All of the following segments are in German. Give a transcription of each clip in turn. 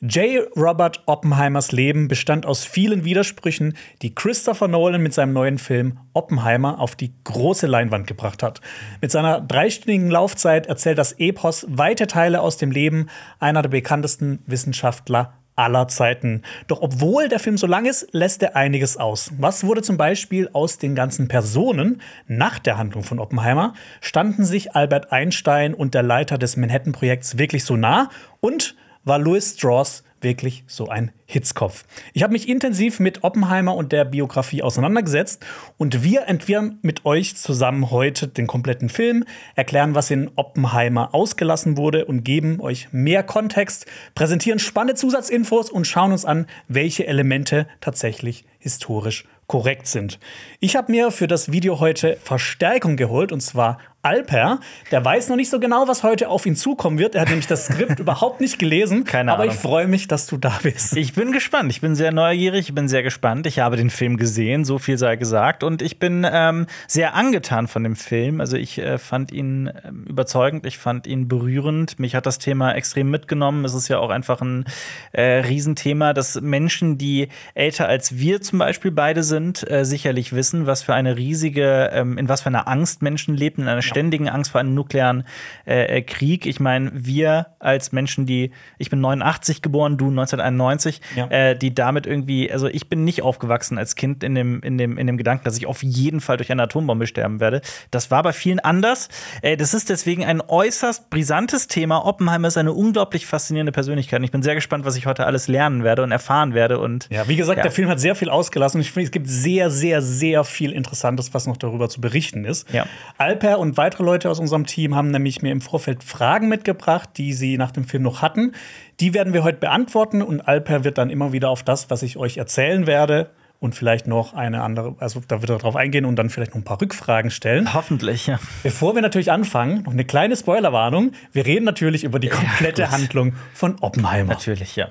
J. Robert Oppenheimers Leben bestand aus vielen Widersprüchen, die Christopher Nolan mit seinem neuen Film Oppenheimer auf die große Leinwand gebracht hat. Mit seiner dreistündigen Laufzeit erzählt das Epos weite Teile aus dem Leben einer der bekanntesten Wissenschaftler aller Zeiten. Doch obwohl der Film so lang ist, lässt er einiges aus. Was wurde zum Beispiel aus den ganzen Personen nach der Handlung von Oppenheimer? Standen sich Albert Einstein und der Leiter des Manhattan-Projekts wirklich so nah? Und war Louis Strauss wirklich so ein Hitzkopf. Ich habe mich intensiv mit Oppenheimer und der Biografie auseinandergesetzt und wir entwirren mit euch zusammen heute den kompletten Film, erklären, was in Oppenheimer ausgelassen wurde und geben euch mehr Kontext, präsentieren spannende Zusatzinfos und schauen uns an, welche Elemente tatsächlich historisch korrekt sind. Ich habe mir für das Video heute Verstärkung geholt und zwar Alper. Der weiß noch nicht so genau, was heute auf ihn zukommen wird. Er hat nämlich das Skript überhaupt nicht gelesen. Keine aber Ahnung. ich freue mich, dass du da bist. Ich bin gespannt. Ich bin sehr neugierig. Ich bin sehr gespannt. Ich habe den Film gesehen, so viel sei gesagt. Und ich bin ähm, sehr angetan von dem Film. Also ich äh, fand ihn ähm, überzeugend. Ich fand ihn berührend. Mich hat das Thema extrem mitgenommen. Es ist ja auch einfach ein äh, Riesenthema, dass Menschen, die älter als wir zum Beispiel beide sind, äh, sicherlich wissen, was für eine riesige, ähm, in was für einer Angst Menschen leben, in einer ständigen Angst vor einem nuklearen äh, Krieg. Ich meine, wir als Menschen, die, ich bin 89 geboren, du 1991, Ja. äh, die damit irgendwie, also ich bin nicht aufgewachsen als Kind in dem, in dem, in dem Gedanken, dass ich auf jeden Fall durch eine Atombombe sterben werde. Das war bei vielen anders. Äh, das ist deswegen ein äußerst brisantes Thema. Oppenheimer ist eine unglaublich faszinierende Persönlichkeit. Und ich bin sehr gespannt, was ich heute alles lernen werde und erfahren werde. Und Ja, wie gesagt, Ja. der Film hat sehr viel ausgelassen. Ich finde, es gibt sehr, sehr, sehr viel Interessantes, was noch darüber zu berichten ist. Ja. Alper und weitere Leute aus unserem Team haben nämlich mir im Vorfeld Fragen mitgebracht, die sie nach dem Film noch hatten. Die werden wir heute beantworten und Alper wird dann immer wieder auf das, was ich euch erzählen werde und vielleicht noch eine andere, also da wird er drauf eingehen und dann vielleicht noch ein paar Rückfragen stellen. hoffentlich, ja. Bevor wir natürlich anfangen, noch eine kleine Spoilerwarnung. Wir reden natürlich über die komplette gut. Handlung von Oppenheimer. Natürlich, ja.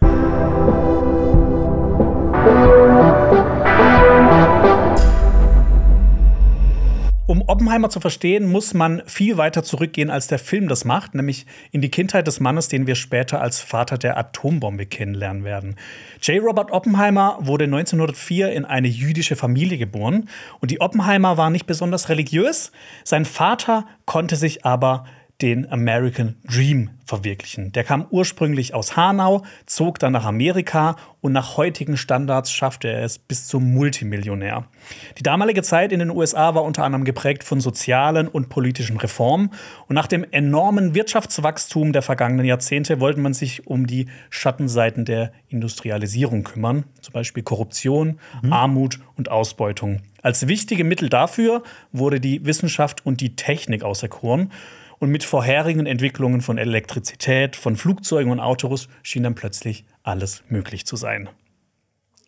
Um Oppenheimer zu verstehen, muss man viel weiter zurückgehen, als der Film das macht, nämlich in die Kindheit des Mannes, den wir später als Vater der Atombombe kennenlernen werden. J. Robert Oppenheimer wurde 1904 in eine jüdische Familie geboren und die Oppenheimer war nicht besonders religiös. Sein Vater konnte sich aber den American Dream verwirklichen. Der kam ursprünglich aus Hanau, zog dann nach Amerika und nach heutigen Standards schaffte er es bis zum Multimillionär. Die damalige Zeit in den USA war unter anderem geprägt von sozialen und politischen Reformen und nach dem enormen Wirtschaftswachstum der vergangenen Jahrzehnte wollte man sich um die Schattenseiten der Industrialisierung kümmern, zum Beispiel Korruption, Armut und Ausbeutung. Als wichtige Mittel dafür wurde die Wissenschaft und die Technik auserkoren. Und mit vorherigen Entwicklungen von Elektrizität, von Flugzeugen und Autos schien dann plötzlich alles möglich zu sein.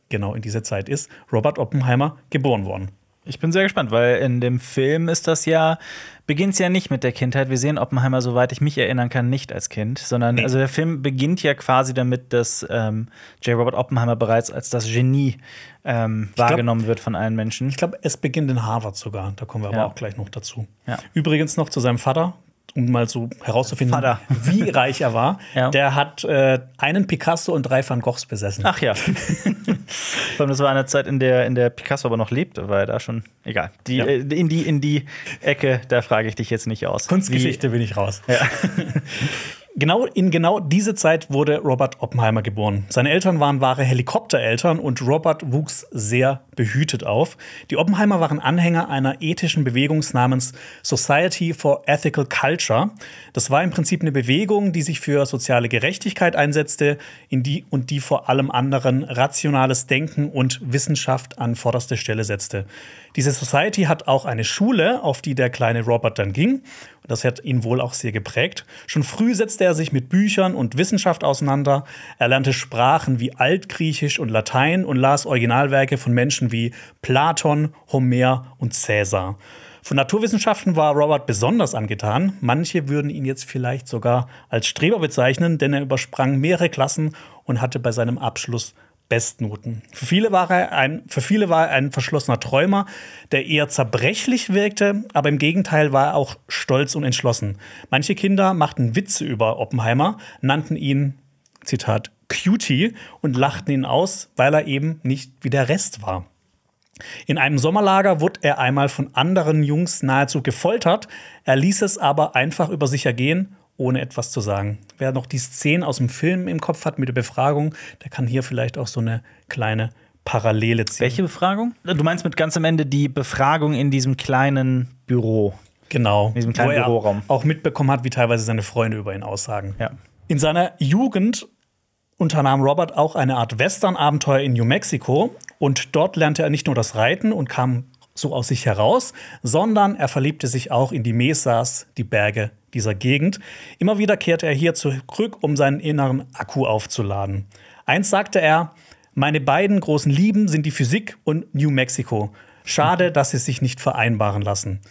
Genau in dieser Zeit ist Robert Oppenheimer geboren worden. Ich bin sehr gespannt, weil in dem Film ist das ja, beginnt ja nicht mit der Kindheit. Wir sehen Oppenheimer, soweit ich mich erinnern kann, nicht als Kind, sondern Nee. also der Film beginnt ja quasi damit, dass ähm, J. Robert Oppenheimer bereits als das Genie ähm, wahrgenommen wird von allen Menschen. Ich glaube, es beginnt in Harvard sogar. Da kommen wir Ja. aber auch gleich noch dazu. Ja. Übrigens noch zu seinem Vater, um mal so herauszufinden, Vater. wie reich er war. Ja. Der hat äh, einen Picasso und drei Van Goghs besessen. Ach ja. Vor allem, das war eine Zeit, in der, in der Picasso aber noch lebte, er da schon. Egal. Die, Ja. äh, in, die, in die Ecke, da frage ich dich jetzt nicht aus. Kunstgeschichte bin ich raus. Genau in genau diese Zeit wurde Robert Oppenheimer geboren. Seine Eltern waren wahre Helikoptereltern und Robert wuchs sehr behütet auf. Die Oppenheimer waren Anhänger einer ethischen Bewegung namens Society for Ethical Culture. Das war im Prinzip eine Bewegung, die sich für soziale Gerechtigkeit einsetzte in die, und die vor allem anderen rationales Denken und Wissenschaft an vorderste Stelle setzte. Diese Society hat auch eine Schule, auf die der kleine Robert dann ging. Das hat ihn wohl auch sehr geprägt. Schon früh setzte er sich mit Büchern und Wissenschaft auseinander. Er lernte Sprachen wie Altgriechisch und Latein und las Originalwerke von Menschen wie Platon, Homer und Cäsar. Von Naturwissenschaften war Robert besonders angetan. Manche würden ihn jetzt vielleicht sogar als Streber bezeichnen, denn er übersprang mehrere Klassen und hatte bei seinem Abschluss Bestnoten. Für viele, war er ein, für viele war er ein verschlossener Träumer, der eher zerbrechlich wirkte, aber im Gegenteil war er auch stolz und entschlossen. Manche Kinder machten Witze über Oppenheimer, nannten ihn, Zitat, Cutie und lachten ihn aus, weil er eben nicht wie der Rest war. In einem Sommerlager wurde er einmal von anderen Jungs nahezu gefoltert, er ließ es aber einfach über sich ergehen, ohne etwas zu sagen. Wer noch die Szene aus dem Film im Kopf hat mit der Befragung, der kann hier vielleicht auch so eine kleine Parallele ziehen. Welche Befragung? Du meinst mit ganz am Ende die Befragung in diesem kleinen Büro. Genau. In diesem kleinen Büroraum. auch mitbekommen hat, wie teilweise seine Freunde über ihn aussagen. Ja. In seiner Jugend unternahm Robert auch eine Art Western-Abenteuer in New Mexico und dort lernte er nicht nur das Reiten und kam so aus sich heraus, sondern er verliebte sich auch in die Mesas, die Berge dieser Gegend. Immer wieder kehrte er hier zurück, um seinen inneren Akku aufzuladen. Eins sagte er, meine beiden großen Lieben sind die Physik und New Mexico. Schade, dass sie sich nicht vereinbaren lassen.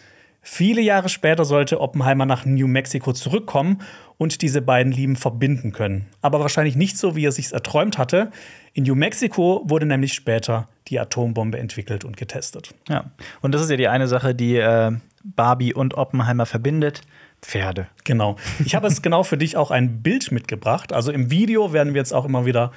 Viele Jahre später sollte Oppenheimer nach New Mexico zurückkommen und diese beiden Lieben verbinden können. Aber wahrscheinlich nicht so, wie er sich erträumt hatte. In New Mexico wurde nämlich später die Atombombe entwickelt und getestet. Ja. Und das ist ja die eine Sache, die äh, Barbie und Oppenheimer verbindet. Pferde. Genau. Ich habe jetzt genau für dich auch ein Bild mitgebracht. Also im Video werden wir jetzt auch immer wieder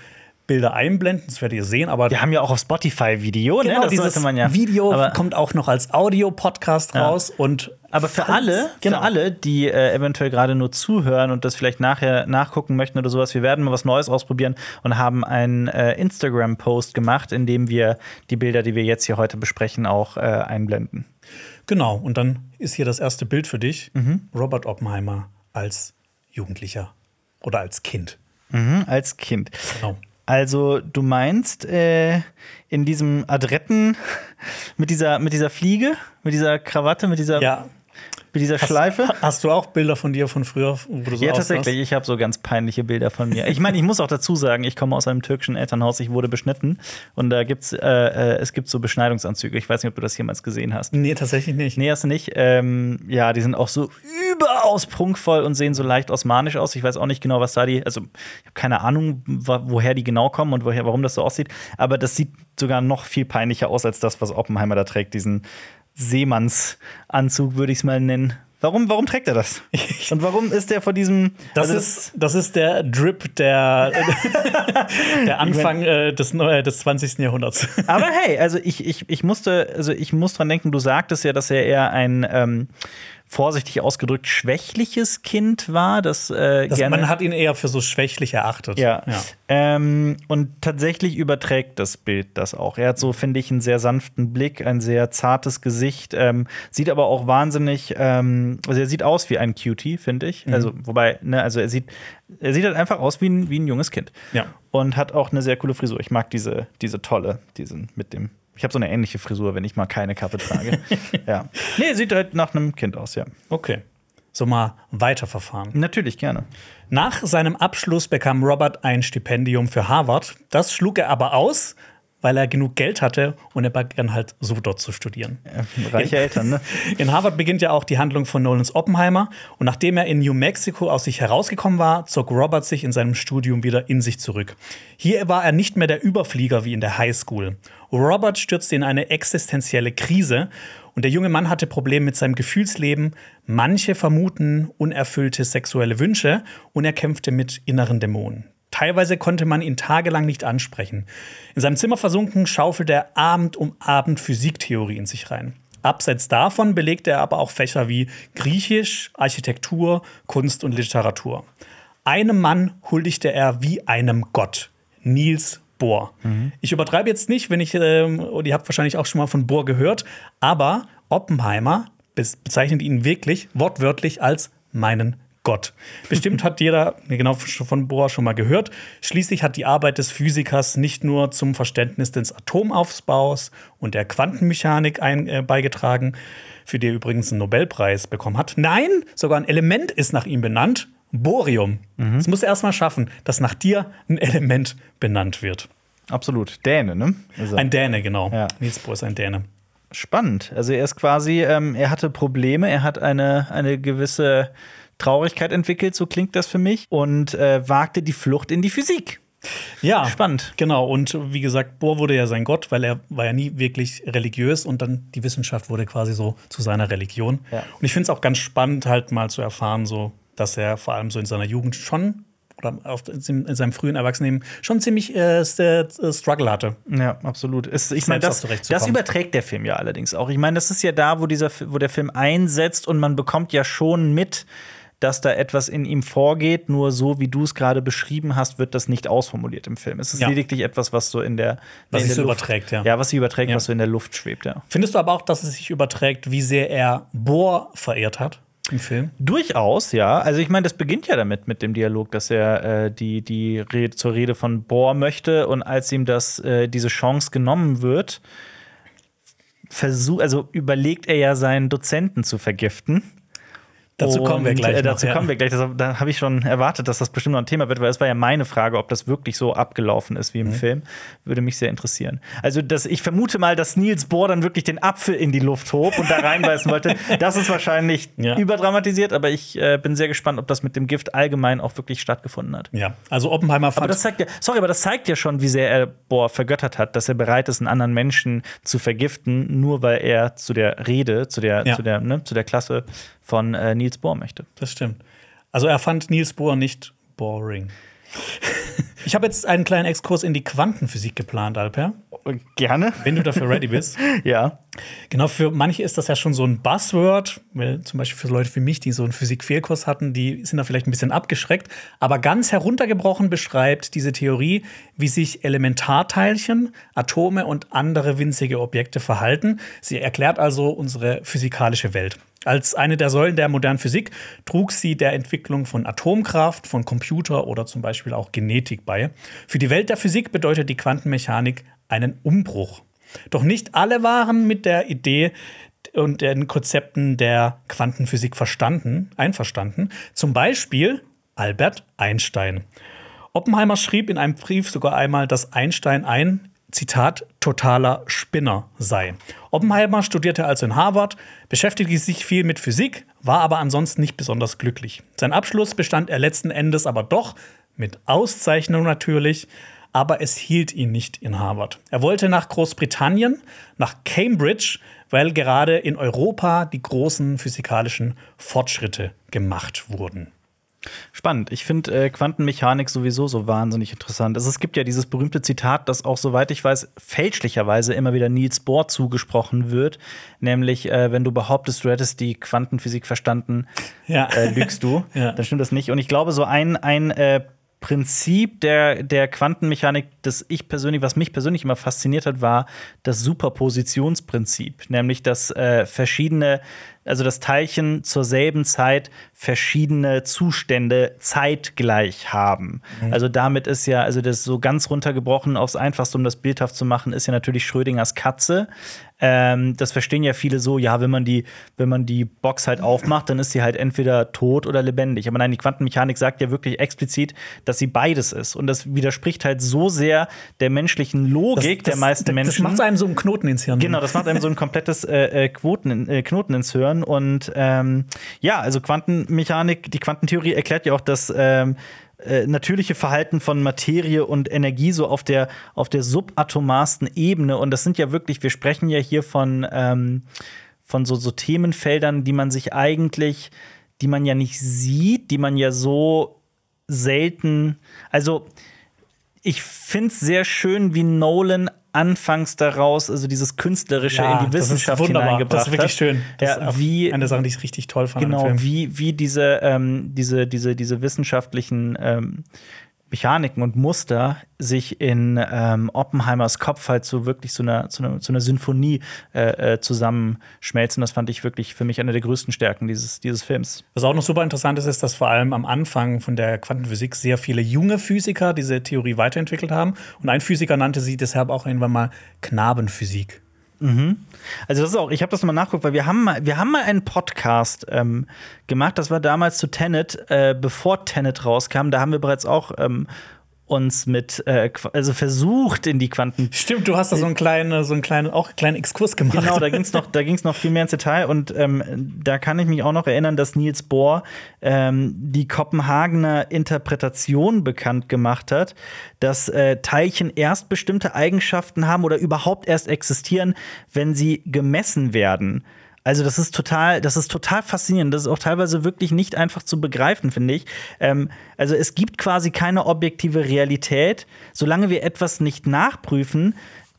Bilder einblenden, das werdet ihr sehen, aber Wir haben ja auch auf Spotify Video, genau, ne? Das dieses man ja. Video aber, kommt auch noch als Audio-Podcast Ja. raus und aber für alle, genau. für alle, die äh, eventuell gerade nur zuhören und das vielleicht nachher nachgucken möchten oder sowas, wir werden mal was Neues ausprobieren und haben einen äh, Instagram-Post gemacht, in dem wir die Bilder, die wir jetzt hier heute besprechen, auch äh, einblenden. Genau, und dann ist hier das erste Bild für dich. Mhm. Robert Oppenheimer als Jugendlicher oder als Kind. Mhm, als Kind. Genau. Also du meinst äh, in diesem Adretten mit dieser mit dieser Fliege, mit dieser Krawatte, mit dieser Ja. Mit dieser Schleife? Hast, hast du auch Bilder von dir von früher, wo du so Ja, tatsächlich. Ich habe so ganz peinliche Bilder von mir. Ich meine, ich muss auch dazu sagen, ich komme aus einem türkischen Elternhaus. Ich wurde beschnitten und da gibt's, äh, äh, es gibt so Beschneidungsanzüge. Ich weiß nicht, ob du das jemals gesehen hast. Nee, tatsächlich nicht. Nee, hast du nicht. Ähm, ja, die sind auch so überaus prunkvoll und sehen so leicht osmanisch aus. Ich weiß auch nicht genau, was da die, also ich habe keine Ahnung, woher die genau kommen und woher, warum das so aussieht. Aber das sieht sogar noch viel peinlicher aus als das, was Oppenheimer da trägt. Diesen Seemannsanzug würde ich es mal nennen. Warum, warum trägt er das? Und warum ist der vor diesem. Das, also ist, das ist der Drip der, der Anfang äh, des, Neu- des 20. Jahrhunderts. Aber hey, also ich, ich, ich musste, also ich muss dran denken, du sagtest ja, dass er eher ein ähm, vorsichtig ausgedrückt schwächliches Kind war, das, äh, Das, gerne. man hat ihn eher für so schwächlich erachtet. ja. ja. Ähm, und tatsächlich überträgt das Bild das auch. Er hat so, finde ich, einen sehr sanften Blick, ein sehr zartes Gesicht, ähm, sieht aber auch wahnsinnig, ähm, also er sieht aus wie ein Cutie, finde ich. Mhm. Also, wobei, ne, also er sieht, er sieht halt einfach aus wie ein, wie ein junges Kind. Ja. Und hat auch eine sehr coole Frisur. Ich mag diese, diese tolle, diesen mit dem. Ich habe so eine ähnliche Frisur, wenn ich mal keine Kappe trage. ja. Nee, sieht halt nach einem Kind aus, ja. Okay. So mal weiterverfahren. Natürlich, gerne. Nach seinem Abschluss bekam Robert ein Stipendium für Harvard. Das schlug er aber aus, weil er genug Geld hatte und er begann halt so dort zu studieren. Reiche Eltern, ne? In Harvard beginnt ja auch die Handlung von Nolans Oppenheimer. Und nachdem er in New Mexico aus sich herausgekommen war, zog Robert sich in seinem Studium wieder in sich zurück. Hier war er nicht mehr der Überflieger wie in der Highschool. Robert stürzte in eine existenzielle Krise und der junge Mann hatte Probleme mit seinem Gefühlsleben. Manche vermuten unerfüllte sexuelle Wünsche und er kämpfte mit inneren Dämonen. Teilweise konnte man ihn tagelang nicht ansprechen. In seinem Zimmer versunken schaufelte er Abend um Abend Physiktheorie in sich rein. Abseits davon belegte er aber auch Fächer wie Griechisch, Architektur, Kunst und Literatur. Einem Mann huldigte er wie einem Gott, Niels Bohr. Ich übertreibe jetzt nicht, wenn ich, ähm, und ihr habt wahrscheinlich auch schon mal von Bohr gehört, aber Oppenheimer bez- bezeichnet ihn wirklich wortwörtlich als meinen Gott. Bestimmt hat jeder genau von Bohr schon mal gehört. Schließlich hat die Arbeit des Physikers nicht nur zum Verständnis des Atomaufbaus und der Quantenmechanik ein, äh, beigetragen, für die er übrigens einen Nobelpreis bekommen hat. Nein, sogar ein Element ist nach ihm benannt. Borium. Das muss er erst mal schaffen, dass nach dir ein Element benannt wird. Absolut. Däne, ne? Also, Ein Däne, genau. Ja. Niels Bohr ist ein Däne. spannend. Also er ist quasi, ähm, er hatte Probleme, er hat eine, eine gewisse Traurigkeit entwickelt, so klingt das für mich, und äh, wagte die Flucht in die Physik. Ja, Spannend. Genau, und wie gesagt, Bohr wurde ja sein Gott, weil er war ja nie wirklich religiös und dann die Wissenschaft wurde quasi so zu seiner Religion. Ja. Und ich finde es auch ganz spannend, halt mal zu erfahren, so, dass er vor allem so in seiner Jugend schon oder auf, in seinem frühen Erwachsenenleben schon ziemlich äh, Struggle hatte. Ja, absolut. Es, ich meine, das, das überträgt der Film ja allerdings auch. Ich meine, das ist ja da, wo, dieser, wo der Film einsetzt und man bekommt ja schon mit, dass da etwas in ihm vorgeht. Nur so, wie du es gerade beschrieben hast, wird das nicht ausformuliert im Film. Es ist ja. lediglich etwas, was so in der was in sich so überträgt, ja. Ja, was sich überträgt, ja. was so in der Luft schwebt, ja. Findest du aber auch, dass es sich überträgt, wie sehr er Bohr verehrt hat? Im Film? Durchaus, ja. Also ich meine, das beginnt ja damit mit dem Dialog, dass er äh, die, die Rede, zur Rede von Bohr möchte und als ihm das, äh, diese Chance genommen wird, versuch, also überlegt er ja seinen Dozenten zu vergiften. Dazu kommen wir gleich. Äh, dazu noch, kommen ja. wir gleich. Das, da habe ich schon erwartet, dass das bestimmt noch ein Thema wird, weil es war ja meine Frage, ob das wirklich so abgelaufen ist wie im mhm. Film. Würde mich sehr interessieren. Also, das, ich vermute mal, dass Niels Bohr dann wirklich den Apfel in die Luft hob und da reinbeißen wollte. Das ist wahrscheinlich ja. überdramatisiert, aber ich äh, bin sehr gespannt, ob das mit dem Gift allgemein auch wirklich stattgefunden hat. Ja, also Oppenheimer fand. Aber das zeigt ja, sorry, aber das zeigt ja schon, wie sehr er Bohr vergöttert hat, dass er bereit ist, einen anderen Menschen zu vergiften, nur weil er zu der Rede, zu der, ja. zu der, ne, zu der Klasse von äh, Niels Bohr möchte. Das stimmt. Also er fand Niels Bohr nicht boring. Ich habe jetzt einen kleinen Exkurs in die Quantenphysik geplant, Alper. Gerne. Wenn du dafür ready bist. ja. Genau, für manche ist das ja schon so ein Buzzword, weil zum Beispiel für Leute wie mich, die so einen Physik-Fehlkurs hatten, die sind da vielleicht ein bisschen abgeschreckt. Aber ganz heruntergebrochen beschreibt diese Theorie, wie sich Elementarteilchen, Atome und andere winzige Objekte verhalten. Sie erklärt also unsere physikalische Welt. Als eine der Säulen der modernen Physik trug sie der Entwicklung von Atomkraft, von Computer oder zum Beispiel auch Genetik bei. Für die Welt der Physik bedeutet die Quantenmechanik einen Umbruch. Doch nicht alle waren mit der Idee und den Konzepten der Quantenphysik verstanden, einverstanden. Zum Beispiel Albert Einstein. Oppenheimer schrieb in einem Brief sogar einmal, dass Einstein ein Zitat, totaler Spinner sei. Oppenheimer studierte also in Harvard, beschäftigte sich viel mit Physik, war aber ansonsten nicht besonders glücklich. Sein Abschluss bestand er letzten Endes aber doch mit Auszeichnung natürlich, aber es hielt ihn nicht in Harvard. Er wollte nach Großbritannien, nach Cambridge, weil gerade in Europa die großen physikalischen Fortschritte gemacht wurden. Spannend. Ich finde äh, Quantenmechanik sowieso so wahnsinnig interessant. Also, es gibt ja dieses berühmte Zitat, das auch, soweit ich weiß, fälschlicherweise immer wieder Niels Bohr zugesprochen wird. Nämlich, äh, wenn du behauptest, du hättest die Quantenphysik verstanden, ja. äh, lügst du. ja. Dann stimmt das nicht. Und ich glaube, so ein, ein äh, Prinzip der, der Quantenmechanik, das ich persönlich, was mich persönlich immer fasziniert hat, war das Superpositionsprinzip. Nämlich, dass äh, verschiedene also das Teilchen zur selben Zeit verschiedene Zustände zeitgleich haben. Mhm. Also damit ist ja, also das so ganz runtergebrochen aufs Einfachste, um das bildhaft zu machen, ist ja natürlich Schrödingers Katze. Ähm, das verstehen ja viele so, ja, wenn man die, wenn man die Box halt aufmacht, dann ist sie halt entweder tot oder lebendig. Aber nein, die Quantenmechanik sagt ja wirklich explizit, dass sie beides ist. Und das widerspricht halt so sehr der menschlichen Logik das, das, der meisten Menschen. Das macht einem so einen Knoten ins Hirn. Genau, das macht einem so ein komplettes äh, äh Quoten, äh, Knoten ins Hirn hören. Und ähm, ja, also Quantenmechanik, die Quantentheorie erklärt ja auch das ähm, äh, natürliche Verhalten von Materie und Energie so auf der, auf der subatomarsten Ebene. Und das sind ja wirklich, wir sprechen ja hier von, ähm, von so, so Themenfeldern, die man sich eigentlich, die man ja nicht sieht, die man ja so selten, also ich finde es sehr schön, wie Nolan anfangs daraus, also dieses Künstlerische ja, in die Wissenschaft hineingebracht Das ist wirklich schön. Das ja, wie, eine Sache, die ich richtig toll fand. Genau, wie, wie diese, ähm, diese, diese, diese wissenschaftlichen ähm, Mechaniken und Muster sich in ähm, Oppenheimers Kopf halt so wirklich zu einer, zu einer, zu einer Sinfonie äh, äh, zusammenschmelzen. Das fand ich wirklich für mich eine der größten Stärken dieses, dieses Films. Was auch noch super interessant ist, ist, dass vor allem am Anfang von der Quantenphysik sehr viele junge Physiker diese Theorie weiterentwickelt haben. Und ein Physiker nannte sie deshalb auch irgendwann mal Knabenphysik. Mhm. Also das ist auch, ich habe das mal nachgeguckt, weil wir haben mal, wir haben mal einen Podcast ähm, gemacht, das war damals zu Tenet, äh, bevor Tenet rauskam, da haben wir bereits auch ähm, uns mit, äh, also versucht in die Quanten. Stimmt, du hast da so einen kleinen, so einen kleinen, auch einen kleinen Exkurs gemacht. Genau, da ging es noch, noch viel mehr ins Detail und ähm, da kann ich mich auch noch erinnern, dass Niels Bohr ähm, die Kopenhagener Interpretation bekannt gemacht hat, dass äh, Teilchen erst bestimmte Eigenschaften haben oder überhaupt erst existieren, wenn sie gemessen werden. Also das ist total, das ist total faszinierend. Das ist auch teilweise wirklich nicht einfach zu begreifen, finde ich. Ähm, also es gibt quasi keine objektive Realität, solange wir etwas nicht nachprüfen.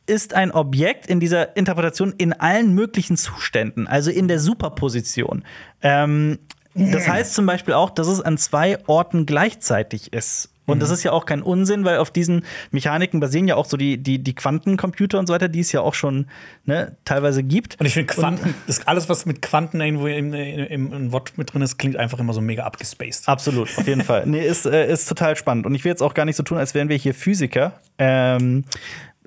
Ist ein Objekt in dieser Interpretation in allen möglichen Zuständen, also in der Superposition. Ähm, das heißt zum Beispiel auch, dass es an zwei Orten gleichzeitig ist. Und das ist ja auch kein Unsinn, weil auf diesen Mechaniken basieren ja auch so die, die, die Quantencomputer und so weiter, die es ja auch schon ne, teilweise gibt. Und ich finde, Quanten, das alles, was mit Quanten irgendwo im, im, im Wort mit drin ist, klingt einfach immer so mega abgespaced. Absolut, auf jeden Fall. Nee, ist, äh, ist total spannend. Und ich will jetzt auch gar nicht so tun, als wären wir hier Physiker. Ähm,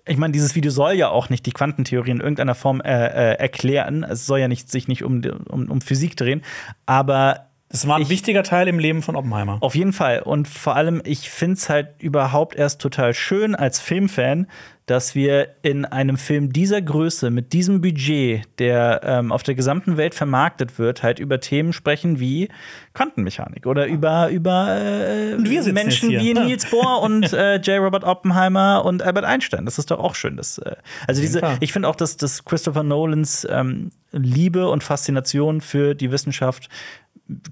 ich meine, dieses Video soll ja auch nicht die Quantentheorie in irgendeiner Form äh, äh, erklären. Es soll ja nicht, sich nicht um, um, um Physik drehen. Aber das war ein Ich- wichtiger Teil im Leben von Oppenheimer. Auf jeden Fall. Und vor allem, ich finde es halt überhaupt erst total schön als Filmfan, dass wir in einem Film dieser Größe, mit diesem Budget, der ähm, auf der gesamten Welt vermarktet wird, halt über Themen sprechen wie Quantenmechanik oder über, über äh, Menschen wie. Niels Bohr und äh, J. Robert Oppenheimer und Albert Einstein. Das ist doch auch schön. Das, äh, also diese, ich finde auch, dass, dass Christopher Nolans ähm, Liebe und Faszination für die Wissenschaft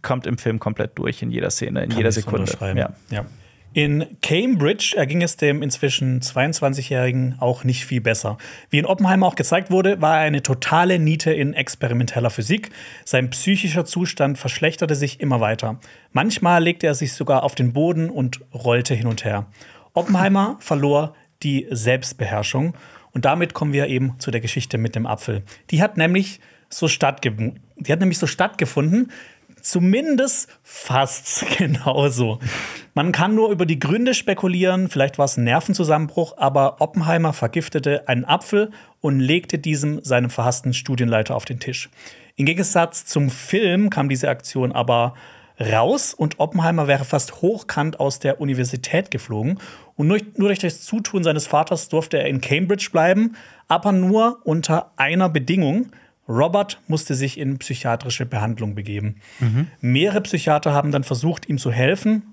kommt im Film komplett durch in jeder Szene, in Kann jeder Sekunde. Ja. Ja. In Cambridge erging es dem inzwischen 22-Jährigen auch nicht viel besser. Wie in Oppenheimer auch gezeigt wurde, war er eine totale Niete in experimenteller Physik. Sein psychischer Zustand verschlechterte sich immer weiter. Manchmal legte er sich sogar auf den Boden und rollte hin und her. Oppenheimer verlor die Selbstbeherrschung. Und damit kommen wir eben zu der Geschichte mit dem Apfel. Die hat nämlich so, stattge die hat nämlich so stattgefunden, Zumindest fast genauso. Man kann nur über die Gründe spekulieren, vielleicht war es ein Nervenzusammenbruch, aber Oppenheimer vergiftete einen Apfel und legte diesem seinem verhassten Studienleiter auf den Tisch. Im Gegensatz zum Film kam diese Aktion aber raus und Oppenheimer wäre fast hochkant aus der Universität geflogen. Und nur, nur durch das Zutun seines Vaters durfte er in Cambridge bleiben, aber nur unter einer Bedingung. Robert musste sich in psychiatrische Behandlung begeben. Mehrere Psychiater haben dann versucht, ihm zu helfen,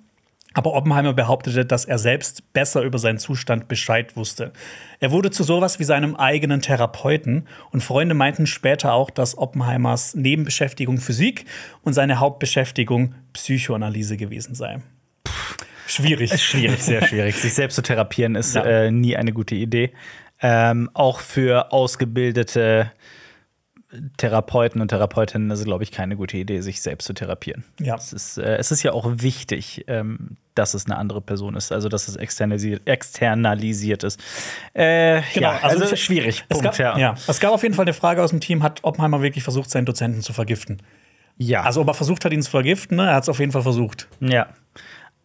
aber Oppenheimer behauptete, dass er selbst besser über seinen Zustand Bescheid wusste. Er wurde zu sowas wie seinem eigenen Therapeuten und Freunde meinten später auch, dass Oppenheimers Nebenbeschäftigung Physik und seine Hauptbeschäftigung Psychoanalyse gewesen sei. Schwierig. Schwierig, sehr schwierig. Sich selbst zu therapieren ist Ja. äh, nie eine gute Idee. Ähm, auch für ausgebildete Therapeuten und Therapeutinnen ist es, glaube ich, keine gute Idee, sich selbst zu therapieren. Ja. Es ist, äh, es ist ja auch wichtig, ähm, dass es eine andere Person ist, also dass es externalisiert, externalisiert ist. Äh, ja, also, ich- schwierig. Es Punkt, gab, ja. es gab auf jeden Fall eine Frage aus dem Team: Hat Oppenheimer wirklich versucht, seinen Dozenten zu vergiften? ja. Also, ob er versucht hat, ihn zu vergiften, ne? er hat es auf jeden Fall versucht. ja.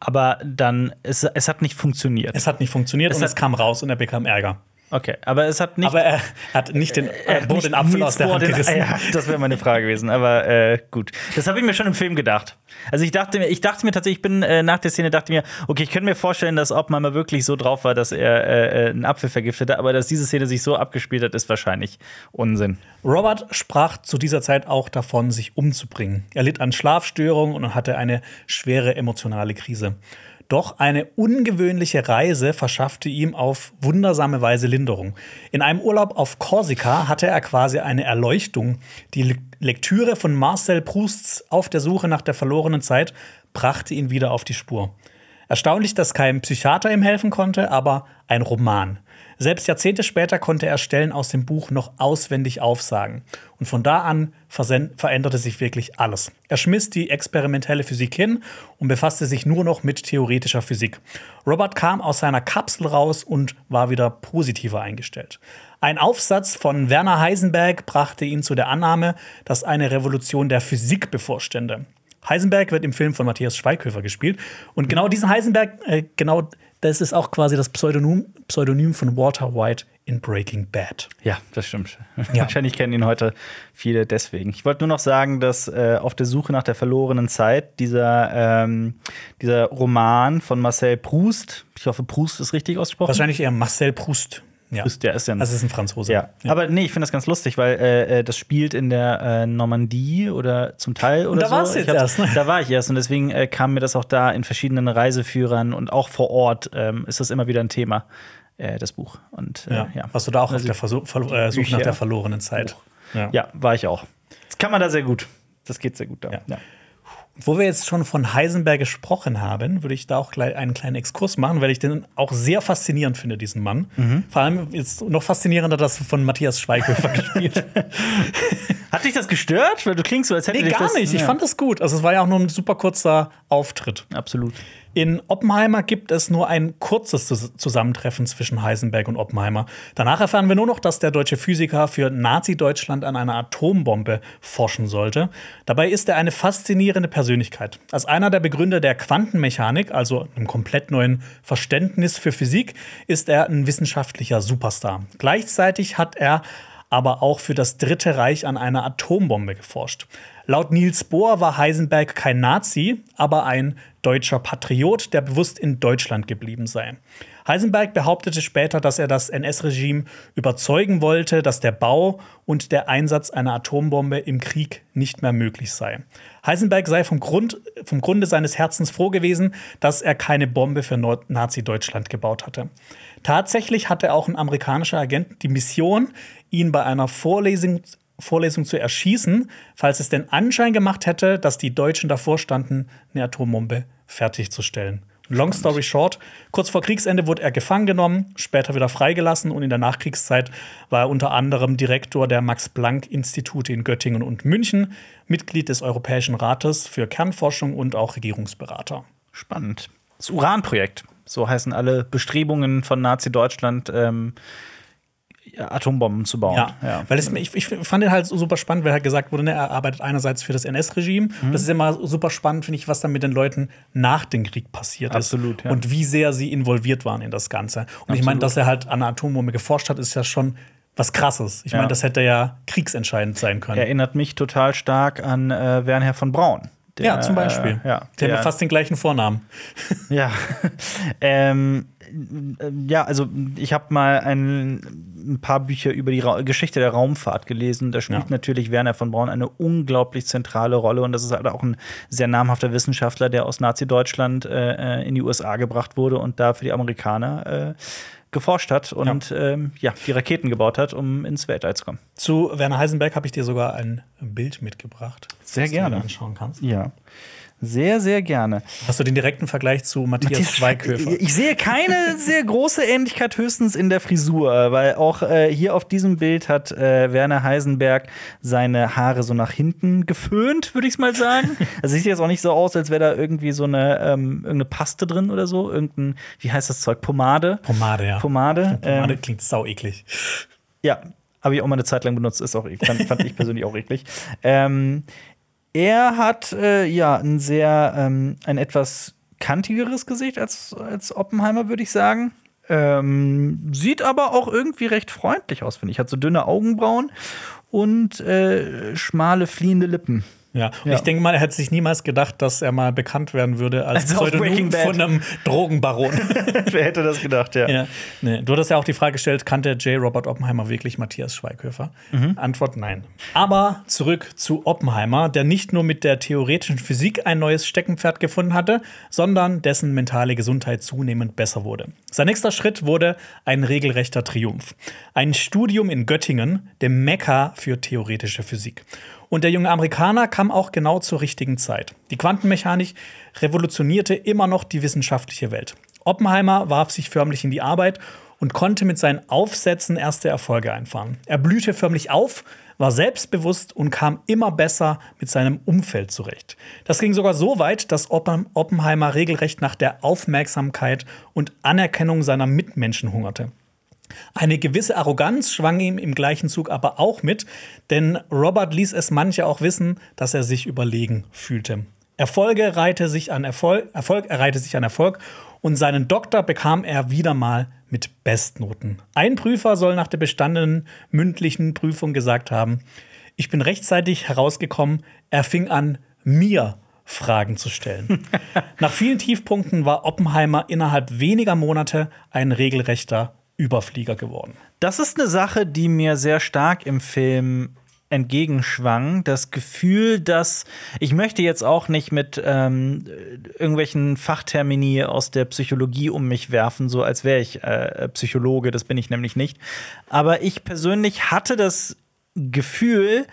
Aber dann, es, es hat nicht funktioniert. Es hat nicht funktioniert Es und hat- es kam raus und er bekam Ärger. Okay, aber es hat nicht. Aber er hat nicht den, hat wurde nicht den Apfel aus der Hand gerissen. Ja, das wäre meine Frage gewesen. Aber äh, gut. Das habe ich mir schon im Film gedacht. Also ich dachte mir, ich dachte mir tatsächlich, ich bin äh, nach der Szene dachte mir, okay, ich könnte mir vorstellen, dass Oppenheimer wirklich so drauf war, dass er äh, äh, einen Apfel vergiftete, aber dass diese Szene sich so abgespielt hat, ist wahrscheinlich Unsinn. Robert sprach zu dieser Zeit auch davon, sich umzubringen. Er litt an Schlafstörungen und hatte eine schwere emotionale Krise. Doch eine ungewöhnliche Reise verschaffte ihm auf wundersame Weise Linderung. In einem Urlaub auf Korsika hatte er quasi eine Erleuchtung. Die Le Lektüre von Marcel Prousts Auf der Suche nach der verlorenen Zeit brachte ihn wieder auf die Spur. Erstaunlich, dass kein Psychiater ihm helfen konnte, aber ein Roman. Selbst Jahrzehnte später konnte er Stellen aus dem Buch noch auswendig aufsagen. Und von da an veränderte sich wirklich alles. Er schmiss die experimentelle Physik hin und befasste sich nur noch mit theoretischer Physik. Robert kam aus seiner Kapsel raus und war wieder positiver eingestellt. Ein Aufsatz von Werner Heisenberg brachte ihn zu der Annahme, dass eine Revolution der Physik bevorstände. Heisenberg wird im Film von Matthias Schweighöfer gespielt. Und genau diesen Heisenberg, äh, genau das ist auch quasi das Pseudonym, Pseudonym von Walter White in Breaking Bad. Ja, das stimmt. Ja. Wahrscheinlich kennen ihn heute viele deswegen. Ich wollte nur noch sagen, dass äh, auf der Suche nach der verlorenen Zeit dieser, ähm, dieser Roman von Marcel Proust, ich hoffe, Proust ist richtig ausgesprochen. Wahrscheinlich eher Marcel Proust. Ja. Proust, der ist ja ein Das ist ein Franzose. Ja. aber nee, ich finde das ganz lustig, weil äh, äh, das spielt in der äh, Normandie oder zum Teil oder da so. warst du jetzt erst, ne? Da war ich erst und deswegen äh, kam mir das auch da in verschiedenen Reiseführern und auch vor Ort ähm, ist das immer wieder ein Thema, äh, das Buch. Und äh, Ja. ja. Warst du da auch auf Also, der Versuch, Ver Suche nach der verlorenen Zeit? Ja. Ja, war ich auch. Das kann man da sehr gut. Das geht sehr gut da. Ja. Ja. Wo wir jetzt schon von Heisenberg gesprochen haben, würde ich da auch gleich einen kleinen Exkurs machen, weil ich den auch sehr faszinierend finde, diesen Mann. Mhm. Vor allem ist noch faszinierender, dass von Matthias Schweighöfer gespielt. Hat dich das gestört? Weil du klingst so, als hätte nee, gar das, nicht. Ich fand das gut. Also es war ja auch nur ein super kurzer Auftritt. Absolut. In Oppenheimer gibt es nur ein kurzes Zusammentreffen zwischen Heisenberg und Oppenheimer. Danach erfahren wir nur noch, dass der deutsche Physiker für Nazi-Deutschland an einer Atombombe forschen sollte. Dabei ist er eine faszinierende Persönlichkeit. Als einer der Begründer der Quantenmechanik, also einem komplett neuen Verständnis für Physik, ist er ein wissenschaftlicher Superstar. Gleichzeitig hat er aber auch für das Dritte Reich an einer Atombombe geforscht. Laut Niels Bohr war Heisenberg kein Nazi, aber ein deutscher Patriot, der bewusst in Deutschland geblieben sei. Heisenberg behauptete später, dass er das NS-Regime überzeugen wollte, dass der Bau und der Einsatz einer Atombombe im Krieg nicht mehr möglich sei. Heisenberg sei vom, Grund, vom Grunde seines Herzens froh gewesen, dass er keine Bombe für Nazi-Deutschland gebaut hatte. Tatsächlich hatte auch ein amerikanischer Agent die Mission, ihn bei einer Vorlesung Vorlesung zu erschießen, falls es den Anschein gemacht hätte, dass die Deutschen davor standen, eine Atombombe fertigzustellen. Long story short, kurz vor Kriegsende wurde er gefangen genommen, später wieder freigelassen und in der Nachkriegszeit war er unter anderem Direktor der Max-Planck-Institute in Göttingen und München, Mitglied des Europäischen Rates für Kernforschung und auch Regierungsberater. Spannend. Das Uranprojekt, so heißen alle Bestrebungen von Nazi-Deutschland. Ähm Atombomben zu bauen. Ja, ja. weil es, ich, ich fand den halt super spannend, weil halt gesagt wurde, ne, er arbeitet einerseits für das NS-Regime. Mhm. Das ist immer super spannend, finde ich, was dann mit den Leuten nach dem Krieg passiert Absolut, ist. Ja. Und wie sehr sie involviert waren in das Ganze. Und Absolut. ich meine, dass er halt an einer Atombombe geforscht hat, ist ja schon was krasses. Ich meine, das hätte ja kriegsentscheidend sein können. Erinnert mich total stark an äh, Wernher von Braun. Der, ja, zum Beispiel. Äh, ja, der, der hat fast den gleichen Vornamen. Ja. ähm, ja, also ich habe mal ein, ein, paar Bücher über die Ra Geschichte der Raumfahrt gelesen. Da spielt ja. natürlich Werner von Braun eine unglaublich zentrale Rolle und das ist halt auch ein sehr namhafter Wissenschaftler, der aus Nazi-Deutschland äh, äh in die USA gebracht wurde und da für die Amerikaner äh, geforscht hat und ja. Ähm, ja. die Raketen gebaut hat, um ins Weltall zu kommen. Zu Werner Heisenberg habe ich dir sogar ein Bild mitgebracht. Sehr gerne. Du anschauen kannst. Ja. Sehr, sehr gerne. Hast du den direkten Vergleich zu Matthias, Matthias Schweighöfer? Ich sehe keine sehr große Ähnlichkeit, höchstens in der Frisur, weil auch äh, hier auf diesem Bild hat äh, Werner Heisenberg seine Haare so nach hinten geföhnt, würde ich es mal sagen. also sieht jetzt auch nicht so aus, als wäre da irgendwie so eine ähm, irgendeine Paste drin oder so. Irgendein, wie heißt das Zeug? Pomade. Pomade, ja. Pomade. Pomade ähm, klingt sau eklig. Ja, habe ich auch mal eine Zeit lang benutzt, ist auch fand, fand ich persönlich auch eklig. Ähm, er hat äh, ja ein sehr, ähm, ein etwas kantigeres Gesicht als, als Oppenheimer, würde ich sagen. Ähm, sieht aber auch irgendwie recht freundlich aus, finde ich. Hat so dünne Augenbrauen und äh, schmale, fliehende Lippen. Ja, und ja. ich denke mal, er hätte sich niemals gedacht, dass er mal bekannt werden würde als also Pseudonym von einem Drogenbaron. Wer hätte das gedacht, ja. ja. Nee. Du hast ja auch die Frage gestellt, kannte J. Robert Oppenheimer wirklich Matthias Schweighöfer? Mhm. Antwort nein. Aber zurück zu Oppenheimer, der nicht nur mit der theoretischen Physik ein neues Steckenpferd gefunden hatte, sondern dessen mentale Gesundheit zunehmend besser wurde. Sein nächster Schritt wurde ein regelrechter Triumph. Ein Studium in Göttingen, dem Mekka für theoretische Physik. Und der junge Amerikaner kam auch genau zur richtigen Zeit. Die Quantenmechanik revolutionierte immer noch die wissenschaftliche Welt. Oppenheimer warf sich förmlich in die Arbeit und konnte mit seinen Aufsätzen erste Erfolge einfahren. Er blühte förmlich auf, war selbstbewusst und kam immer besser mit seinem Umfeld zurecht. Das ging sogar so weit, dass Oppenheimer regelrecht nach der Aufmerksamkeit und Anerkennung seiner Mitmenschen hungerte. Eine gewisse Arroganz schwang ihm im gleichen Zug aber auch mit, denn Robert ließ es manche auch wissen, dass er sich überlegen fühlte. Erfolge reihte sich an Erfolg, Erfolg erreihte sich an Erfolg und seinen Doktor bekam er wieder mal mit Bestnoten. Ein Prüfer soll nach der bestandenen mündlichen Prüfung gesagt haben, ich bin rechtzeitig herausgekommen, er fing an, mir Fragen zu stellen. nach vielen Tiefpunkten war Oppenheimer innerhalb weniger Monate ein regelrechter Überflieger geworden. Das ist eine Sache, die mir sehr stark im Film entgegenschwang. Das Gefühl, dass ich möchte jetzt auch nicht mit ähm, irgendwelchen Fachtermini aus der Psychologie um mich werfen, so als wäre ich äh, Psychologe. Das bin ich nämlich nicht. Aber ich persönlich hatte das Gefühl,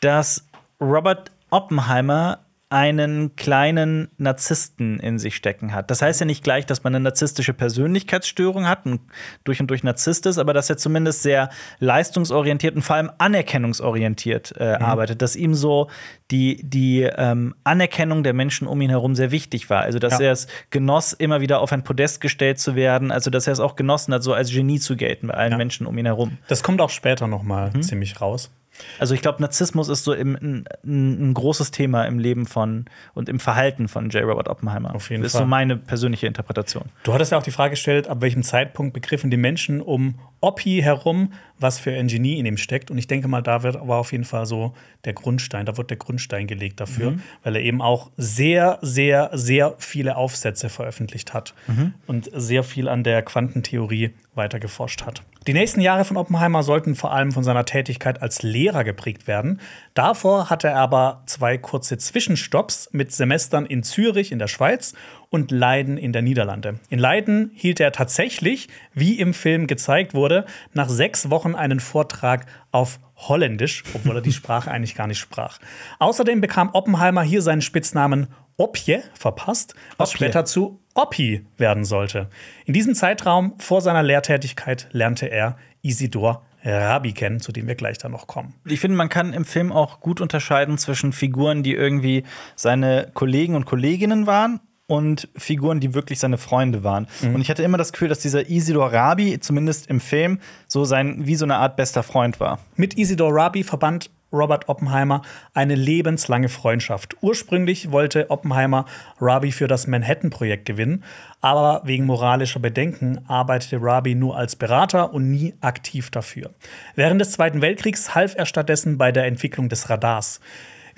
dass Robert Oppenheimer einen kleinen Narzissten in sich stecken hat. Das heißt ja nicht gleich, dass man eine narzisstische Persönlichkeitsstörung hat und durch und durch Narzisst ist, aber dass er zumindest sehr leistungsorientiert und vor allem anerkennungsorientiert äh, mhm. arbeitet, dass ihm so die, die ähm, Anerkennung der Menschen um ihn herum sehr wichtig war. Also, dass ja. er es genoss, immer wieder auf ein Podest gestellt zu werden, also dass er es auch genossen hat, so als Genie zu gelten bei allen ja. Menschen um ihn herum. Das kommt auch später noch mal mhm. ziemlich raus. Also ich glaube, Narzissmus ist so im, ein, ein, großes Thema im Leben von und im Verhalten von J. Robert Oppenheimer. Auf jeden das ist Fall. so meine persönliche Interpretation. Du hattest ja auch die Frage gestellt, ab welchem Zeitpunkt begriffen die Menschen um Oppi herum, was für ein Genie in ihm steckt. Und ich denke mal, da wird, war auf jeden Fall so der Grundstein, da wird der Grundstein gelegt dafür, mhm. weil er eben auch sehr, sehr, sehr viele Aufsätze veröffentlicht hat mhm. und sehr viel an der Quantentheorie weiter geforscht hat. Die nächsten Jahre von Oppenheimer sollten vor allem von seiner Tätigkeit als Lehrer geprägt werden. Davor hatte er aber zwei kurze Zwischenstopps mit Semestern in Zürich in der Schweiz und Leiden in der Niederlande. In Leiden hielt er tatsächlich, wie im Film gezeigt wurde, nach sechs Wochen einen Vortrag auf Holländisch, obwohl er die Sprache eigentlich gar nicht sprach. Außerdem bekam Oppenheimer hier seinen Spitznamen Opje verpasst, was Opje. später zu Oppi werden sollte. In diesem Zeitraum vor seiner Lehrtätigkeit lernte er Isidor Rabi kennen, zu dem wir gleich dann noch kommen. Ich finde, man kann im Film auch gut unterscheiden zwischen Figuren, die irgendwie seine Kollegen und Kolleginnen waren und Figuren, die wirklich seine Freunde waren. Mhm. Und ich hatte immer das Gefühl, dass dieser Isidor Rabi, zumindest im Film, so sein wie so eine Art bester Freund war. Mit Isidor Rabi verband Robert Oppenheimer eine lebenslange Freundschaft. Ursprünglich wollte Oppenheimer Rabi für das Manhattan-Projekt gewinnen, aber wegen moralischer Bedenken arbeitete Rabi nur als Berater und nie aktiv dafür. Während des Zweiten Weltkriegs half er stattdessen bei der Entwicklung des Radars.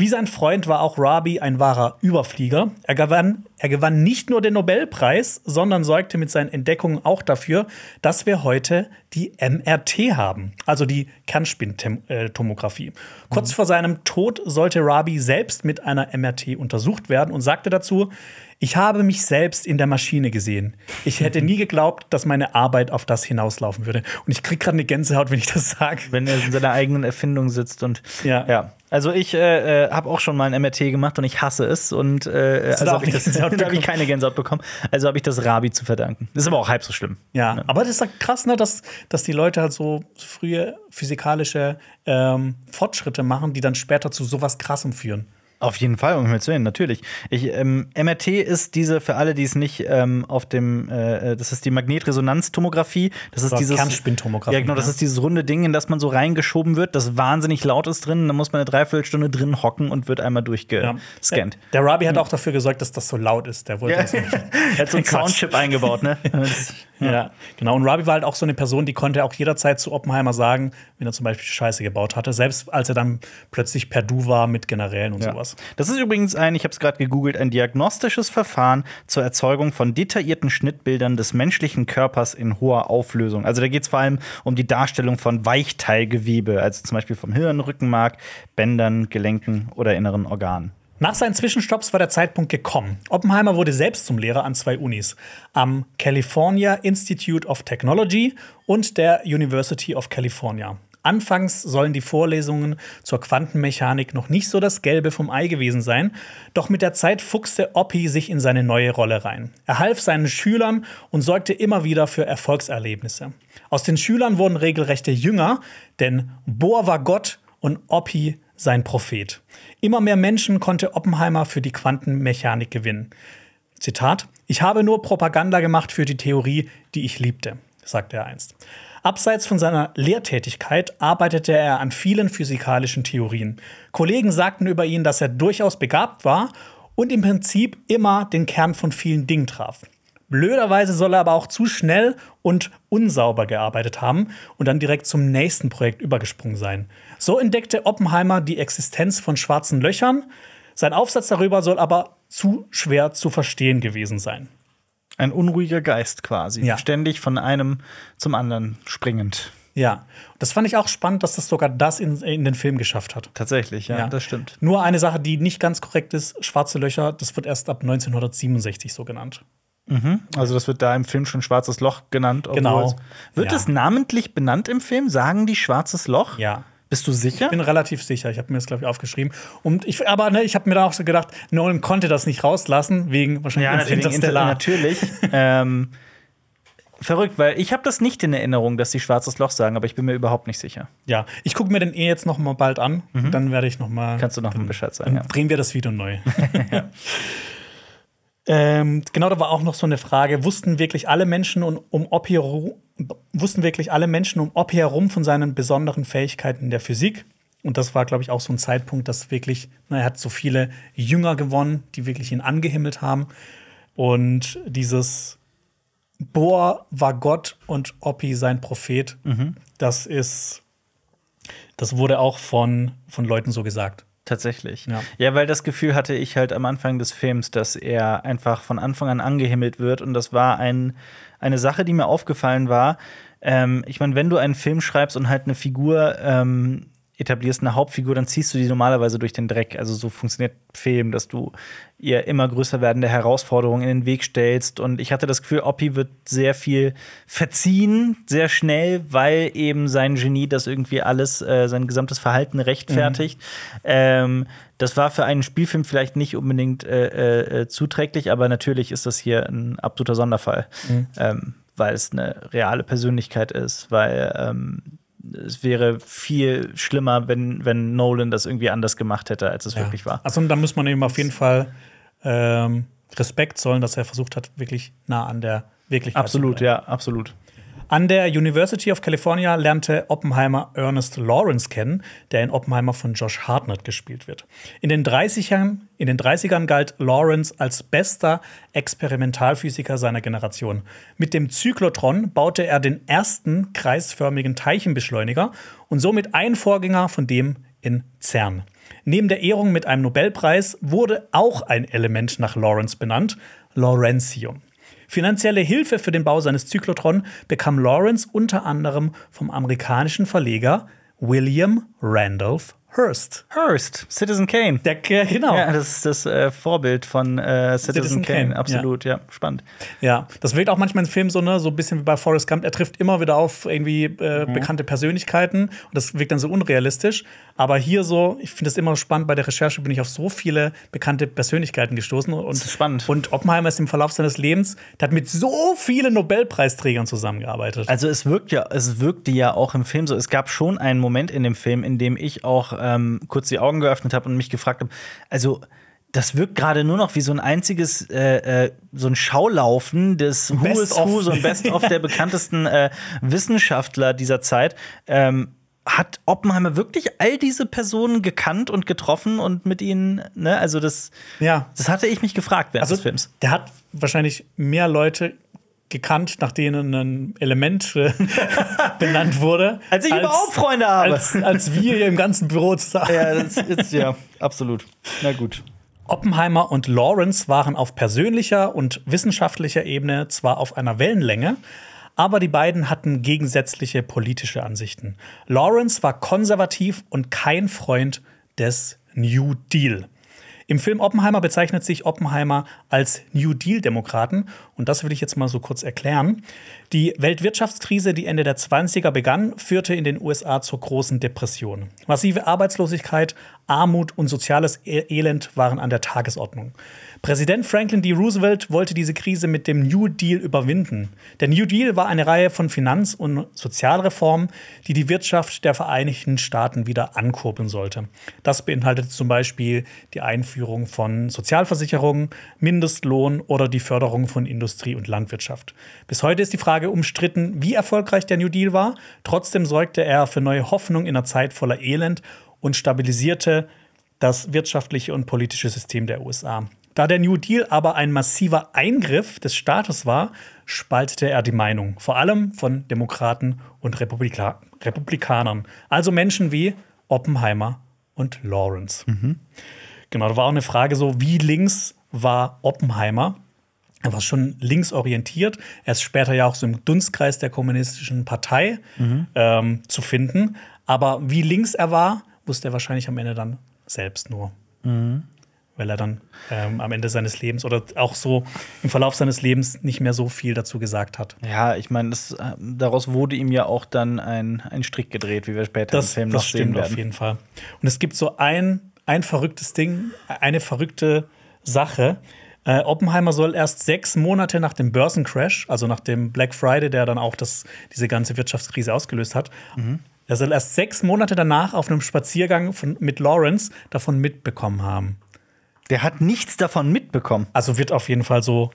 Wie sein Freund war auch Rabi ein wahrer Überflieger. Er gewann, er gewann nicht nur den Nobelpreis, sondern sorgte mit seinen Entdeckungen auch dafür, dass wir heute die MRT haben, also die Kernspintomographie. Kurz mhm. vor seinem Tod sollte Rabi selbst mit einer MRT untersucht werden und sagte dazu, ich habe mich selbst in der Maschine gesehen. Ich hätte nie geglaubt, dass meine Arbeit auf das hinauslaufen würde. Und ich kriege gerade eine Gänsehaut, wenn ich das sage. Wenn er in seiner eigenen Erfindung sitzt und ja. ja. Also ich äh, äh habe auch schon mal ein MRT gemacht und ich hasse es und äh, also habe ich, hab ich keine Gänsehaut bekommen. Also habe ich das Rabi zu verdanken. Das ist aber auch halb so schlimm. Ja, ja. aber das ist halt krass, ne, dass, dass die Leute halt so frühe physikalische ähm, Fortschritte machen, die dann später zu sowas Krassem führen. Auf jeden Fall, um zu sehen, natürlich. Ich, ähm, MRT ist diese, für alle, die es nicht ähm, auf dem, äh, das ist die Magnetresonanztomographie. Das ist dieses. Kernspintomographie. Ja, genau, das ist dieses runde Ding, in das man so reingeschoben wird, das wahnsinnig laut ist drin. Da muss man eine Dreiviertelstunde drin hocken und wird einmal durchgescannt. Ja. Der, Rabi hat auch dafür gesorgt, dass das so laut ist. Der wollte ja. er hat so einen Soundchip eingebaut, ne? ja. ja. genau. Und Rabi war halt auch so eine Person, die konnte auch jederzeit zu Oppenheimer sagen, wenn er zum Beispiel Scheiße gebaut hatte. Selbst als er dann plötzlich per Du war mit Generälen und sowas. Das ist übrigens ein, ich habe es gerade gegoogelt, ein diagnostisches Verfahren zur Erzeugung von detaillierten Schnittbildern des menschlichen Körpers in hoher Auflösung. Also da geht es vor allem um die Darstellung von Weichteilgewebe, also zum Beispiel vom Hirn, Rückenmark, Bändern, Gelenken oder inneren Organen. Nach seinen Zwischenstopps war der Zeitpunkt gekommen. Oppenheimer wurde selbst zum Lehrer an zwei Unis, am California Institute of Technology und der University of California. Anfangs sollen die Vorlesungen zur Quantenmechanik noch nicht so das Gelbe vom Ei gewesen sein, doch mit der Zeit fuchste Oppi sich in seine neue Rolle rein. Er half seinen Schülern und sorgte immer wieder für Erfolgserlebnisse. Aus den Schülern wurden regelrechte Jünger, denn Bohr war Gott und Oppi sein Prophet. Immer mehr Menschen konnte Oppenheimer für die Quantenmechanik gewinnen. Zitat: Ich habe nur Propaganda gemacht für die Theorie, die ich liebte, sagte er einst. Abseits von seiner Lehrtätigkeit arbeitete er an vielen physikalischen Theorien. Kollegen sagten über ihn, dass er durchaus begabt war und im Prinzip immer den Kern von vielen Dingen traf. Blöderweise soll er aber auch zu schnell und unsauber gearbeitet haben und dann direkt zum nächsten Projekt übergesprungen sein. So entdeckte Oppenheimer die Existenz von schwarzen Löchern. Sein Aufsatz darüber soll aber zu schwer zu verstehen gewesen sein. Ein unruhiger Geist quasi. Ja. Ständig von einem zum anderen springend. Ja, das fand ich auch spannend, dass das sogar das in, in den Film geschafft hat. Tatsächlich, ja, ja, das stimmt. Nur eine Sache, die nicht ganz korrekt ist: Schwarze Löcher, das wird erst ab 1967 so genannt. Mhm. Also, das wird da im Film schon Schwarzes Loch genannt. Genau. Wird ja. es namentlich benannt im Film? Sagen die Schwarzes Loch? Ja. Bist du sicher? Ich bin relativ sicher. Ich habe mir das, glaube ich, aufgeschrieben. Und ich, aber ne, ich habe mir dann auch so gedacht, Nolan konnte das nicht rauslassen, wegen wahrscheinlich ja, natürlich. Interstellar. natürlich. ähm, verrückt, weil ich habe das nicht in Erinnerung, dass sie schwarzes Loch sagen, aber ich bin mir überhaupt nicht sicher. Ja, ich gucke mir den eh jetzt noch mal bald an. Dann werde ich noch mal. Kannst du noch mal Bescheid sagen? Dann drehen wir das Video neu. ähm, genau, da war auch noch so eine Frage: Wussten wirklich alle Menschen um, um Oppi herum, wussten wirklich alle Menschen um Oppi herum von seinen besonderen Fähigkeiten in der Physik? Und das war, glaube ich, auch so ein Zeitpunkt, dass wirklich, na, er hat so viele Jünger gewonnen, die wirklich ihn angehimmelt haben. Und dieses Bohr war Gott und Oppi sein Prophet, das ist, das wurde auch von, von Leuten so gesagt. Tatsächlich. Ja. Ja. weil das Gefühl hatte ich halt am Anfang des Films, dass er einfach von Anfang an angehimmelt wird. Und das war ein, eine Sache, die mir aufgefallen war. Ähm, ich meine, wenn du einen Film schreibst und halt eine Figur ähm, etablierst, eine Hauptfigur, dann ziehst du die normalerweise durch den Dreck. Also so funktioniert Film, dass du ihr immer größer werdende Herausforderungen in den Weg stellst. Und ich hatte das Gefühl, Oppi wird sehr viel verziehen, sehr schnell, weil eben sein Genie das irgendwie alles, äh, sein gesamtes Verhalten rechtfertigt. Ähm, das war für einen Spielfilm vielleicht nicht unbedingt äh, äh, zuträglich, aber natürlich ist das hier ein absoluter Sonderfall, ähm, weil es eine reale Persönlichkeit ist, weil ähm, es wäre viel schlimmer, wenn, wenn Nolan das irgendwie anders gemacht hätte, als es wirklich war. Also da muss man ihm auf jeden Fall ähm, Respekt zollen, dass er versucht hat, wirklich nah an der Wirklichkeit Absolut, zu bleiben. ja, absolut. An der University of California lernte Oppenheimer Ernest Lawrence kennen, der in Oppenheimer von Josh Hartnett gespielt wird. In den 30ern, in den 30ern galt Lawrence als bester Experimentalphysiker seiner Generation. Mit dem Zyklotron baute er den ersten kreisförmigen Teilchenbeschleuniger und somit ein Vorgänger von dem in CERN. Neben der Ehrung mit einem Nobelpreis wurde auch ein Element nach Lawrence benannt, Lawrencium. Finanzielle Hilfe für den Bau seines Zyklotron bekam Lawrence unter anderem vom amerikanischen Verleger William Randolph Hearst. Hearst, Citizen Kane. Der, genau. Ja, das ist das äh, Vorbild von äh, Citizen, Citizen Kane. Kane, Absolut, ja. spannend. Ja, das wirkt auch manchmal im Film so, ne, so ein bisschen wie bei Forrest Gump. Er trifft immer wieder auf irgendwie äh, bekannte Persönlichkeiten und das wirkt dann so unrealistisch. Aber hier so, ich finde es immer spannend, bei der Recherche bin ich auf so viele bekannte Persönlichkeiten gestoßen. Und, ist spannend. Und Oppenheimer ist im Verlauf seines Lebens, der hat mit so vielen Nobelpreisträgern zusammengearbeitet. Also es wirkt ja, es wirkte ja auch im Film so. Es gab schon einen Moment in dem Film, in dem ich auch ähm, kurz die Augen geöffnet habe und mich gefragt habe, also das wirkt gerade nur noch wie so ein einziges, äh, äh, so ein Schaulaufen des Who Best is of. Who, so ein Best-of der bekanntesten äh, Wissenschaftler dieser Zeit. Ähm, hat Oppenheimer wirklich all diese Personen gekannt und getroffen und mit ihnen, ne? Also das, ja. das hatte ich mich gefragt während Also, des Films. der hat wahrscheinlich mehr Leute gekannt, nach denen ein Element äh, benannt wurde. Als ich überhaupt Freunde habe. Als, als wir hier im ganzen Büro zusammen. Ja, das ist ja absolut. Na gut. Oppenheimer und Lawrence waren auf persönlicher und wissenschaftlicher Ebene zwar auf einer Wellenlänge, aber die beiden hatten gegensätzliche politische Ansichten. Lawrence war konservativ und kein Freund des New Deal. Im Film Oppenheimer bezeichnet sich Oppenheimer als New Deal-Demokraten und das will ich jetzt mal so kurz erklären. Die Weltwirtschaftskrise, die Ende der 20er begann, führte in den USA zur großen Depression. Massive Arbeitslosigkeit, Armut und soziales E- Elend waren an der Tagesordnung. Präsident Franklin D. Roosevelt wollte diese Krise mit dem New Deal überwinden. Der New Deal war eine Reihe von Finanz- und Sozialreformen, die die Wirtschaft der Vereinigten Staaten wieder ankurbeln sollte. Das beinhaltete zum Beispiel die Einführung von Sozialversicherungen, Mindestlohn oder die Förderung von Industrie und Landwirtschaft. Bis heute ist die Frage umstritten, wie erfolgreich der New Deal war. Trotzdem sorgte er für neue Hoffnung in einer Zeit voller Elend und stabilisierte das wirtschaftliche und politische System der USA. Da der New Deal aber ein massiver Eingriff des Staates war, spaltete er die Meinung, vor allem von Demokraten und Republika Republikanern, also Menschen wie Oppenheimer und Lawrence. Genau, da war auch eine Frage so, wie links war Oppenheimer? Er war schon linksorientiert. Er ist später ja auch so im Dunstkreis der kommunistischen Partei ähm, zu finden. Aber wie links er war, wusste er wahrscheinlich am Ende dann selbst nur. Weil er dann ähm, am Ende seines Lebens oder auch so im Verlauf seines Lebens nicht mehr so viel dazu gesagt hat. Ja, ich meine, äh, daraus wurde ihm ja auch dann ein, ein Strick gedreht, wie wir später das, im Film das noch stimmt sehen werden. auf jeden Fall. Und es gibt so ein, ein verrücktes Ding, eine verrückte Sache. Äh, Oppenheimer soll erst sechs Monate nach dem Börsencrash, also nach dem Black Friday, der dann auch das, diese ganze Wirtschaftskrise ausgelöst hat, er soll erst sechs Monate danach auf einem Spaziergang von, mit Lawrence davon mitbekommen haben. Der hat nichts davon mitbekommen. Also wird auf jeden Fall so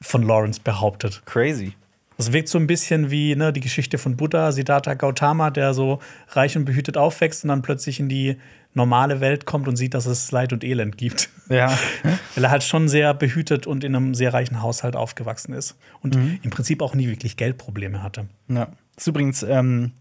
von Lawrence behauptet. Crazy. Das wirkt so ein bisschen wie ne, die Geschichte von Buddha, Siddhartha Gautama, der so reich und behütet aufwächst und dann plötzlich in die normale Welt kommt und sieht, dass es Leid und Elend gibt. Ja. Weil er halt schon sehr behütet und in einem sehr reichen Haushalt aufgewachsen ist und Mhm. im Prinzip auch nie wirklich Geldprobleme hatte. Ja. Das ist übrigens, ähm,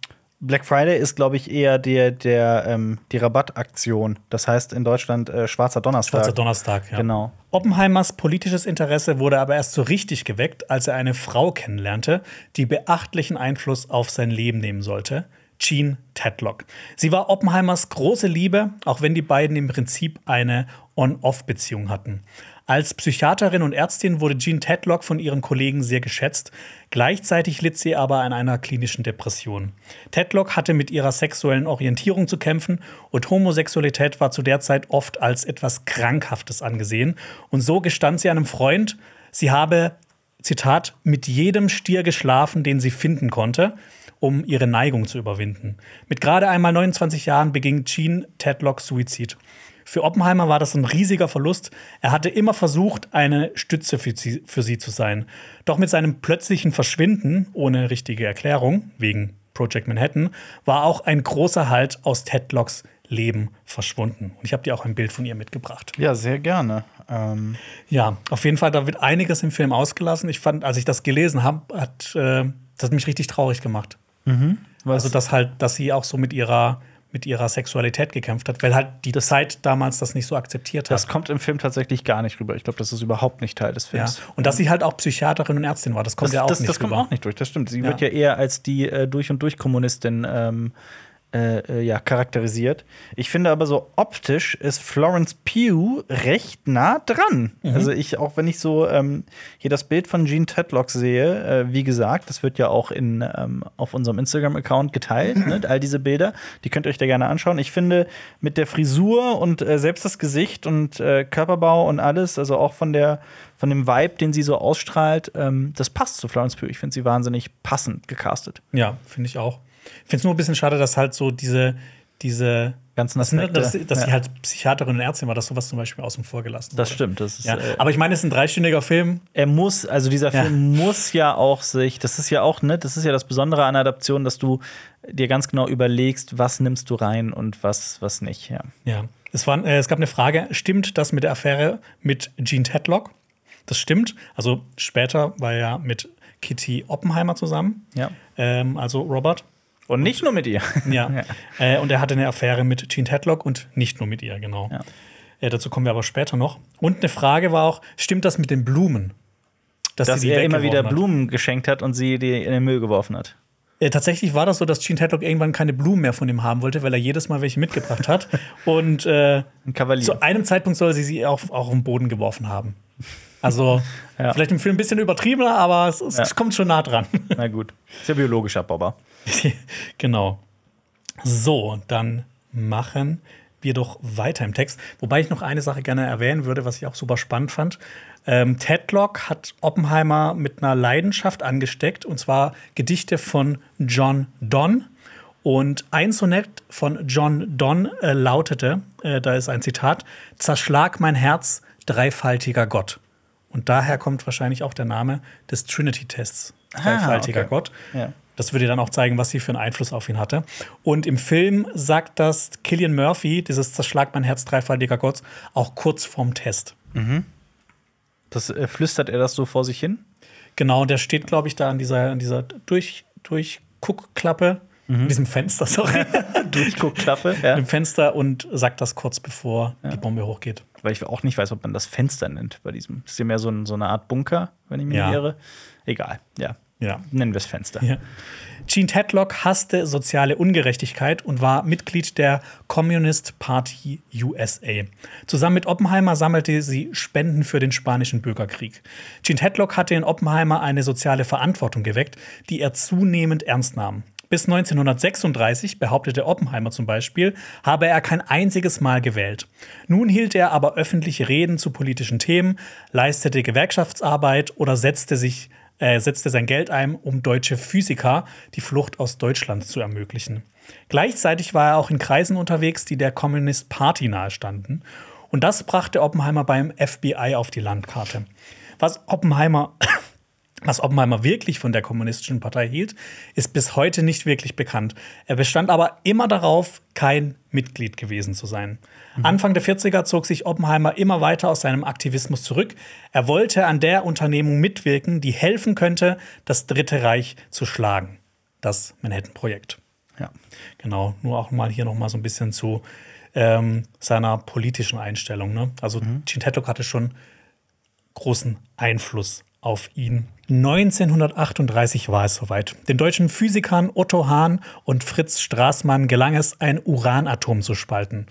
Black Friday ist, glaube ich, eher der, der, ähm, die Rabattaktion. Das heißt in Deutschland äh, Schwarzer Donnerstag. Schwarzer Donnerstag, ja. Genau. Oppenheimers politisches Interesse wurde aber erst so richtig geweckt, als er eine Frau kennenlernte, die beachtlichen Einfluss auf sein Leben nehmen sollte. Jean Tedlock. Sie war Oppenheimers große Liebe, auch wenn die beiden im Prinzip eine On-Off-Beziehung hatten. Als Psychiaterin und Ärztin wurde Jean Tedlock von ihren Kollegen sehr geschätzt. Gleichzeitig litt sie aber an einer klinischen Depression. Tedlock hatte mit ihrer sexuellen Orientierung zu kämpfen und Homosexualität war zu der Zeit oft als etwas Krankhaftes angesehen. Und so gestand sie einem Freund, sie habe, Zitat, mit jedem Stier geschlafen, den sie finden konnte, um ihre Neigung zu überwinden. Mit gerade einmal 29 Jahren beging Jean Tedlock Suizid. Für Oppenheimer war das ein riesiger Verlust. Er hatte immer versucht, eine Stütze für sie, für sie zu sein. Doch mit seinem plötzlichen Verschwinden, ohne richtige Erklärung, wegen Project Manhattan, war auch ein großer Halt aus Tedlocks Leben verschwunden. Und ich habe dir auch ein Bild von ihr mitgebracht. Ja, sehr gerne. Ähm, Ja, auf jeden Fall, da wird einiges im Film ausgelassen. Ich fand, als ich das gelesen habe, hat äh, das hat mich richtig traurig gemacht. was, Also, dass halt, dass sie auch so mit ihrer, mit ihrer Sexualität gekämpft hat, weil halt die Zeit damals das nicht so akzeptiert hat. das kommt im Film tatsächlich gar nicht rüber. Ich glaube, das ist überhaupt nicht Teil des ja. Films. Und dass sie halt auch Psychiaterin und Ärztin war, das kommt Das, ja auch das, nicht das kommt rüber. auch nicht durch, das stimmt. Sie Ja. wird ja eher als die äh, durch und durch Kommunistin ähm, äh, äh, ja, charakterisiert. Ich finde aber so optisch ist Florence Pugh recht nah dran. Mhm. Also ich, auch wenn ich so ähm, hier das Bild von Jean Tedlock sehe, äh, wie gesagt, das wird ja auch in, ähm, auf unserem Instagram-Account geteilt, ne? all diese Bilder, die könnt ihr euch da gerne anschauen. Ich finde, mit der Frisur und äh, selbst das Gesicht und äh, Körperbau und alles, also auch von der von dem Vibe, den sie so ausstrahlt, ähm, das passt zu Florence Pugh. Ich finde sie wahnsinnig passend gecastet. Ja, finde ich auch. Ich finde es nur ein bisschen schade, dass halt so diese, diese Ganzen ne, Aspekte. dass, dass Ja. sie halt Psychiaterin und Ärztin war, dass sowas zum Beispiel außen vor gelassen Das wurde. stimmt. Das ist, Ja, äh, aber ich meine, es ist ein dreistündiger Film. er muss, also dieser Ja. Film muss ja auch sich, das ist ja auch, ne, das ist ja das Besondere an Adaptionen, dass du dir ganz genau überlegst, was nimmst du rein und was, was nicht. Ja. Ja. Es, war, äh, es gab eine Frage: Stimmt das mit der Affäre mit Jean Tedlock? Das stimmt. Also später war er ja mit Kitty Oppenheimer zusammen. ja. Ähm, also Robert. Und nicht nur mit ihr. Ja. Äh, und er hatte eine Affäre mit Jean Tedlock und nicht nur mit ihr, genau. Ja. Äh, dazu kommen wir aber später noch. Und eine Frage war auch: Stimmt das mit den Blumen? Dass sie die er immer wieder hat? Blumen geschenkt hat und sie die in den Müll geworfen hat. Äh, tatsächlich war das so, dass Gene Tedlock irgendwann keine Blumen mehr von ihm haben wollte, weil er jedes Mal welche mitgebracht hat. Und äh, Ein Kavalier. zu einem Zeitpunkt soll sie sie auch, auch auf den Boden geworfen haben. Also Ja. vielleicht im Film ein bisschen übertriebener, aber es, es Ja. kommt schon nah dran. Na gut. Ist ja biologisch abbaubar. genau. So, dann machen wir doch weiter im Text. Wobei ich noch eine Sache gerne erwähnen würde, was ich auch super spannend fand. Ähm, Tedlock hat Oppenheimer mit einer Leidenschaft angesteckt, und zwar Gedichte von John Donne. Und ein Sonett von John Donne äh, lautete, äh, da ist ein Zitat, Zerschlag mein Herz, dreifaltiger Gott. Und daher kommt wahrscheinlich auch der Name des Trinity-Tests, dreifaltiger okay. Gott. Ja. Das würde dann auch zeigen, was sie für einen Einfluss auf ihn hatte. Und im Film sagt das Killian Murphy, dieses Zerschlag mein Herz, dreifaltiger Gott, auch kurz vorm Test. Das äh, flüstert er das so vor sich hin? Genau, und der steht, glaube ich, da an dieser, an dieser Durch, Durchguckklappe, in diesem Fenster, sorry, Durchguckklappe. Ja. im Fenster und sagt das kurz bevor die Bombe hochgeht. Weil ich auch nicht weiß, ob man das Fenster nennt bei diesem. Das ist ja mehr so, ein, so eine Art Bunker, wenn ich mich Ja. irre. Egal, ja. Ja. nennen wir es Fenster. Ja. Jean Tedlock hasste soziale Ungerechtigkeit und war Mitglied der Communist Party USA. Zusammen mit Oppenheimer sammelte sie Spenden für den Spanischen Bürgerkrieg. Jean Tedlock hatte in Oppenheimer eine soziale Verantwortung geweckt, die er zunehmend ernst nahm. Bis 1936 behauptete Oppenheimer zum Beispiel, habe er kein einziges Mal gewählt. Nun hielt er aber öffentliche Reden zu politischen Themen, leistete Gewerkschaftsarbeit oder setzte sich äh, setzte sein Geld ein, um deutsche Physiker die Flucht aus Deutschland zu ermöglichen. Gleichzeitig war er auch in Kreisen unterwegs, die der Communist Party nahestanden. Und das brachte Oppenheimer beim FBI auf die Landkarte. Was Oppenheimer was Oppenheimer wirklich von der Kommunistischen Partei hielt, ist bis heute nicht wirklich bekannt. Er bestand aber immer darauf, kein Mitglied gewesen zu sein. Mhm. Anfang der 40er zog sich Oppenheimer immer weiter aus seinem Aktivismus zurück. Er wollte an der Unternehmung mitwirken, die helfen könnte, das Dritte Reich zu schlagen. Das Manhattan-Projekt. Ja. Genau, nur auch mal hier noch mal so ein bisschen zu ähm, seiner politischen Einstellung. Ne? Also mhm. Gene Tedlock hatte schon großen Einfluss auf ihn. 1938 war es soweit. Den deutschen Physikern Otto Hahn und Fritz Straßmann gelang es, ein Uranatom zu spalten.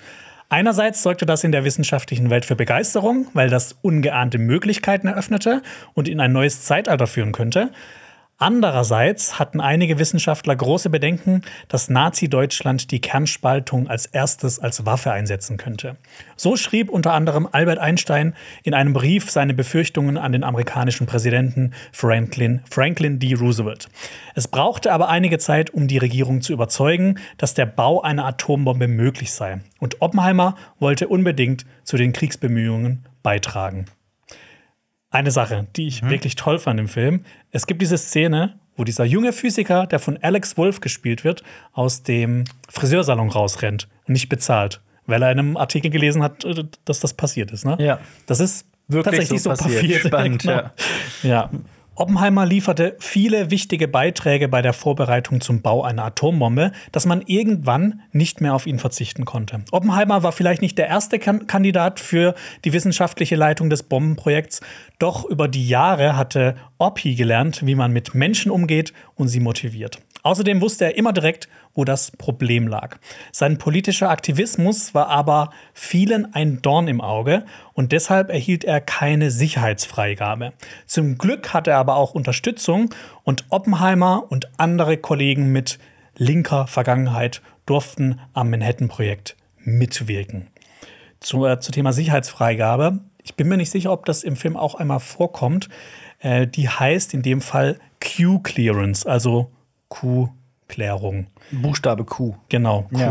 Einerseits sorgte das in der wissenschaftlichen Welt für Begeisterung, weil das ungeahnte Möglichkeiten eröffnete und in ein neues Zeitalter führen könnte. Andererseits hatten einige Wissenschaftler große Bedenken, dass Nazi-Deutschland die Kernspaltung als erstes als Waffe einsetzen könnte. So schrieb unter anderem Albert Einstein in einem Brief seine Befürchtungen an den amerikanischen Präsidenten Franklin, Franklin D. Roosevelt. Es brauchte aber einige Zeit, um die Regierung zu überzeugen, dass der Bau einer Atombombe möglich sei. Und Oppenheimer wollte unbedingt zu den Kriegsbemühungen beitragen. Eine Sache, die ich mhm. wirklich toll fand im Film. Es gibt diese Szene, wo dieser junge Physiker, der von Alex Wolf gespielt wird, aus dem Friseursalon rausrennt und nicht bezahlt, weil er in einem Artikel gelesen hat, äh, dass das passiert ist. Ne? Ja. Das ist wirklich tatsächlich so passiert. passiert. Spannend, genau. ja. Oppenheimer lieferte viele wichtige Beiträge bei der Vorbereitung zum Bau einer Atombombe, dass man irgendwann nicht mehr auf ihn verzichten konnte. Oppenheimer war vielleicht nicht der erste Kandidat für die wissenschaftliche Leitung des Bombenprojekts, doch über die Jahre hatte Oppi gelernt, wie man mit Menschen umgeht und sie motiviert. Außerdem wusste er immer direkt, wo das Problem lag. Sein politischer Aktivismus war aber vielen ein Dorn im Auge und deshalb erhielt er keine Sicherheitsfreigabe. Zum Glück hatte er aber auch Unterstützung und Oppenheimer und andere Kollegen mit linker Vergangenheit durften am Manhattan-Projekt mitwirken. Zu, äh, zu Thema Sicherheitsfreigabe. Ich bin mir nicht sicher, ob das im Film auch einmal vorkommt. Äh, die heißt in dem Fall Q-Clearance, also Q-Klärung. Buchstabe Q. Genau, Q. Ja.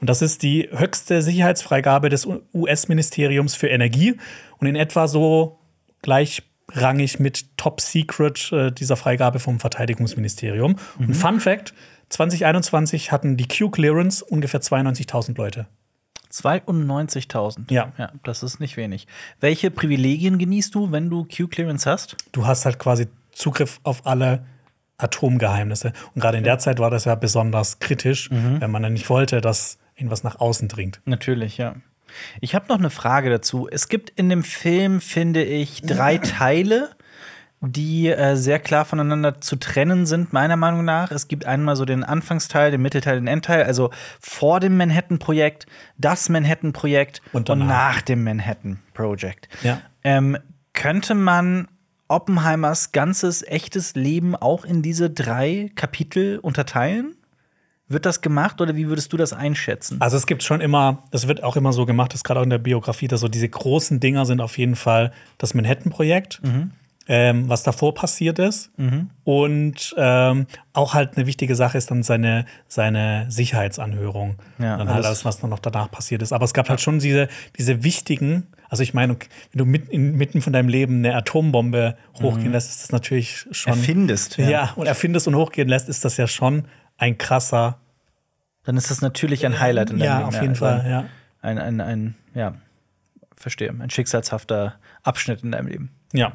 Und das ist die höchste Sicherheitsfreigabe des US-Ministeriums für Energie und in etwa so gleichrangig mit Top Secret äh, dieser Freigabe vom Verteidigungsministerium. Mhm. Und Fun Fact: 2021 hatten die Q-Clearance ungefähr 92.000 Leute. 92.000. Ja. ja. Das ist nicht wenig. Welche Privilegien genießt du, wenn du Q-Clearance hast? Du hast halt quasi Zugriff auf alle Atomgeheimnisse. Und gerade in der Zeit war das ja besonders kritisch, mhm. wenn man dann nicht wollte, dass irgendwas nach außen dringt. Natürlich, ja. Ich habe noch eine Frage dazu. Es gibt in dem Film, finde ich, drei Teile, die äh, sehr klar voneinander zu trennen sind, meiner Meinung nach. Es gibt einmal so den Anfangsteil, den Mittelteil, den Endteil, also vor dem Manhattan-Projekt, das Manhattan-Projekt und, und, nach dem Manhattan-Projekt. Ja. Ähm, könnte man Oppenheimers ganzes echtes Leben auch in diese drei Kapitel unterteilen? Wird das gemacht oder wie würdest du das einschätzen? Also es gibt schon immer, es wird auch immer so gemacht, dass gerade auch in der Biografie, dass so diese großen Dinger sind auf jeden Fall das Manhattan-Projekt. Mhm ähm, was davor passiert ist. Mhm. Und ähm, auch halt eine wichtige Sache ist dann seine, seine Sicherheitsanhörung. Ja, dann halt alles, was dann noch danach passiert ist. Aber es gab halt schon diese, diese wichtigen, also ich meine, wenn du mit, inmitten von deinem Leben eine Atombombe hochgehen mhm. lässt, ist das natürlich schon. Erfindest. Ja. ja, und erfindest und hochgehen lässt, ist das ja schon ein krasser. Dann ist das natürlich ein Highlight in deinem ja, Leben. Auf jeden ja, also Fall, ja. Ein, ein, ein, ja, verstehe. Ein schicksalshafter Abschnitt in deinem Leben. Ja.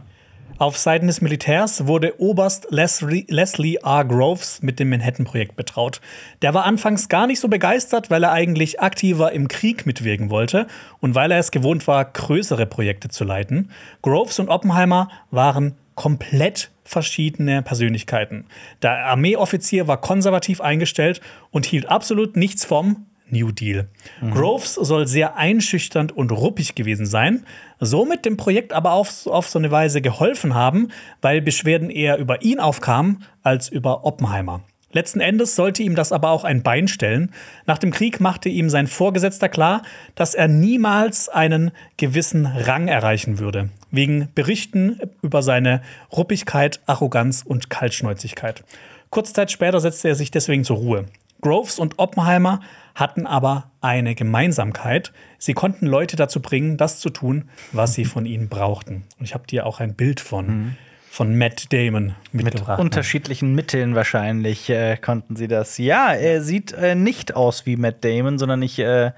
Auf Seiten des Militärs wurde Oberst Leslie, Leslie R. Groves mit dem Manhattan-Projekt betraut. Der war anfangs gar nicht so begeistert, weil er eigentlich aktiver im Krieg mitwirken wollte und weil er es gewohnt war, größere Projekte zu leiten. Groves und Oppenheimer waren komplett verschiedene Persönlichkeiten. Der Armeeoffizier war konservativ eingestellt und hielt absolut nichts vom New Deal. Mhm. Groves soll sehr einschüchternd und ruppig gewesen sein, somit dem Projekt aber auf, auf so eine Weise geholfen haben, weil Beschwerden eher über ihn aufkamen als über Oppenheimer. Letzten Endes sollte ihm das aber auch ein Bein stellen. Nach dem Krieg machte ihm sein Vorgesetzter klar, dass er niemals einen gewissen Rang erreichen würde, wegen Berichten über seine Ruppigkeit, Arroganz und Kaltschnäuzigkeit. Kurze Zeit später setzte er sich deswegen zur Ruhe. Groves und Oppenheimer hatten aber eine Gemeinsamkeit. Sie konnten Leute dazu bringen, das zu tun, was sie von ihnen brauchten. Und ich habe dir auch ein Bild von. Mhm von Matt Damon mitgebracht. Mit unterschiedlichen Mitteln wahrscheinlich äh, konnten sie das. Ja, er sieht äh, nicht aus wie Matt Damon, sondern ich. Äh,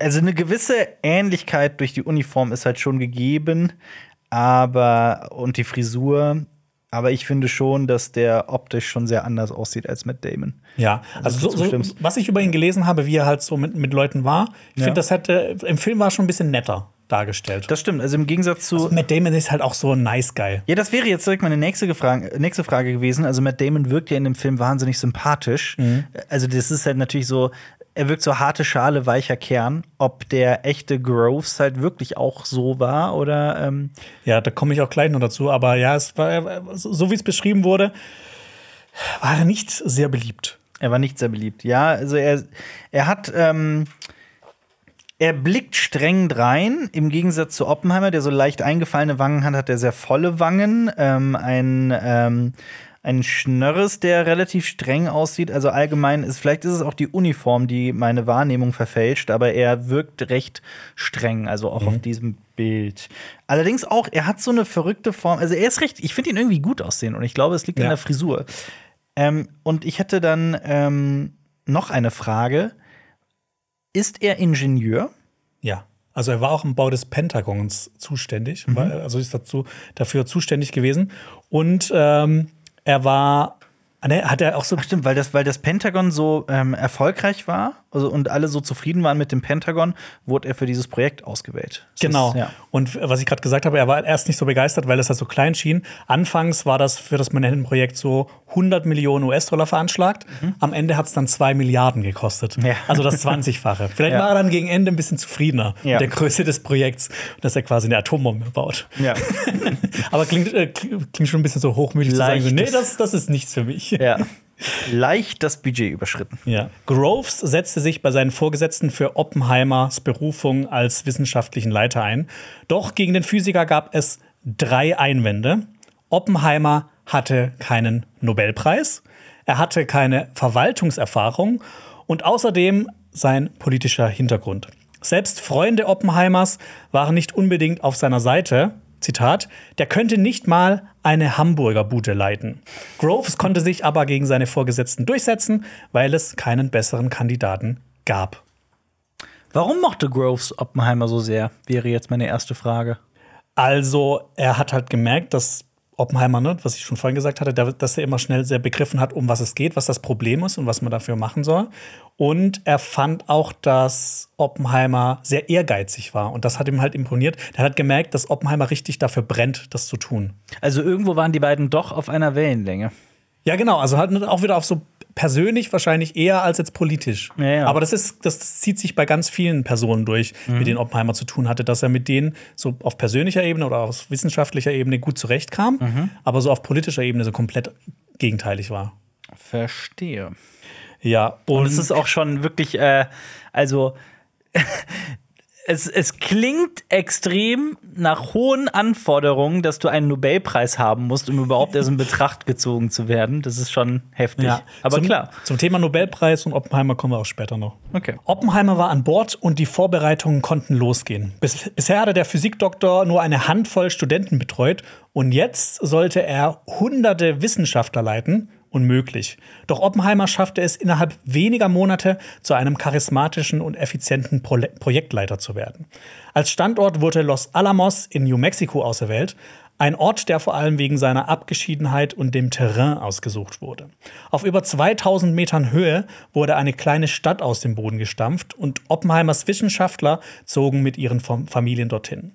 also eine gewisse Ähnlichkeit durch die Uniform ist halt schon gegeben, aber und die Frisur. Aber ich finde schon, dass der optisch schon sehr anders aussieht als Matt Damon. Ja, also, also so, so, was ich über ihn gelesen habe, wie er halt so mit, mit Leuten war, ich ja. finde, das hätte im Film war schon ein bisschen netter dargestellt. Das stimmt. Also im Gegensatz zu. Also Matt Damon ist halt auch so ein nice Guy. Ja, das wäre jetzt direkt meine nächste Frage, nächste Frage gewesen. Also Matt Damon wirkt ja in dem Film wahnsinnig sympathisch. Mhm. Also das ist halt natürlich so. Er wirkt so harte Schale, weicher Kern. Ob der echte Groves halt wirklich auch so war oder. Ähm ja, da komme ich auch gleich noch dazu. Aber ja, es war so wie es beschrieben wurde, war er nicht sehr beliebt. Er war nicht sehr beliebt. Ja, also er, er hat. Ähm er blickt streng drein, im Gegensatz zu Oppenheimer, der so leicht eingefallene Wangen hat, hat er sehr volle Wangen. Ähm, ein, ähm, ein Schnörres, der relativ streng aussieht. Also allgemein ist, vielleicht ist es auch die Uniform, die meine Wahrnehmung verfälscht, aber er wirkt recht streng, also auch mhm. auf diesem Bild. Allerdings auch, er hat so eine verrückte Form. Also er ist recht, ich finde ihn irgendwie gut aussehen und ich glaube, es liegt ja. an der Frisur. Ähm, und ich hätte dann ähm, noch eine Frage. Ist er Ingenieur? Ja. Also er war auch im Bau des Pentagons zuständig, mhm. war, also ist dazu, dafür zuständig gewesen. Und ähm, er war ne, hat er auch so. Ach stimmt, weil das, weil das Pentagon so ähm, erfolgreich war also, und alle so zufrieden waren mit dem Pentagon, wurde er für dieses Projekt ausgewählt. Das genau. Ist, ja. Und was ich gerade gesagt habe, er war erst nicht so begeistert, weil es halt so klein schien. Anfangs war das für das Manhattan-Projekt so 100 Millionen US-Dollar veranschlagt. Mhm. Am Ende hat es dann 2 Milliarden gekostet. Ja. Also das 20-fache. Vielleicht ja. war er dann gegen Ende ein bisschen zufriedener mit der Größe des Projekts, dass er quasi eine Atombombe baut. Ja. Aber klingt, äh, klingt schon ein bisschen so hochmütig Leicht zu sagen, nee, das, das ist nichts für mich. Ja. Leicht das Budget überschritten. Ja. Groves setzte sich bei seinen Vorgesetzten für Oppenheimers Berufung als wissenschaftlichen Leiter ein. Doch gegen den Physiker gab es drei Einwände. Oppenheimer hatte keinen Nobelpreis, er hatte keine Verwaltungserfahrung und außerdem sein politischer Hintergrund. Selbst Freunde Oppenheimers waren nicht unbedingt auf seiner Seite, Zitat, der könnte nicht mal eine Hamburger Bude leiten. Groves konnte sich aber gegen seine Vorgesetzten durchsetzen, weil es keinen besseren Kandidaten gab. Warum mochte Groves Oppenheimer so sehr? Wäre jetzt meine erste Frage. Also, er hat halt gemerkt, dass Oppenheimer, ne, was ich schon vorhin gesagt hatte, dass er immer schnell sehr begriffen hat, um was es geht, was das Problem ist und was man dafür machen soll. Und er fand auch, dass Oppenheimer sehr ehrgeizig war. Und das hat ihm halt imponiert. Er hat gemerkt, dass Oppenheimer richtig dafür brennt, das zu tun. Also irgendwo waren die beiden doch auf einer Wellenlänge. Ja, genau. Also halt auch wieder auf so persönlich wahrscheinlich eher als jetzt politisch. Ja, ja. Aber das ist, das zieht sich bei ganz vielen Personen durch, mhm. mit denen Oppenheimer zu tun hatte, dass er mit denen so auf persönlicher Ebene oder auf wissenschaftlicher Ebene gut zurechtkam, mhm. aber so auf politischer Ebene so komplett gegenteilig war. Verstehe. Ja, und, und es ist auch schon wirklich, äh, also es, es klingt extrem nach hohen Anforderungen, dass du einen Nobelpreis haben musst, um überhaupt erst in Betracht gezogen zu werden. Das ist schon heftig. Ja. Aber zum, klar. Zum Thema Nobelpreis und Oppenheimer kommen wir auch später noch. Okay. Oppenheimer war an Bord und die Vorbereitungen konnten losgehen. Bis, bisher hatte der Physikdoktor nur eine Handvoll Studenten betreut und jetzt sollte er hunderte Wissenschaftler leiten unmöglich. Doch Oppenheimer schaffte es innerhalb weniger Monate zu einem charismatischen und effizienten Pro Projektleiter zu werden. Als Standort wurde Los Alamos in New Mexico auserwählt, ein Ort, der vor allem wegen seiner Abgeschiedenheit und dem Terrain ausgesucht wurde. Auf über 2000 Metern Höhe wurde eine kleine Stadt aus dem Boden gestampft und Oppenheimers Wissenschaftler zogen mit ihren Familien dorthin.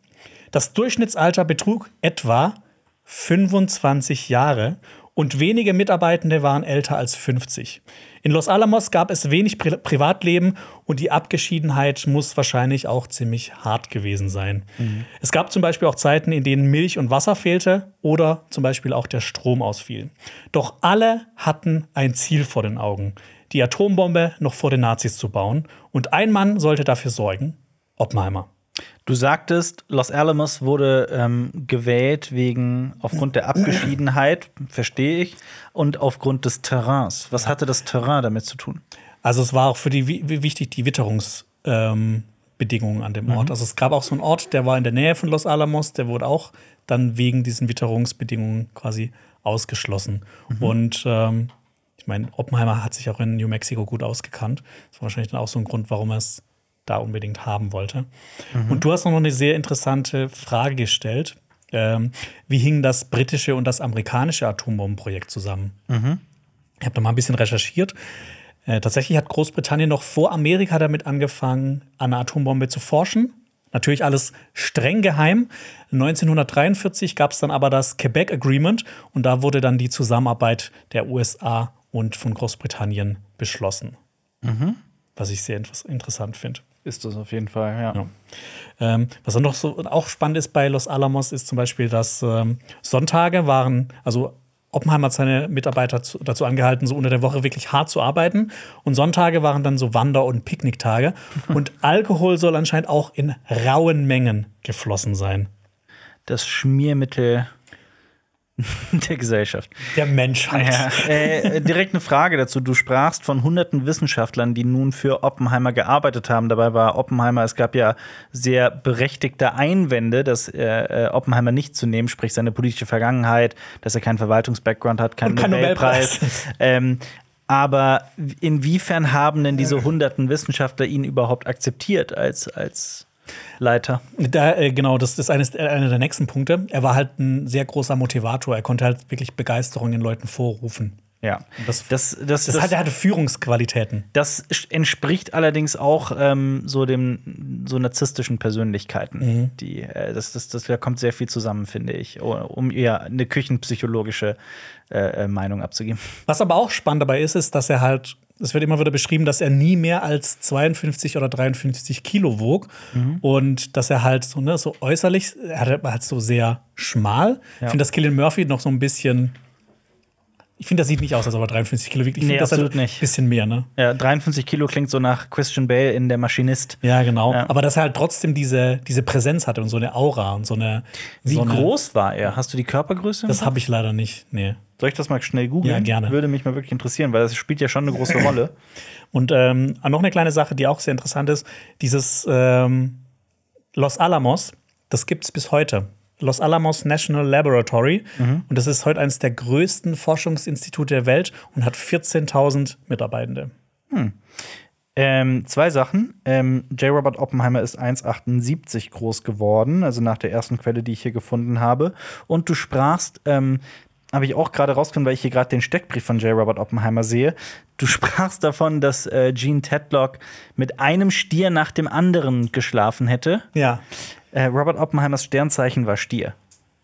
Das Durchschnittsalter betrug etwa 25 Jahre und wenige Mitarbeitende waren älter als 50. In Los Alamos gab es wenig Pri Privatleben und die Abgeschiedenheit muss wahrscheinlich auch ziemlich hart gewesen sein. Mhm. Es gab zum Beispiel auch Zeiten, in denen Milch und Wasser fehlte oder zum Beispiel auch der Strom ausfiel. Doch alle hatten ein Ziel vor den Augen, die Atombombe noch vor den Nazis zu bauen. Und ein Mann sollte dafür sorgen, Oppenheimer. Du sagtest, Los Alamos wurde ähm, gewählt wegen aufgrund der Abgeschiedenheit, verstehe ich, und aufgrund des Terrains. Was hatte das Terrain damit zu tun? Also es war auch für die wichtig die Witterungsbedingungen ähm, an dem Ort. Mhm. Also es gab auch so einen Ort, der war in der Nähe von Los Alamos, der wurde auch dann wegen diesen Witterungsbedingungen quasi ausgeschlossen. Mhm. Und ähm, ich meine, Oppenheimer hat sich auch in New Mexico gut ausgekannt. Das war wahrscheinlich dann auch so ein Grund, warum er es da unbedingt haben wollte. Mhm. Und du hast noch eine sehr interessante Frage gestellt. Ähm, wie hing das britische und das amerikanische Atombombenprojekt zusammen? Mhm. Ich habe da mal ein bisschen recherchiert. Äh, tatsächlich hat Großbritannien noch vor Amerika damit angefangen, an einer Atombombe zu forschen. Natürlich alles streng geheim. 1943 gab es dann aber das Quebec Agreement und da wurde dann die Zusammenarbeit der USA und von Großbritannien beschlossen. Mhm. Was ich sehr interessant finde. Ist das auf jeden Fall, ja. ja. Ähm, was dann noch so auch spannend ist bei Los Alamos, ist zum Beispiel, dass ähm, Sonntage waren, also Oppenheimer hat seine Mitarbeiter zu, dazu angehalten, so unter der Woche wirklich hart zu arbeiten. Und Sonntage waren dann so Wander- und Picknicktage. und Alkohol soll anscheinend auch in rauen Mengen geflossen sein. Das Schmiermittel der Gesellschaft. Der Menschheit. Ja. Äh, direkt eine Frage dazu. Du sprachst von hunderten Wissenschaftlern, die nun für Oppenheimer gearbeitet haben. Dabei war Oppenheimer, es gab ja sehr berechtigte Einwände, dass äh, Oppenheimer nicht zu nehmen, sprich seine politische Vergangenheit, dass er keinen Verwaltungsbackground hat, keinen kein Nobelpreis. Nobelpreis. ähm, aber inwiefern haben denn diese hunderten Wissenschaftler ihn überhaupt akzeptiert als, als Leiter. Da, äh, genau, das ist eines, äh, einer der nächsten Punkte. Er war halt ein sehr großer Motivator. Er konnte halt wirklich Begeisterung in Leuten vorrufen. Ja, das, das, das, das, hat, er hatte Führungsqualitäten. Das entspricht allerdings auch ähm, so dem so narzisstischen Persönlichkeiten. Mhm. Die, äh, das, das, das, da kommt sehr viel zusammen, finde ich, um eher eine küchenpsychologische äh, äh, Meinung abzugeben. Was aber auch spannend dabei ist, ist, dass er halt es wird immer wieder beschrieben, dass er nie mehr als 52 oder 53 Kilo wog mhm. und dass er halt so, ne, so äußerlich, er war halt so sehr schmal. Ja. Ich finde, dass Killian Murphy noch so ein bisschen ich finde, das sieht nicht aus, als ob er 53 Kilo wiegt. Ich finde, nee, das absolut ein nicht. bisschen mehr, ne? Ja, 53 Kilo klingt so nach Christian Bale in Der Maschinist. Ja, genau. Ja. Aber dass er halt trotzdem diese, diese Präsenz hatte und so eine Aura und so eine. Wie so eine groß war er? Hast du die Körpergröße? Das habe ich leider nicht, nee. Soll ich das mal schnell googeln? Ja, gerne. Würde mich mal wirklich interessieren, weil das spielt ja schon eine große Rolle. Und ähm, noch eine kleine Sache, die auch sehr interessant ist: dieses ähm, Los Alamos, das gibt es bis heute. Los Alamos National Laboratory. Mhm. Und das ist heute eines der größten Forschungsinstitute der Welt und hat 14.000 Mitarbeitende. Hm. Ähm, zwei Sachen. Ähm, J. Robert Oppenheimer ist 1,78 groß geworden, also nach der ersten Quelle, die ich hier gefunden habe. Und du sprachst, ähm, habe ich auch gerade rausgefunden, weil ich hier gerade den Steckbrief von J. Robert Oppenheimer sehe. Du sprachst davon, dass äh, Gene Tedlock mit einem Stier nach dem anderen geschlafen hätte. Ja. Äh, Robert Oppenheimers Sternzeichen war Stier.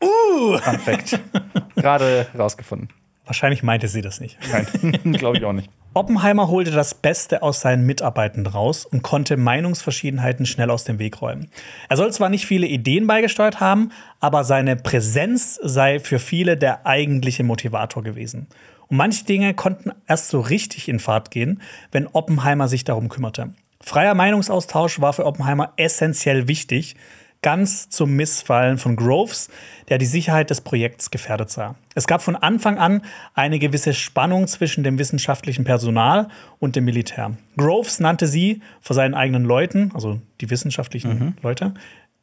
Uh! Fun Fact. Gerade rausgefunden. Wahrscheinlich meinte sie das nicht. Nein, glaube ich auch nicht. Oppenheimer holte das Beste aus seinen Mitarbeitern raus und konnte Meinungsverschiedenheiten schnell aus dem Weg räumen. Er soll zwar nicht viele Ideen beigesteuert haben, aber seine Präsenz sei für viele der eigentliche Motivator gewesen. Und manche Dinge konnten erst so richtig in Fahrt gehen, wenn Oppenheimer sich darum kümmerte. Freier Meinungsaustausch war für Oppenheimer essentiell wichtig, ganz zum Missfallen von Groves, der die Sicherheit des Projekts gefährdet sah. Es gab von Anfang an eine gewisse Spannung zwischen dem wissenschaftlichen Personal und dem Militär. Groves nannte sie vor seinen eigenen Leuten, also die wissenschaftlichen mhm. Leute,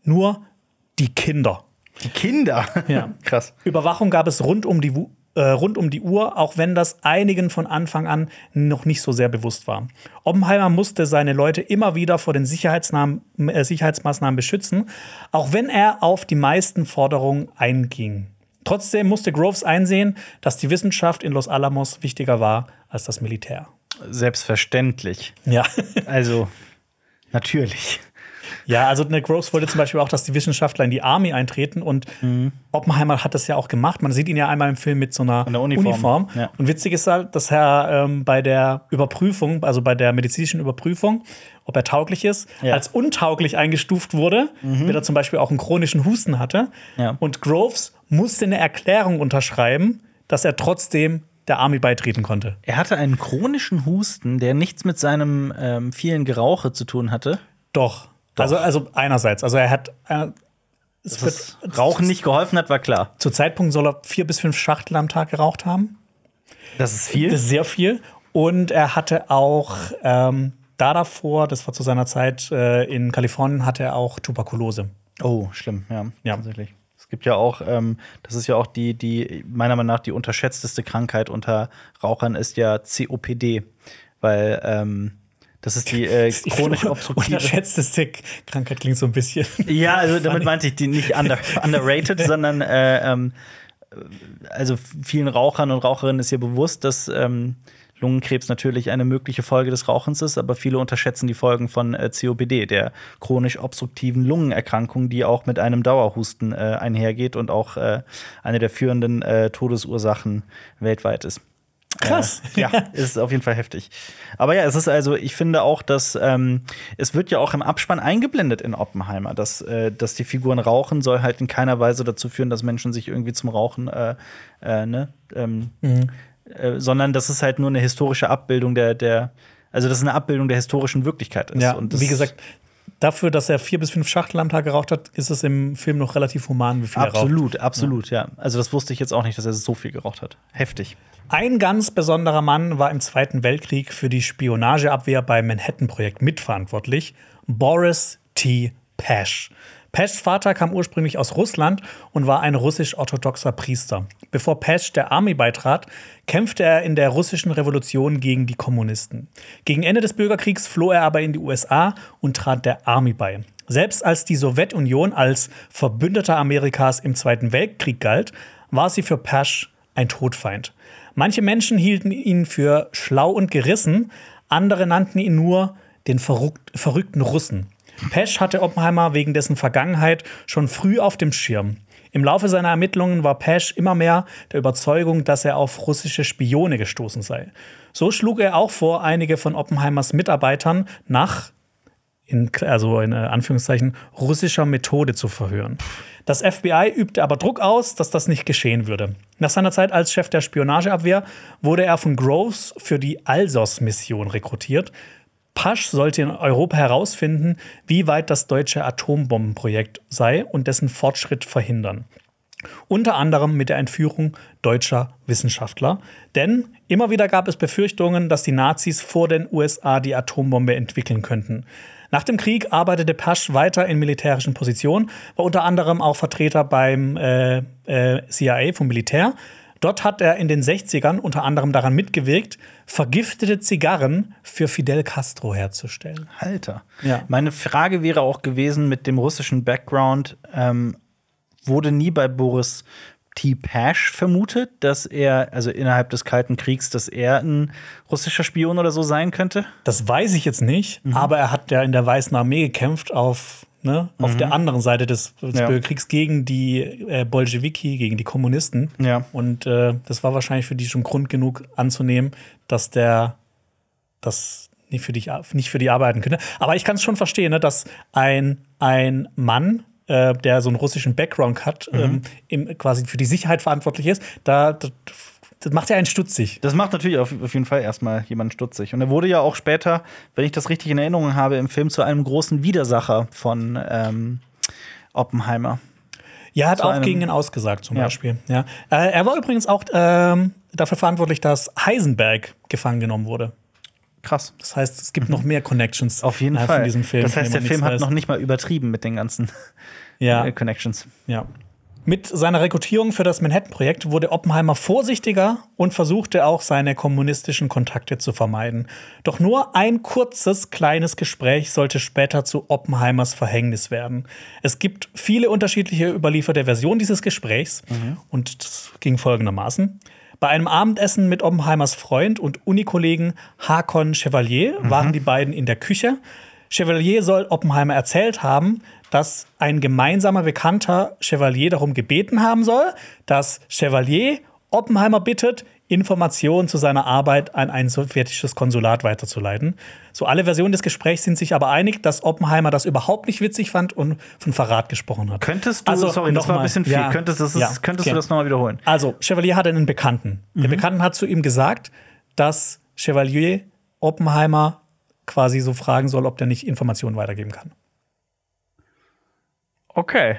nur die Kinder. Die Kinder? Ja. Krass. Überwachung gab es rund um die äh, rund um die Uhr, auch wenn das einigen von Anfang an noch nicht so sehr bewusst war. Oppenheimer musste seine Leute immer wieder vor den äh, Sicherheitsmaßnahmen beschützen, auch wenn er auf die meisten Forderungen einging. Trotzdem musste Groves einsehen, dass die Wissenschaft in Los Alamos wichtiger war als das Militär. Selbstverständlich. Ja. also, natürlich. Ja, also Nick Groves wollte zum Beispiel auch, dass die Wissenschaftler in die Army eintreten und Mhm. Oppenheimer hat das ja auch gemacht. Man sieht ihn ja einmal im Film mit so einer Einer Uniform. Ja. Und witzig ist halt, dass er ähm, bei der Überprüfung, also bei der medizinischen Überprüfung, ob er tauglich ist, Ja. Mhm. als untauglich eingestuft wurde, weil er zum Beispiel auch einen chronischen Husten hatte. Ja. Und Groves musste eine Erklärung unterschreiben, dass er trotzdem der Army beitreten konnte. Er hatte einen chronischen Husten, der nichts mit seinem ähm, vielen Gerauche zu tun hatte. Doch. Also, also einerseits, also er hat äh, es Dass Rauchen nicht geholfen hat, war klar. Zu Zeitpunkt soll er vier bis fünf Schachtel am Tag geraucht haben. Das ist viel. Das ist sehr viel. Und er hatte auch ähm, da davor, das war zu seiner Zeit äh, in Kalifornien, hatte er auch Tuberkulose. Oh, schlimm, ja, Ja. tatsächlich. Es gibt ja auch, ähm, das ist ja auch die, die, meiner Meinung nach, die unterschätzteste Krankheit unter Rauchern ist ja COPD. Weil ähm, das ist die äh, chronisch obstruktive. Unterschätzteste Krankheit klingt so ein bisschen. Ja, also damit meinte ich die nicht under, underrated, sondern äh, ähm, also vielen Rauchern und Raucherinnen ist ja bewusst, dass ähm, Lungenkrebs natürlich eine mögliche Folge des Rauchens ist, aber viele unterschätzen die Folgen von äh, COPD, der chronisch obstruktiven Lungenerkrankung, die auch mit einem Dauerhusten äh, einhergeht und auch äh, eine der führenden äh, Todesursachen weltweit ist. Krass. Äh, ja, ist auf jeden Fall heftig. Aber ja, es ist also, ich finde auch, dass ähm, es wird ja auch im Abspann eingeblendet in Oppenheimer, dass, äh, dass die Figuren rauchen, soll halt in keiner Weise dazu führen, dass Menschen sich irgendwie zum Rauchen, äh, äh, ne, ähm, äh, sondern das ist halt nur eine historische Abbildung der, der, also das ist eine Abbildung der historischen Wirklichkeit ist. Ja, Und wie gesagt, dafür, dass er vier bis fünf Schachtel am Tag geraucht hat, ist es im Film noch relativ human, wie viel er raucht. Absolut, absolut, ja. Also das wusste ich jetzt auch nicht, dass er so viel geraucht hat. Heftig. Ein ganz besonderer Mann war im Zweiten Weltkrieg für die Spionageabwehr beim Manhattan-Projekt mitverantwortlich, Boris T. Pash. Pashs Vater kam ursprünglich aus Russland und war ein russisch-orthodoxer Priester. Bevor Pash der Army beitrat, kämpfte er in der russischen Revolution gegen die Kommunisten. Gegen Ende des Bürgerkriegs floh er aber in die USA und trat der Army bei. Selbst als die Sowjetunion als Verbündeter Amerikas im Zweiten Weltkrieg galt, war sie für Pash ein Todfeind. Manche Menschen hielten ihn für schlau und gerissen, andere nannten ihn nur den verrückt, verrückten Russen. Pesch hatte Oppenheimer wegen dessen Vergangenheit schon früh auf dem Schirm. Im Laufe seiner Ermittlungen war Pesch immer mehr der Überzeugung, dass er auf russische Spione gestoßen sei. So schlug er auch vor, einige von Oppenheimers Mitarbeitern nach in, also in äh, Anführungszeichen, russischer Methode zu verhören. Das FBI übte aber Druck aus, dass das nicht geschehen würde. Nach seiner Zeit als Chef der Spionageabwehr wurde er von Groves für die Alsos-Mission rekrutiert. Pasch sollte in Europa herausfinden, wie weit das deutsche Atombombenprojekt sei und dessen Fortschritt verhindern. Unter anderem mit der Entführung deutscher Wissenschaftler. Denn immer wieder gab es Befürchtungen, dass die Nazis vor den USA die Atombombe entwickeln könnten. Nach dem Krieg arbeitete Pasch weiter in militärischen Positionen, war unter anderem auch Vertreter beim äh, äh, CIA vom Militär. Dort hat er in den 60ern unter anderem daran mitgewirkt, vergiftete Zigarren für Fidel Castro herzustellen. Alter. Ja. Meine Frage wäre auch gewesen mit dem russischen Background, ähm, wurde nie bei Boris T. Pash vermutet, dass er, also innerhalb des Kalten Kriegs, dass er ein russischer Spion oder so sein könnte? Das weiß ich jetzt nicht, aber er hat ja in der Weißen Armee gekämpft auf, ne, auf der anderen Seite des, des Ja. Bürgerkriegs gegen die äh, Bolschewiki, gegen die Kommunisten. Ja. Und äh, das war wahrscheinlich für die schon Grund genug anzunehmen, dass der das nicht für, dich, nicht für die arbeiten könnte. Aber ich kann es schon verstehen, ne, dass ein, ein Mann, äh, der so einen russischen Background hat, ähm, im, quasi für die Sicherheit verantwortlich ist, da, das, das macht ja einen stutzig. Das macht natürlich auf, auf jeden Fall erstmal jemanden stutzig. Und er wurde ja auch später, wenn ich das richtig in Erinnerung habe, im Film zu einem großen Widersacher von ähm, Oppenheimer. Ja, hat Zu auch gegen ihn ausgesagt, zum Ja. Beispiel. Ja. Äh, er war übrigens auch ähm, dafür verantwortlich, dass Heisenberg gefangen genommen wurde. Krass. Das heißt, es gibt noch mehr Connections Auf jeden innerhalb Fall. von diesem Film. das heißt, der Film hat weiß. noch nicht mal übertrieben mit den ganzen ja, äh, Connections. ja. Mit seiner Rekrutierung für das Manhattan-Projekt wurde Oppenheimer vorsichtiger und versuchte auch seine kommunistischen Kontakte zu vermeiden. Doch nur ein kurzes, kleines Gespräch sollte später zu Oppenheimers Verhängnis werden. Es gibt viele unterschiedliche überlieferte Versionen dieses Gesprächs und das ging folgendermaßen. Bei einem Abendessen mit Oppenheimers Freund und Unikollegen Hakon Chevalier waren die beiden in der Küche. Chevalier soll Oppenheimer erzählt haben, dass ein gemeinsamer Bekannter Chevalier darum gebeten haben soll, dass Chevalier Oppenheimer bittet, Informationen zu seiner Arbeit an ein sowjetisches Konsulat weiterzuleiten. So alle Versionen des Gesprächs sind sich aber einig, dass Oppenheimer das überhaupt nicht witzig fand und von Verrat gesprochen hat. Könntest du, Also, sorry, das war ein bisschen viel. Ja. Könntest, das ist, Ja, könntest okay. du das nochmal wiederholen? Also, Chevalier hatte einen Bekannten. Der Bekannten hat zu ihm gesagt, dass Chevalier Oppenheimer quasi so fragen soll, ob der nicht Informationen weitergeben kann. Okay.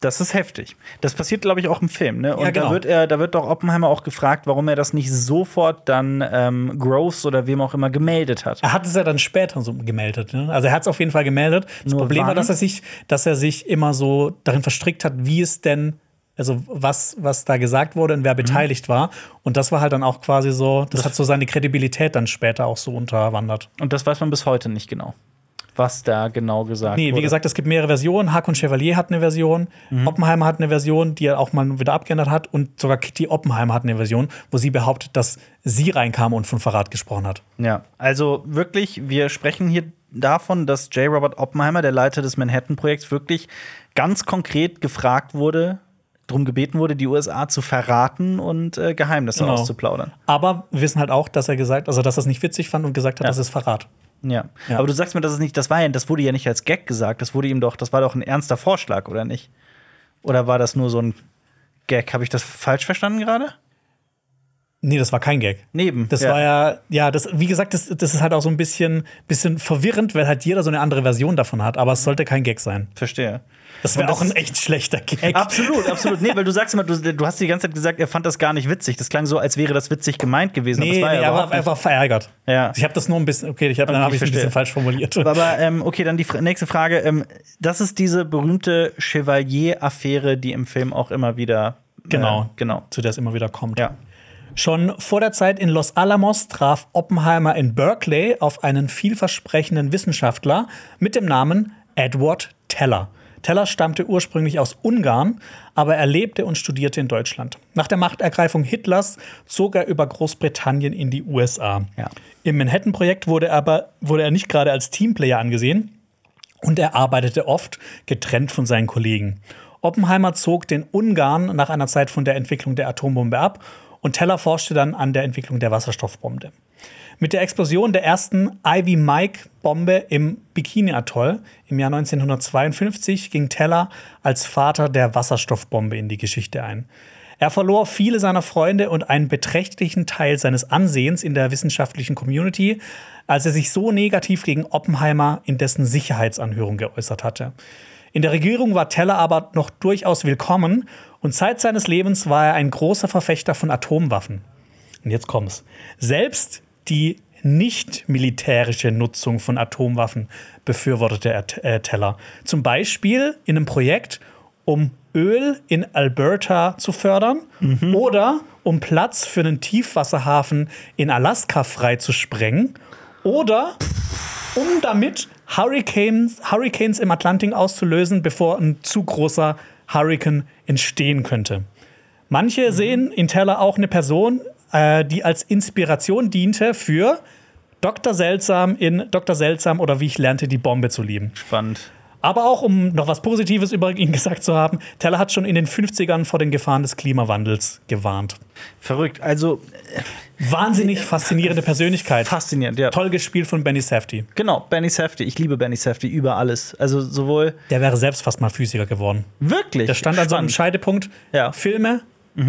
Das ist heftig. Das passiert, glaube ich, auch im Film. Ne? Und Ja, genau. da, wird er, da wird doch Oppenheimer auch gefragt, warum er das nicht sofort dann ähm, Groves oder wem auch immer gemeldet hat. Er hat es ja dann später so gemeldet. Ne? Also er hat es auf jeden Fall gemeldet. Das Nur Problem war, wann? dass er sich, dass er sich immer so darin verstrickt hat, wie es denn, also was, was da gesagt wurde und wer beteiligt war. Und das war halt dann auch quasi so, das, hat so seine Kredibilität dann später auch so unterwandert. Und das weiß man bis heute nicht genau, was da genau gesagt Nee, wurde. wie gesagt, es gibt mehrere Versionen. Hakon Chevalier hat eine Version, Oppenheimer hat eine Version, die er auch mal wieder abgeändert hat. Und sogar Kitty Oppenheimer hat eine Version, wo sie behauptet, dass sie reinkam und von Verrat gesprochen hat. Ja, also wirklich, wir sprechen hier davon, dass J. Robert Oppenheimer, der Leiter des Manhattan-Projekts, wirklich ganz konkret gefragt wurde, darum gebeten wurde, die USA zu verraten und äh, Geheimnisse Genau. auszuplaudern. Aber wir wissen halt auch, dass er gesagt, also dass er es nicht witzig fand und gesagt hat, Ja. das ist Verrat. Ja. Ja. Aber du sagst mir, das ist nicht, das war ja, das wurde ja nicht als Gag gesagt, das wurde ihm doch, das war doch ein ernster Vorschlag, oder nicht? Oder war das nur so ein Gag? Habe ich das falsch verstanden gerade? Nee, das war kein Gag. Neben. Das war ja, ja, das, wie gesagt, das, das ist halt auch so ein bisschen, bisschen verwirrend, weil halt jeder so eine andere Version davon hat. Aber es sollte kein Gag sein. Verstehe. Das wäre auch ein echt schlechter Gag. Absolut, absolut. Nee, weil du sagst immer, du, du hast die ganze Zeit gesagt, er fand das gar nicht witzig. Das klang so, als wäre das witzig gemeint gewesen. Nee, aber nee, er, war, war verärgert. Ja. Ich habe das nur ein bisschen, okay, ich hab, dann habe ich ich es ein bisschen falsch formuliert. Aber ähm, okay, dann die nächste Frage. Ähm, das ist diese berühmte Chevalier-Affäre, die im Film auch immer wieder. Äh, Genau. genau. Zu der es immer wieder kommt. Ja. Schon vor der Zeit in Los Alamos traf Oppenheimer in Berkeley auf einen vielversprechenden Wissenschaftler mit dem Namen Edward Teller. Teller stammte ursprünglich aus Ungarn, aber er lebte und studierte in Deutschland. Nach der Machtergreifung Hitlers zog er über Großbritannien in die USA. Ja. Im Manhattan-Projekt wurde, er aber, wurde er nicht gerade als Teamplayer angesehen, und er arbeitete oft getrennt von seinen Kollegen. Oppenheimer zog den Ungarn nach einer Zeit von der Entwicklung der Atombombe ab und Teller forschte dann an der Entwicklung der Wasserstoffbombe. Mit der Explosion der ersten Ivy Mike-Bombe im Bikini-Atoll im Jahr 1952 ging Teller als Vater der Wasserstoffbombe in die Geschichte ein. Er verlor viele seiner Freunde und einen beträchtlichen Teil seines Ansehens in der wissenschaftlichen Community, als er sich so negativ gegen Oppenheimer in dessen Sicherheitsanhörung geäußert hatte. In der Regierung war Teller aber noch durchaus willkommen und Zeit seines Lebens war er ein großer Verfechter von Atomwaffen. Und jetzt kommt's. Selbst die nicht militärische Nutzung von Atomwaffen befürwortete äh, Teller. Zum Beispiel in einem Projekt, um Öl in Alberta zu fördern oder um Platz für einen Tiefwasserhafen in Alaska freizusprengen oder um damit Hurricanes, Hurricanes im Atlantik auszulösen, bevor ein zu großer Hurrikan entstehen könnte. Manche sehen in Teller auch eine Person, äh, die als Inspiration diente für Dr. Seltsam in Dr. Seltsam oder wie ich lernte, die Bombe zu lieben. Spannend. Aber auch, um noch was Positives über ihn gesagt zu haben, Teller hat schon in den 50ern vor den Gefahren des Klimawandels gewarnt. Verrückt. Also Wahnsinnig faszinierende Persönlichkeit. faszinierend, ja. Toll gespielt von Benny Safdie. Genau, Benny Safdie. Ich liebe Benny Safdie über alles. Also sowohl Der wäre selbst fast mal Physiker geworden. wirklich. Der stand an so einem spannend. Scheidepunkt: Ja. Filme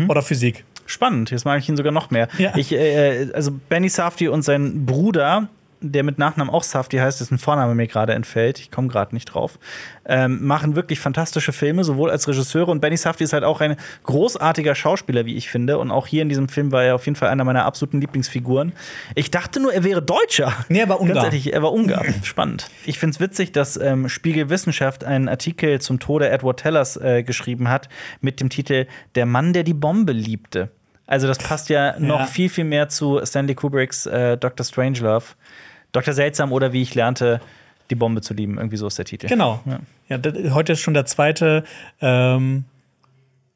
oder Physik. Spannend, jetzt mag ich ihn sogar noch mehr. Ja. Ich, äh, also Benny Safdie und sein Bruder, der mit Nachnamen auch Safdie heißt, dessen Vorname mir gerade entfällt, ich komme gerade nicht drauf, ähm, machen wirklich fantastische Filme, sowohl als Regisseure. Und Benny Safdie ist halt auch ein großartiger Schauspieler, wie ich finde. Und auch hier in diesem Film war er auf jeden Fall einer meiner absoluten Lieblingsfiguren. Ich dachte nur, er wäre Deutscher. Nee, er war Ungar. Ganz ehrlich, er war Ungar. Spannend. Ich finde es witzig, dass ähm, Spiegel Wissenschaft einen Artikel zum Tode Edward Tellers äh, geschrieben hat mit dem Titel Der Mann, der die Bombe liebte. Also das passt ja noch Ja. viel, viel mehr zu Stanley Kubricks äh, Dr. Strangelove. Dr. Seltsam oder wie ich lernte, die Bombe zu lieben. Irgendwie so ist der Titel. Genau. Ja. Ja. heute ist schon der zweite, ähm,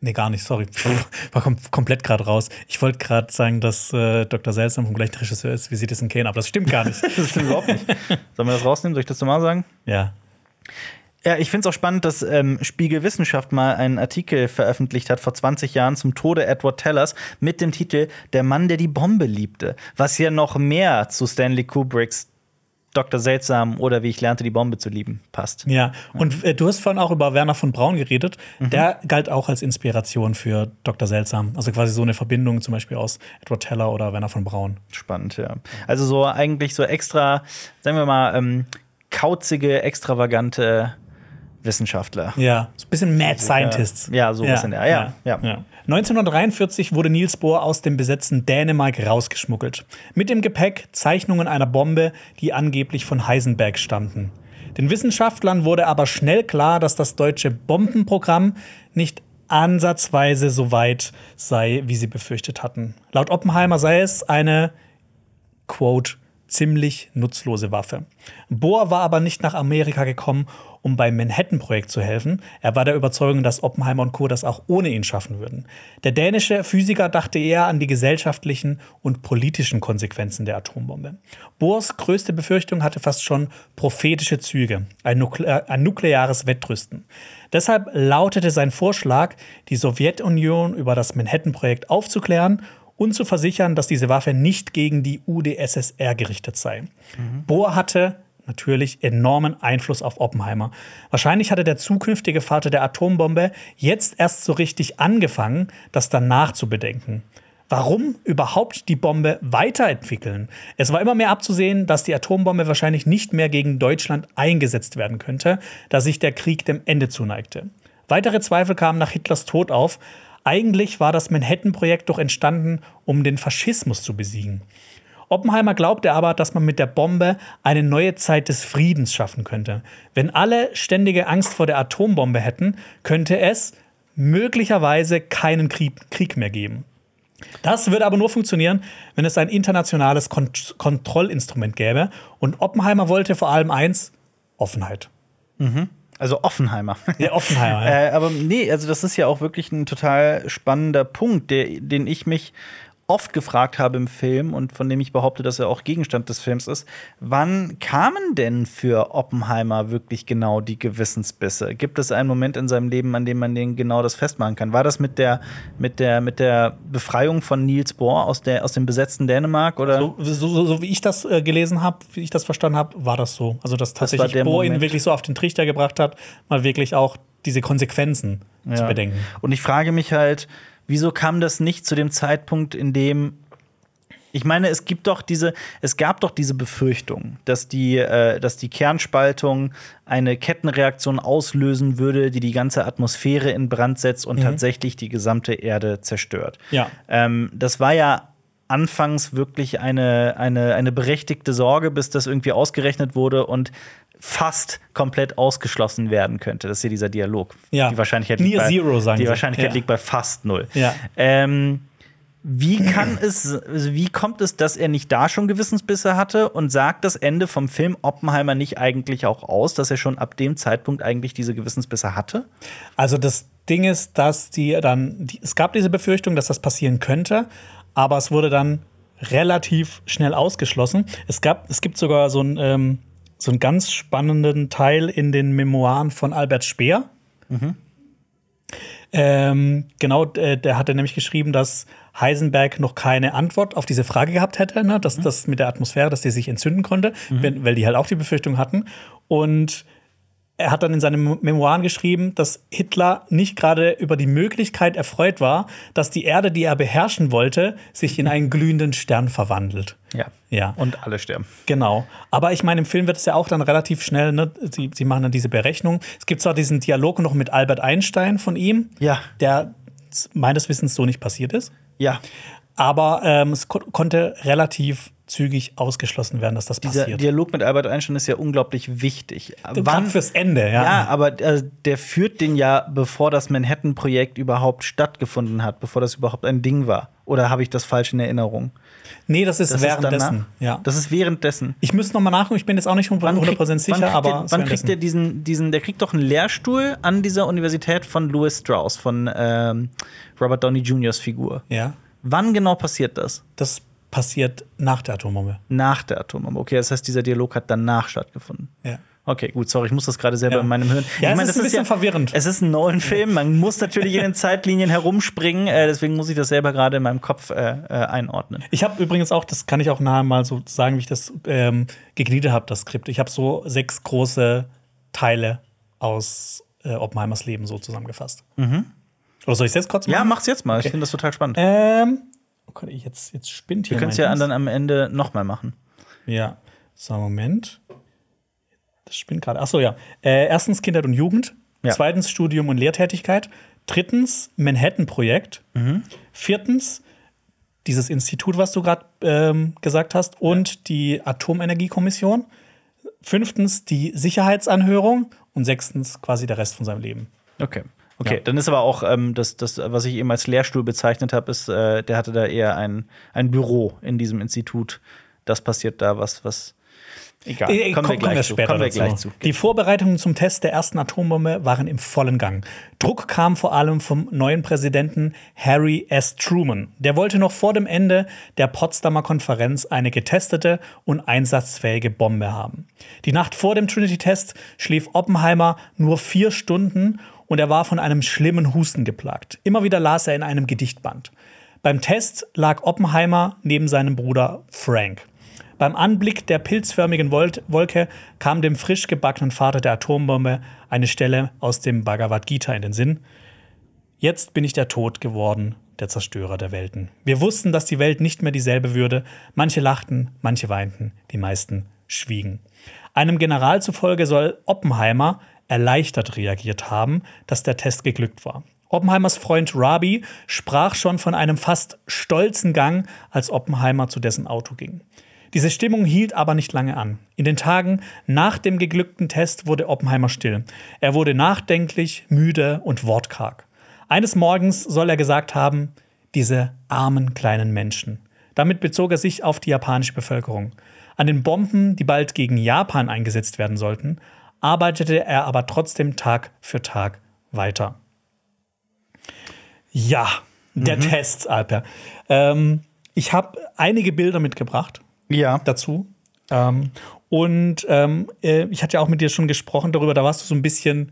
Nee, gar nicht, sorry. War kom komplett gerade raus. Ich wollte gerade sagen, dass äh, Dr. Seltsam vom gleichen Regisseur ist wie Citizen Kane, aber das stimmt gar nicht. das stimmt überhaupt nicht. Sollen wir das rausnehmen? Soll ich das nochmal sagen? Ja. Ja, ich finde es auch spannend, dass ähm, Spiegel Wissenschaft mal einen Artikel veröffentlicht hat vor 20 Jahren zum Tode Edward Tellers mit dem Titel Der Mann, der die Bombe liebte, was ja noch mehr zu Stanley Kubricks Dr. Seltsam oder wie ich lernte, die Bombe zu lieben, passt. Ja, und äh, du hast vorhin auch über Werner von Braun geredet. Mhm. Der galt auch als Inspiration für Dr. Seltsam. Also quasi so eine Verbindung zum Beispiel aus Edward Teller oder Werner von Braun. Spannend, ja. Also so eigentlich so extra, sagen wir mal, ähm, kauzige, extravagante Wissenschaftler. Ja, so ein bisschen Mad Scientists. Ja, so ein bisschen, ja, ja, ja. ja. 1943 wurde Niels Bohr aus dem besetzten Dänemark rausgeschmuggelt. Mit dem Gepäck Zeichnungen einer Bombe, die angeblich von Heisenberg stammten. Den Wissenschaftlern wurde aber schnell klar, dass das deutsche Bombenprogramm nicht ansatzweise so weit sei, wie sie befürchtet hatten. Laut Oppenheimer sei es eine, quote, ziemlich nutzlose Waffe. Bohr war aber nicht nach Amerika gekommen, um beim Manhattan-Projekt zu helfen. Er war der Überzeugung, dass Oppenheimer und Co. das auch ohne ihn schaffen würden. Der dänische Physiker dachte eher an die gesellschaftlichen und politischen Konsequenzen der Atombombe. Bohrs größte Befürchtung hatte fast schon prophetische Züge, ein, Nukle ein nukleares Wettrüsten. Deshalb lautete sein Vorschlag, die Sowjetunion über das Manhattan-Projekt aufzuklären und zu versichern, dass diese Waffe nicht gegen die UdSSR gerichtet sei. Mhm. Bohr hatte natürlich enormen Einfluss auf Oppenheimer. Wahrscheinlich hatte der zukünftige Vater der Atombombe jetzt erst so richtig angefangen, das danach zu bedenken. Warum überhaupt die Bombe weiterentwickeln? Es war immer mehr abzusehen, dass die Atombombe wahrscheinlich nicht mehr gegen Deutschland eingesetzt werden könnte, da sich der Krieg dem Ende zuneigte. Weitere Zweifel kamen nach Hitlers Tod auf. Eigentlich war das Manhattan-Projekt doch entstanden, um den Faschismus zu besiegen. Oppenheimer glaubte aber, dass man mit der Bombe eine neue Zeit des Friedens schaffen könnte. Wenn alle ständige Angst vor der Atombombe hätten, könnte es möglicherweise keinen Krieg mehr geben. Das würde aber nur funktionieren, wenn es ein internationales Kont Kontrollinstrument gäbe. Und Oppenheimer wollte vor allem eins: Offenheit. Mhm. Also Offenheimer. Ja, Offenheimer. Ja. äh, aber nee, also das ist ja auch wirklich ein total spannender Punkt, der, den ich mich oft gefragt habe im Film und von dem ich behaupte, dass er auch Gegenstand des Films ist. Wann kamen denn für Oppenheimer wirklich genau die Gewissensbisse? Gibt es einen Moment in seinem Leben, an dem man den genau das festmachen kann? War das mit der, mit der, mit der Befreiung von Niels Bohr aus, der, aus dem besetzten Dänemark? Oder? So, so, so, so wie ich das äh, gelesen habe, wie ich das verstanden habe, war das so. Also, dass tatsächlich das Bohr ihn wirklich so auf den Trichter gebracht hat, mal wirklich auch diese Konsequenzen ja. zu bedenken. Und ich frage mich halt, wieso kam das nicht zu dem Zeitpunkt, in dem ich meine, es gibt doch diese, es gab doch diese Befürchtung, dass die, äh, dass die Kernspaltung eine Kettenreaktion auslösen würde, die die ganze Atmosphäre in Brand setzt und mhm. tatsächlich die gesamte Erde zerstört. Ja. Ähm, das war ja anfangs wirklich eine, eine, eine berechtigte Sorge, bis das irgendwie ausgerechnet wurde und fast komplett ausgeschlossen werden könnte. Das ist hier dieser Dialog. Ja. Die Wahrscheinlichkeit, liegt bei, Zero, sagen die Wahrscheinlichkeit ja. liegt bei fast null. Ja. Ähm, wie kann es, also wie kommt es, dass er nicht da schon Gewissensbisse hatte und sagt das Ende vom Film Oppenheimer nicht eigentlich auch aus, dass er schon ab dem Zeitpunkt eigentlich diese Gewissensbisse hatte? Also das Ding ist, dass die dann, die, es gab diese Befürchtung, dass das passieren könnte, aber es wurde dann relativ schnell ausgeschlossen. Es gab, es gibt sogar so ein ähm, so einen ganz spannenden Teil in den Memoiren von Albert Speer. Mhm. Ähm, genau, der, der hatte nämlich geschrieben, dass Heisenberg noch keine Antwort auf diese Frage gehabt hätte, ne? dass mhm. das mit der Atmosphäre, dass die sich entzünden konnte, mhm. weil die halt auch die Befürchtung hatten. Und er hat dann in seinen Memoiren geschrieben, dass Hitler nicht gerade über die Möglichkeit erfreut war, dass die Erde, die er beherrschen wollte, sich in einen glühenden Stern verwandelt. Ja. ja. Und alle sterben. Genau. Aber ich meine, im Film wird es ja auch dann relativ schnell, ne? sie, sie machen dann diese Berechnung. Es gibt zwar diesen Dialog noch mit Albert Einstein von ihm, ja. der meines Wissens so nicht passiert ist. Ja. Aber ähm, es ko konnte relativ zügig ausgeschlossen werden, dass das Dieser passiert. Dialog mit Albert Einstein ist ja unglaublich wichtig. Gerade fürs Ende, ja. Ja, aber äh, der führt den ja, bevor das Manhattan-Projekt überhaupt stattgefunden hat, bevor das überhaupt ein Ding war. Oder habe ich das falsch in Erinnerung? nee, das ist Das währenddessen. Ist ja. Das ist währenddessen. ich müsste noch mal nachgucken, ich bin jetzt auch nicht 100% sicher, wann kriegt aber der, wann kriegt der diesen, diesen, der kriegt doch einen Lehrstuhl an dieser Universität von Louis Strauss, von ähm, Robert Downey Jr.'s Figur. Ja, Wann genau passiert das? das passiert nach der Atombombe. Nach der Atombombe. Okay, das heißt, dieser Dialog hat danach stattgefunden. Ja. Okay, gut, sorry, ich muss das gerade selber Ja. in meinem Hirn. Ja, ich es meine, ist ein bisschen verwirrend. Es ist ein Nolan-Film, man muss natürlich in den Zeitlinien herumspringen, äh, deswegen muss ich das selber gerade in meinem Kopf äh, äh, einordnen. Ich habe übrigens auch, das kann ich auch nachher mal so sagen, wie ich das ähm, gegliedert habe, das Skript. Ich habe so sechs große Teile aus äh, Oppenheimers Leben so zusammengefasst. Oder soll ich es jetzt kurz machen? Mhm. Ja, mach's jetzt mal, ich finde das total spannend. Ähm, oh Gott, ich jetzt, jetzt spinnt hier. Wir können es ja dann am Ende nochmal machen. Ja, so, Moment. Das spinnt gerade. Achso, ja. Äh, erstens Kindheit und Jugend. Ja. Zweitens Studium und Lehrtätigkeit. Drittens Manhattan-Projekt. Mhm. Viertens dieses Institut, was du gerade ähm, gesagt hast. Und die Atomenergiekommission. Fünftens die Sicherheitsanhörung. Und sechstens quasi der Rest von seinem Leben. Okay. Okay, Ja. dann ist aber auch ähm, das, das, was ich eben als Lehrstuhl bezeichnet habe, ist, äh, der hatte da eher ein, ein Büro in diesem Institut. Das passiert da, was, was. Egal. Äh, kommen wir kommen gleich zu. später Kommen wir gleich zu. Die Vorbereitungen zum Test der ersten Atombombe waren im vollen Gang. Druck kam vor allem vom neuen Präsidenten Harry S. Truman. Der wollte noch vor dem Ende der Potsdamer Konferenz eine getestete und einsatzfähige Bombe haben. Die Nacht vor dem Trinity-Test schlief Oppenheimer nur vier Stunden und er war von einem schlimmen Husten geplagt. Immer wieder las er in einem Gedichtband. Beim Test lag Oppenheimer neben seinem Bruder Frank. Beim Anblick der pilzförmigen Wol Wolke kam dem frisch gebackenen Vater der Atombombe eine Stelle aus dem Bhagavad Gita in den Sinn. Jetzt bin ich der Tod geworden, der Zerstörer der Welten. Wir wussten, dass die Welt nicht mehr dieselbe würde. Manche lachten, manche weinten, die meisten schwiegen. Einem General zufolge soll Oppenheimer erleichtert reagiert haben, dass der Test geglückt war. Oppenheimers Freund Rabi sprach schon von einem fast stolzen Gang, als Oppenheimer zu dessen Auto ging. Diese Stimmung hielt aber nicht lange an. In den Tagen nach dem geglückten Test wurde Oppenheimer still. Er wurde nachdenklich, müde und wortkarg. Eines Morgens soll er gesagt haben, diese armen kleinen Menschen. Damit bezog er sich auf die japanische Bevölkerung. An den Bomben, die bald gegen Japan eingesetzt werden sollten, arbeitete er aber trotzdem Tag für Tag weiter. Ja, der Test, Alper. Ähm, ich habe einige Bilder mitgebracht Ja. dazu. Ähm, und ähm, äh, ich hatte ja auch mit dir schon gesprochen darüber, da warst du so ein bisschen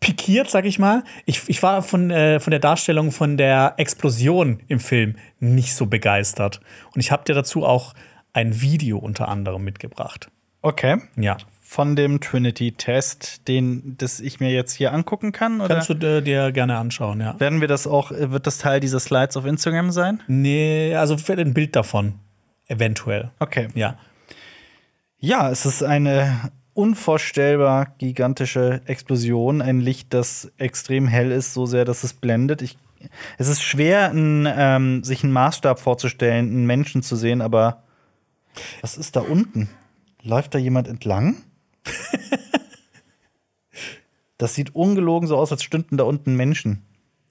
pikiert, sag ich mal. Ich, ich war von, äh, von der Darstellung von der Explosion im Film nicht so begeistert. Und ich habe dir dazu auch ein Video unter anderem mitgebracht. Okay. Ja. Von dem Trinity-Test, den das ich mir jetzt hier angucken kann? Oder Kannst du äh, dir gerne anschauen, ja. werden wir das auch, äh, wird das Teil dieser Slides auf Instagram sein? Nee, also ein Bild davon. Eventuell. Okay. Ja. Ja, es ist eine unvorstellbar gigantische Explosion. Ein Licht, das extrem hell ist, so sehr, dass es blendet. Ich, es ist schwer, ein, ähm, sich einen Maßstab vorzustellen, einen Menschen zu sehen, aber was ist da unten? Läuft da jemand entlang? das sieht ungelogen so aus, als stünden da unten Menschen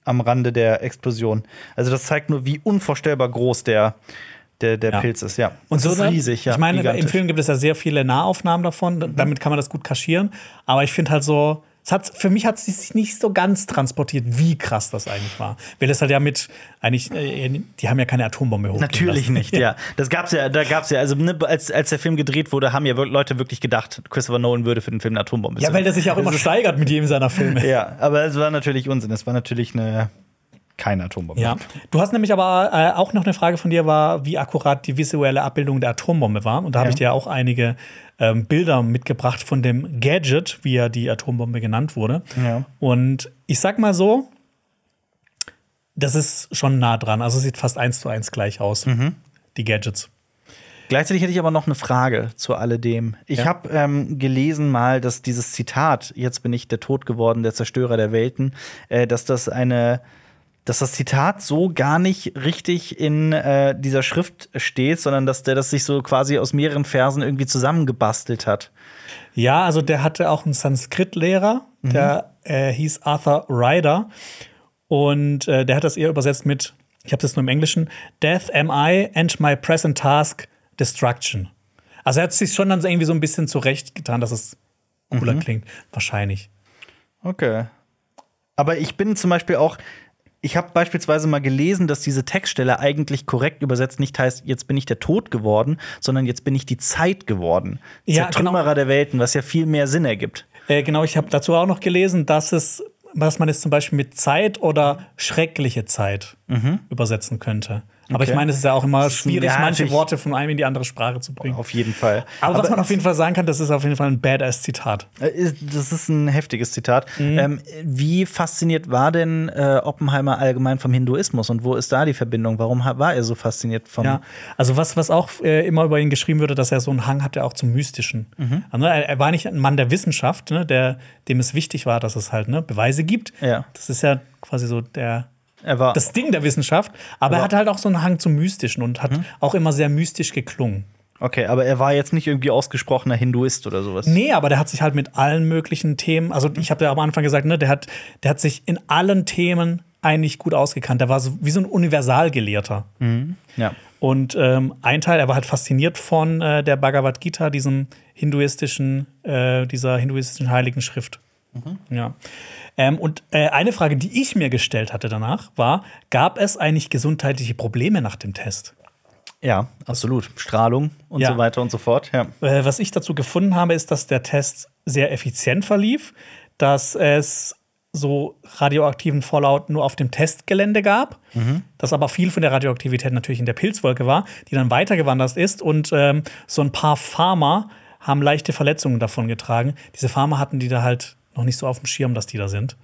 am Rande der Explosion. Also das zeigt nur, wie unvorstellbar groß der, der, der Ja. Pilz ist. Ja, Und so ist riesig. Ja, ich meine, im gigantisch. Film gibt es ja sehr viele Nahaufnahmen davon. Mhm. Damit kann man das gut kaschieren. Aber ich finde halt so, für mich hat es sich nicht so ganz transportiert, wie krass das eigentlich war. Weil es halt ja mit, eigentlich, äh, die haben ja keine Atombombe hochgehen Natürlich nicht, ja. Das gab's ja, da gab's ja, also ne, als, als der Film gedreht wurde, haben ja Leute wirklich gedacht, Christopher Nolan würde für den Film eine Atombombe Ja, weil der sich auch immer Das steigert mit jedem seiner Filme. Ja, aber es war natürlich Unsinn. Es war natürlich eine keine Atombombe. Ja. Du hast nämlich aber äh, auch noch eine Frage von dir war, wie akkurat die visuelle Abbildung der Atombombe war. Und da habe Ja. ich dir auch einige ähm, Bilder mitgebracht von dem Gadget, wie ja die Atombombe genannt wurde. Ja. Und ich sag mal so, das ist schon nah dran. Also sieht fast eins zu eins gleich aus. Mhm. Die Gadgets. Gleichzeitig hätte ich aber noch eine Frage zu alledem. Ich Ja. habe ähm, gelesen mal, dass dieses Zitat, jetzt bin ich der Tod geworden, der Zerstörer der Welten, äh, dass das eine dass das Zitat so gar nicht richtig in äh, dieser Schrift steht, sondern dass der das sich so quasi aus mehreren Versen irgendwie zusammengebastelt hat. Ja, also der hatte auch einen Sanskrit-Lehrer, der äh, hieß Arthur Ryder. Und äh, der hat das eher übersetzt mit, ich habe das nur im Englischen, Death am I and my present task, Destruction. Also er hat sich schon dann so irgendwie so ein bisschen zurecht getan, dass es cooler klingt. Wahrscheinlich. Okay. Aber ich bin zum Beispiel auch, ich habe beispielsweise mal gelesen, dass diese Textstelle eigentlich korrekt übersetzt nicht heißt, jetzt bin ich der Tod geworden, sondern jetzt bin ich die Zeit geworden. Ja, Zertrümmerer genau. der Welten, was ja viel mehr Sinn ergibt. Äh, genau, ich habe dazu auch noch gelesen, dass es, was man jetzt zum Beispiel mit Zeit oder schreckliche Zeit übersetzen könnte. Aber Okay. ich meine, es ist ja auch immer schwierig, ja, manche. Worte von einem in die andere Sprache zu bringen. Auf jeden Fall. Aber, was man auf jeden Fall sagen kann, das ist auf jeden Fall ein Badass-Zitat. Äh, Das ist ein heftiges Zitat. Mhm. Ähm, wie fasziniert war denn äh, Oppenheimer allgemein vom Hinduismus und wo ist da die Verbindung? Warum war er so fasziniert vom? Ja, also was, was auch äh, immer über ihn geschrieben wurde, dass er so einen Hang hatte auch zum Mystischen. Mhm. Also, er, er war nicht ein Mann der Wissenschaft, ne, der, dem es wichtig war, dass es halt ne, Beweise gibt. Ja. Das ist ja quasi so der, Er das Ding der Wissenschaft. Aber, er hatte halt auch so einen Hang zum Mystischen und hat Mhm. auch immer sehr mystisch geklungen. okay, aber er war jetzt nicht irgendwie ausgesprochener Hinduist oder sowas. Nee, aber der hat sich halt mit allen möglichen Themen, also ich habe ja am Anfang gesagt, ne, der hat, der hat sich in allen Themen eigentlich gut ausgekannt. Der war so wie so ein Universalgelehrter. Ja. Und ähm, ein Teil, er war halt fasziniert von äh, der Bhagavad Gita, diesem hinduistischen, äh, dieser hinduistischen heiligen Schrift. Ja. Ähm, und äh, eine Frage, die ich mir gestellt hatte danach, war: Gab es eigentlich gesundheitliche Probleme nach dem Test? Ja, absolut. Strahlung und Ja. so weiter und so fort. Ja. Äh, was ich dazu gefunden habe, ist, dass der Test sehr effizient verlief, dass es so radioaktiven Fallout nur auf dem Testgelände gab, dass aber viel von der Radioaktivität natürlich in der Pilzwolke war, die dann weitergewandert ist und ähm, so ein paar Farmer haben leichte Verletzungen davon getragen. Diese Farmer hatten die da halt noch nicht so auf dem Schirm, dass die da sind.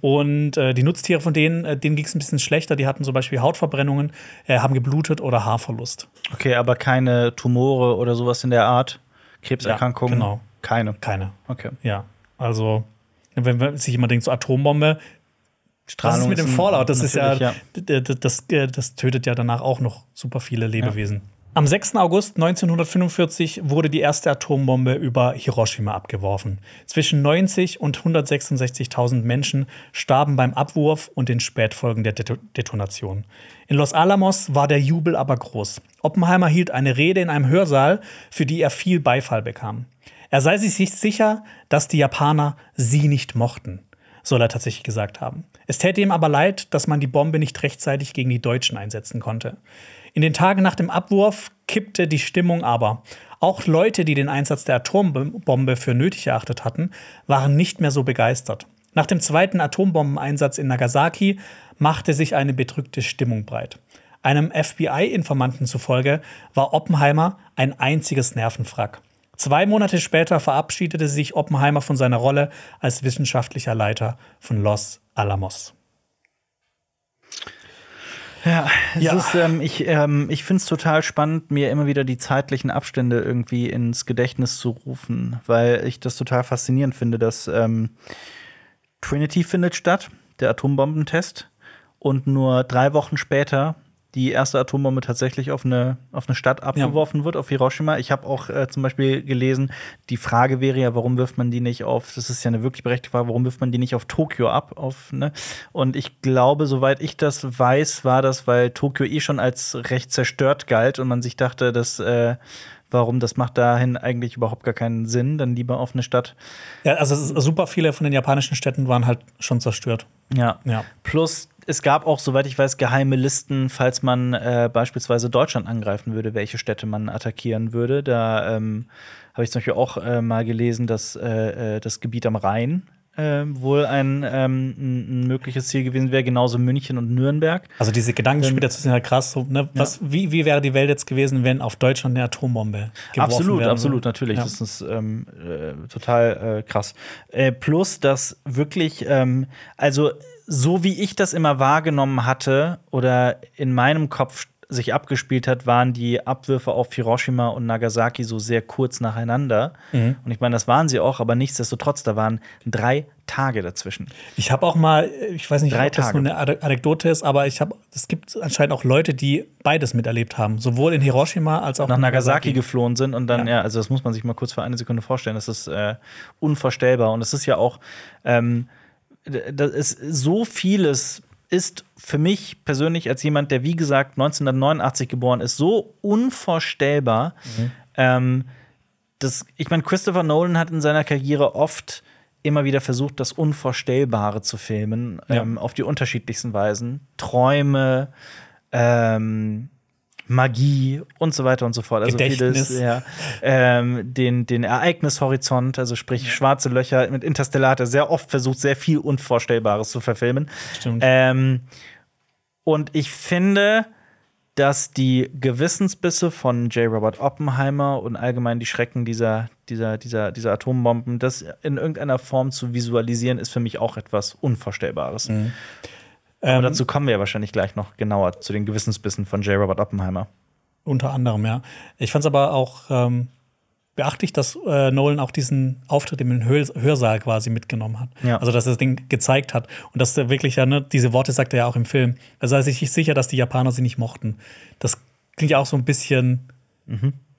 Und äh, die Nutztiere von denen, äh, denen ging es ein bisschen schlechter. Die hatten zum Beispiel Hautverbrennungen, äh, haben geblutet oder Haarverlust. Okay, aber keine Tumore oder sowas in der Art? Krebserkrankungen? Ja, genau. Keine. Keine. Okay. Ja, also wenn man sich immer denkt, so Atombombe, was Strahlung ist mit dem Fallout? Das ist ja, natürlich, d- d- Das, äh, das tötet ja danach auch noch super viele Lebewesen. Am 6. August 1945 wurde die erste Atombombe über Hiroshima abgeworfen. Zwischen 90 und 166.000 Menschen starben beim Abwurf und den Spätfolgen der Det Detonation. In Los Alamos war der Jubel aber groß. Oppenheimer hielt eine Rede in einem Hörsaal, für die er viel Beifall bekam. Er sei sich sicher, dass die Japaner sie nicht mochten soll er tatsächlich gesagt haben. Es täte ihm aber leid, dass man die Bombe nicht rechtzeitig gegen die Deutschen einsetzen konnte. In den Tagen nach dem Abwurf kippte die Stimmung aber. Auch Leute, die den Einsatz der Atombombe für nötig erachtet hatten, waren nicht mehr so begeistert. Nach dem zweiten Atombombeneinsatz in Nagasaki machte sich eine bedrückte Stimmung breit. Einem FBI-Informanten zufolge war Oppenheimer ein einziges Nervenwrack. Zwei Monate später verabschiedete sich Oppenheimer von seiner Rolle als wissenschaftlicher Leiter von Los Alamos. Ja, es Ja. Ist, ähm, ich ähm, ich finde es total spannend, mir immer wieder die zeitlichen Abstände irgendwie ins Gedächtnis zu rufen, weil ich das total faszinierend finde, dass ähm, Trinity findet statt, der Atombombentest, und nur drei Wochen später die erste Atombombe tatsächlich auf eine, auf eine Stadt abgeworfen wird, auf Hiroshima. Ich habe auch äh, zum Beispiel gelesen, die Frage wäre ja, warum wirft man die nicht auf, das ist ja eine wirklich berechtigte Frage, warum wirft man die nicht auf Tokio ab? Auf, ne? Und ich glaube, soweit ich das weiß, war das, weil Tokio eh schon als recht zerstört galt und man sich dachte, dass äh, warum das macht dahin eigentlich überhaupt gar keinen Sinn, dann lieber auf eine Stadt. Ja, also super viele von den japanischen Städten waren halt schon zerstört. Ja. Ja. Plus, es gab auch, soweit ich weiß, geheime Listen, falls man äh, beispielsweise Deutschland angreifen würde, welche Städte man attackieren würde. Da ähm, habe ich zum Beispiel auch äh, mal gelesen, dass äh, äh, das Gebiet am Rhein äh, wohl ein, ähm, ein mögliches Ziel gewesen wäre, genauso München und Nürnberg. Also diese Gedankenspiele dazu sind halt krass. So, ne? Was, wie, wie wäre die Welt jetzt gewesen, wenn auf Deutschland eine Atombombe geworfen Absolut, wäre? absolut, natürlich. Ja. Das ist ähm, äh, total äh, krass. Äh, plus, dass wirklich, ähm, also so wie ich das immer wahrgenommen hatte oder in meinem Kopf sich abgespielt hat, waren die Abwürfe auf Hiroshima und Nagasaki so sehr kurz nacheinander. Mhm. Und ich meine, das waren sie auch, aber nichtsdestotrotz, da waren drei Tage dazwischen. Ich habe auch mal, ich weiß nicht, Drei ob das Tage. nur eine Ane- Anekdote ist, aber ich habe, es gibt anscheinend auch Leute, die beides miterlebt haben, sowohl in Hiroshima als auch nach in Nagasaki geflohen sind und dann, Ja. ja. also das muss man sich mal kurz für eine Sekunde vorstellen. Das ist äh, unvorstellbar. Und es ist ja auch, ähm, das ist so vieles ist für mich persönlich als jemand, der wie gesagt 1989 geboren ist, so unvorstellbar. Ähm, das, ich meine, Christopher Nolan hat in seiner Karriere oft immer wieder versucht, das Unvorstellbare zu filmen, Ja. ähm, auf die unterschiedlichsten Weisen. Träume, ähm, Magie und so weiter und so fort. Also Gedächtnis. vieles, ja. Ähm, den, den Ereignishorizont, also sprich schwarze Löcher mit Interstellar hat er sehr oft versucht, sehr viel Unvorstellbares zu verfilmen. Stimmt. Ähm, und ich finde, dass die Gewissensbisse von J. Robert Oppenheimer und allgemein die Schrecken dieser, dieser, dieser, dieser Atombomben, das in irgendeiner Form zu visualisieren, ist für mich auch etwas Unvorstellbares. Aber Ähm, dazu kommen wir ja wahrscheinlich gleich noch genauer zu den Gewissensbissen von J. Robert Oppenheimer. Unter anderem, ja. Ich fand es aber auch ähm, beachtlich, dass äh, Nolan auch diesen Auftritt im Hör Hörsaal quasi mitgenommen hat. Ja. Also, dass er das Ding gezeigt hat. Und dass er wirklich ja, ne, diese Worte sagt er ja auch im Film. Also, er ist sich sicher, dass die Japaner sie nicht mochten. Das klingt ja auch so ein bisschen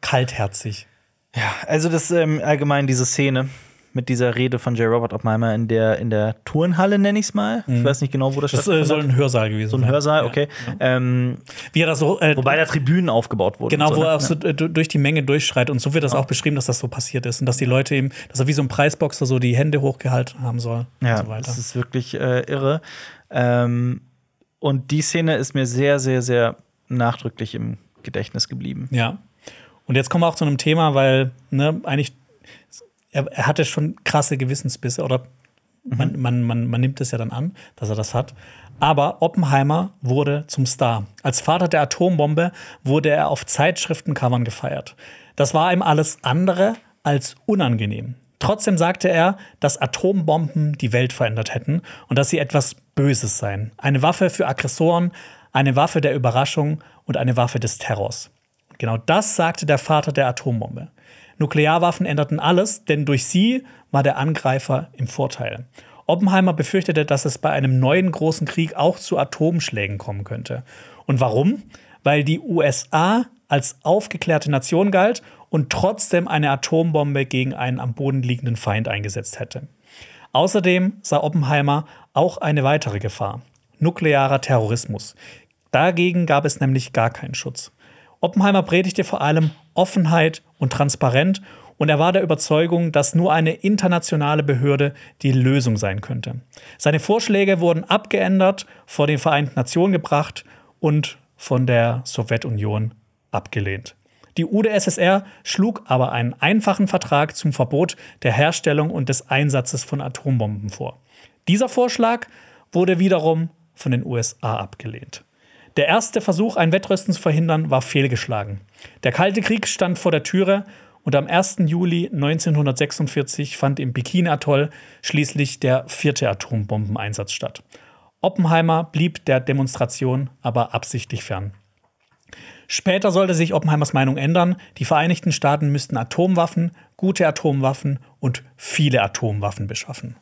kaltherzig. Ja, also das ähm, allgemein diese Szene mit dieser Rede von J. Robert Oppenheimer in der, in der Turnhalle, nenne ich es mal. Ich weiß nicht genau, wo das, Das äh, stattgefunden soll hat. ein Hörsaal gewesen So ein sein. Hörsaal, Ja. okay. Ähm, Wie er das so. Äh, wobei da Tribünen aufgebaut wurden. Genau, so, wo er ne? auch so äh, du- durch die Menge durchschreit. Und so wird das auch beschrieben, dass das so passiert ist. Und dass die Leute eben, dass er wie so ein Preisboxer so die Hände hochgehalten haben soll. Ja, so das ist wirklich äh, irre. Ähm, und die Szene ist mir sehr, sehr, sehr nachdrücklich im Gedächtnis geblieben. Ja. Und jetzt kommen wir auch zu einem Thema, weil, ne, eigentlich, er, er hatte schon krasse Gewissensbisse oder man, man, man, man nimmt es ja dann an, dass er das hat. Aber Oppenheimer wurde zum Star. Als Vater der Atombombe wurde er auf Zeitschriftencovern gefeiert. Das war ihm alles andere als unangenehm. Trotzdem sagte er, dass Atombomben die Welt verändert hätten und dass sie etwas Böses seien. Eine Waffe für Aggressoren, eine Waffe der Überraschung und eine Waffe des Terrors. Genau das sagte der Vater der Atombombe. Nuklearwaffen änderten alles, denn durch sie war der Angreifer im Vorteil. Oppenheimer befürchtete, dass es bei einem neuen großen Krieg auch zu Atomschlägen kommen könnte. Und warum? Weil die USA als aufgeklärte Nation galt und trotzdem eine Atombombe gegen einen am Boden liegenden Feind eingesetzt hätte. Außerdem sah Oppenheimer auch eine weitere Gefahr: nuklearer Terrorismus. Dagegen gab es nämlich gar keinen Schutz. Oppenheimer predigte vor allem Offenheit und Transparenz und er war der Überzeugung, dass nur eine internationale Behörde die Lösung sein könnte. Seine Vorschläge wurden abgeändert, vor den Vereinten Nationen gebracht und von der Sowjetunion abgelehnt. Die UdSSR schlug aber einen einfachen Vertrag zum Verbot der Herstellung und des Einsatzes von Atombomben vor. Dieser Vorschlag wurde wiederum von den USA abgelehnt. Der erste Versuch, ein Wettrüsten zu verhindern, war fehlgeschlagen. Der Kalte Krieg stand vor der Türe und am 1. Juli 1946 fand im Bikini-Atoll schließlich der vierte Atombombeneinsatz statt. Oppenheimer blieb der Demonstration aber absichtlich fern. Später sollte sich Oppenheimers Meinung ändern. Die Vereinigten Staaten müssten Atomwaffen, gute Atomwaffen und viele Atomwaffen beschaffen.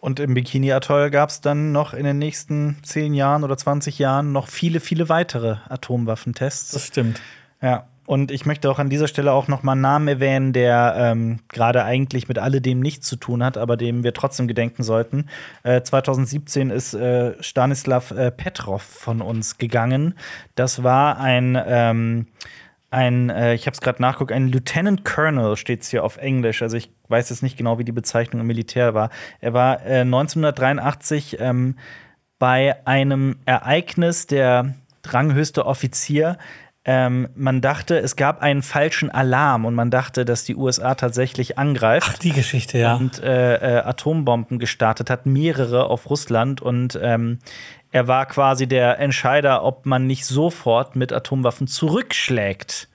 Und im Bikini-Atoll gab es dann noch in den nächsten 10 Jahren oder 20 Jahren noch viele, viele weitere Atomwaffentests. stimmt. Ja. Und ich möchte auch an dieser Stelle auch noch mal einen Namen erwähnen, der ähm, gerade eigentlich mit alledem nichts zu tun hat, aber dem wir trotzdem gedenken sollten. Äh, 2017 ist äh, Stanislav äh, Petrov von uns gegangen. Das war ein ähm, ein, äh, ich habe es gerade nachguckt, ein Lieutenant Colonel steht es hier auf Englisch. Also ich weiß jetzt nicht genau, wie die Bezeichnung im Militär war. Er war äh, 1983 ähm, bei einem Ereignis der ranghöchste Offizier. Ähm, man dachte, es gab einen falschen Alarm und man dachte, dass die USA tatsächlich angreift Ach, die Geschichte, ja. und äh, äh, Atombomben gestartet hat, mehrere auf Russland. Und ähm, er war quasi der Entscheider, ob man nicht sofort mit Atomwaffen zurückschlägt.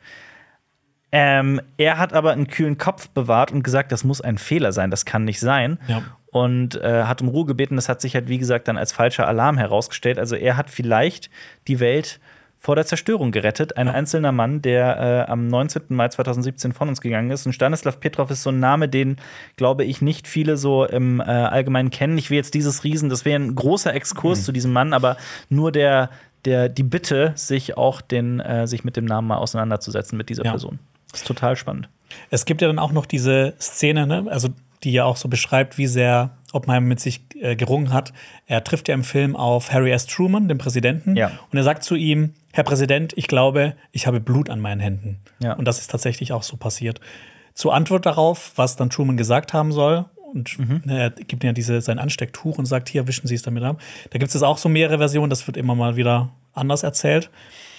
Ähm, er hat aber einen kühlen Kopf bewahrt und gesagt, das muss ein Fehler sein, das kann nicht sein. Ja. Und äh, hat um Ruhe gebeten. Das hat sich halt, wie gesagt, dann als falscher Alarm herausgestellt. Also er hat vielleicht die Welt vor der Zerstörung gerettet. Ein einzelner Mann, der äh, am 19. Mai 2017 von uns gegangen ist. Und Stanislav Petrov ist so ein Name, den, glaube ich, nicht viele so im äh, Allgemeinen kennen. Ich will jetzt dieses Riesen, das wäre ein großer Exkurs mhm. zu diesem Mann, aber nur der, der, die Bitte, sich auch den, äh, sich mit dem Namen mal auseinanderzusetzen mit dieser ja. Person. Das ist total spannend. Es gibt ja dann auch noch diese Szene, ne? also die ja auch so beschreibt, wie sehr Oppenheimer mit sich äh, gerungen hat. Er trifft ja im Film auf Harry S. Truman, den Präsidenten, ja. und er sagt zu ihm: Herr Präsident, ich glaube, ich habe Blut an meinen Händen. Ja. Und das ist tatsächlich auch so passiert. Zur Antwort darauf, was dann Truman gesagt haben soll, und mhm. Er gibt ja diese, sein Anstecktuch und sagt: Hier, wischen Sie es damit ab. Da gibt es auch so mehrere Versionen, das wird immer mal wieder anders erzählt.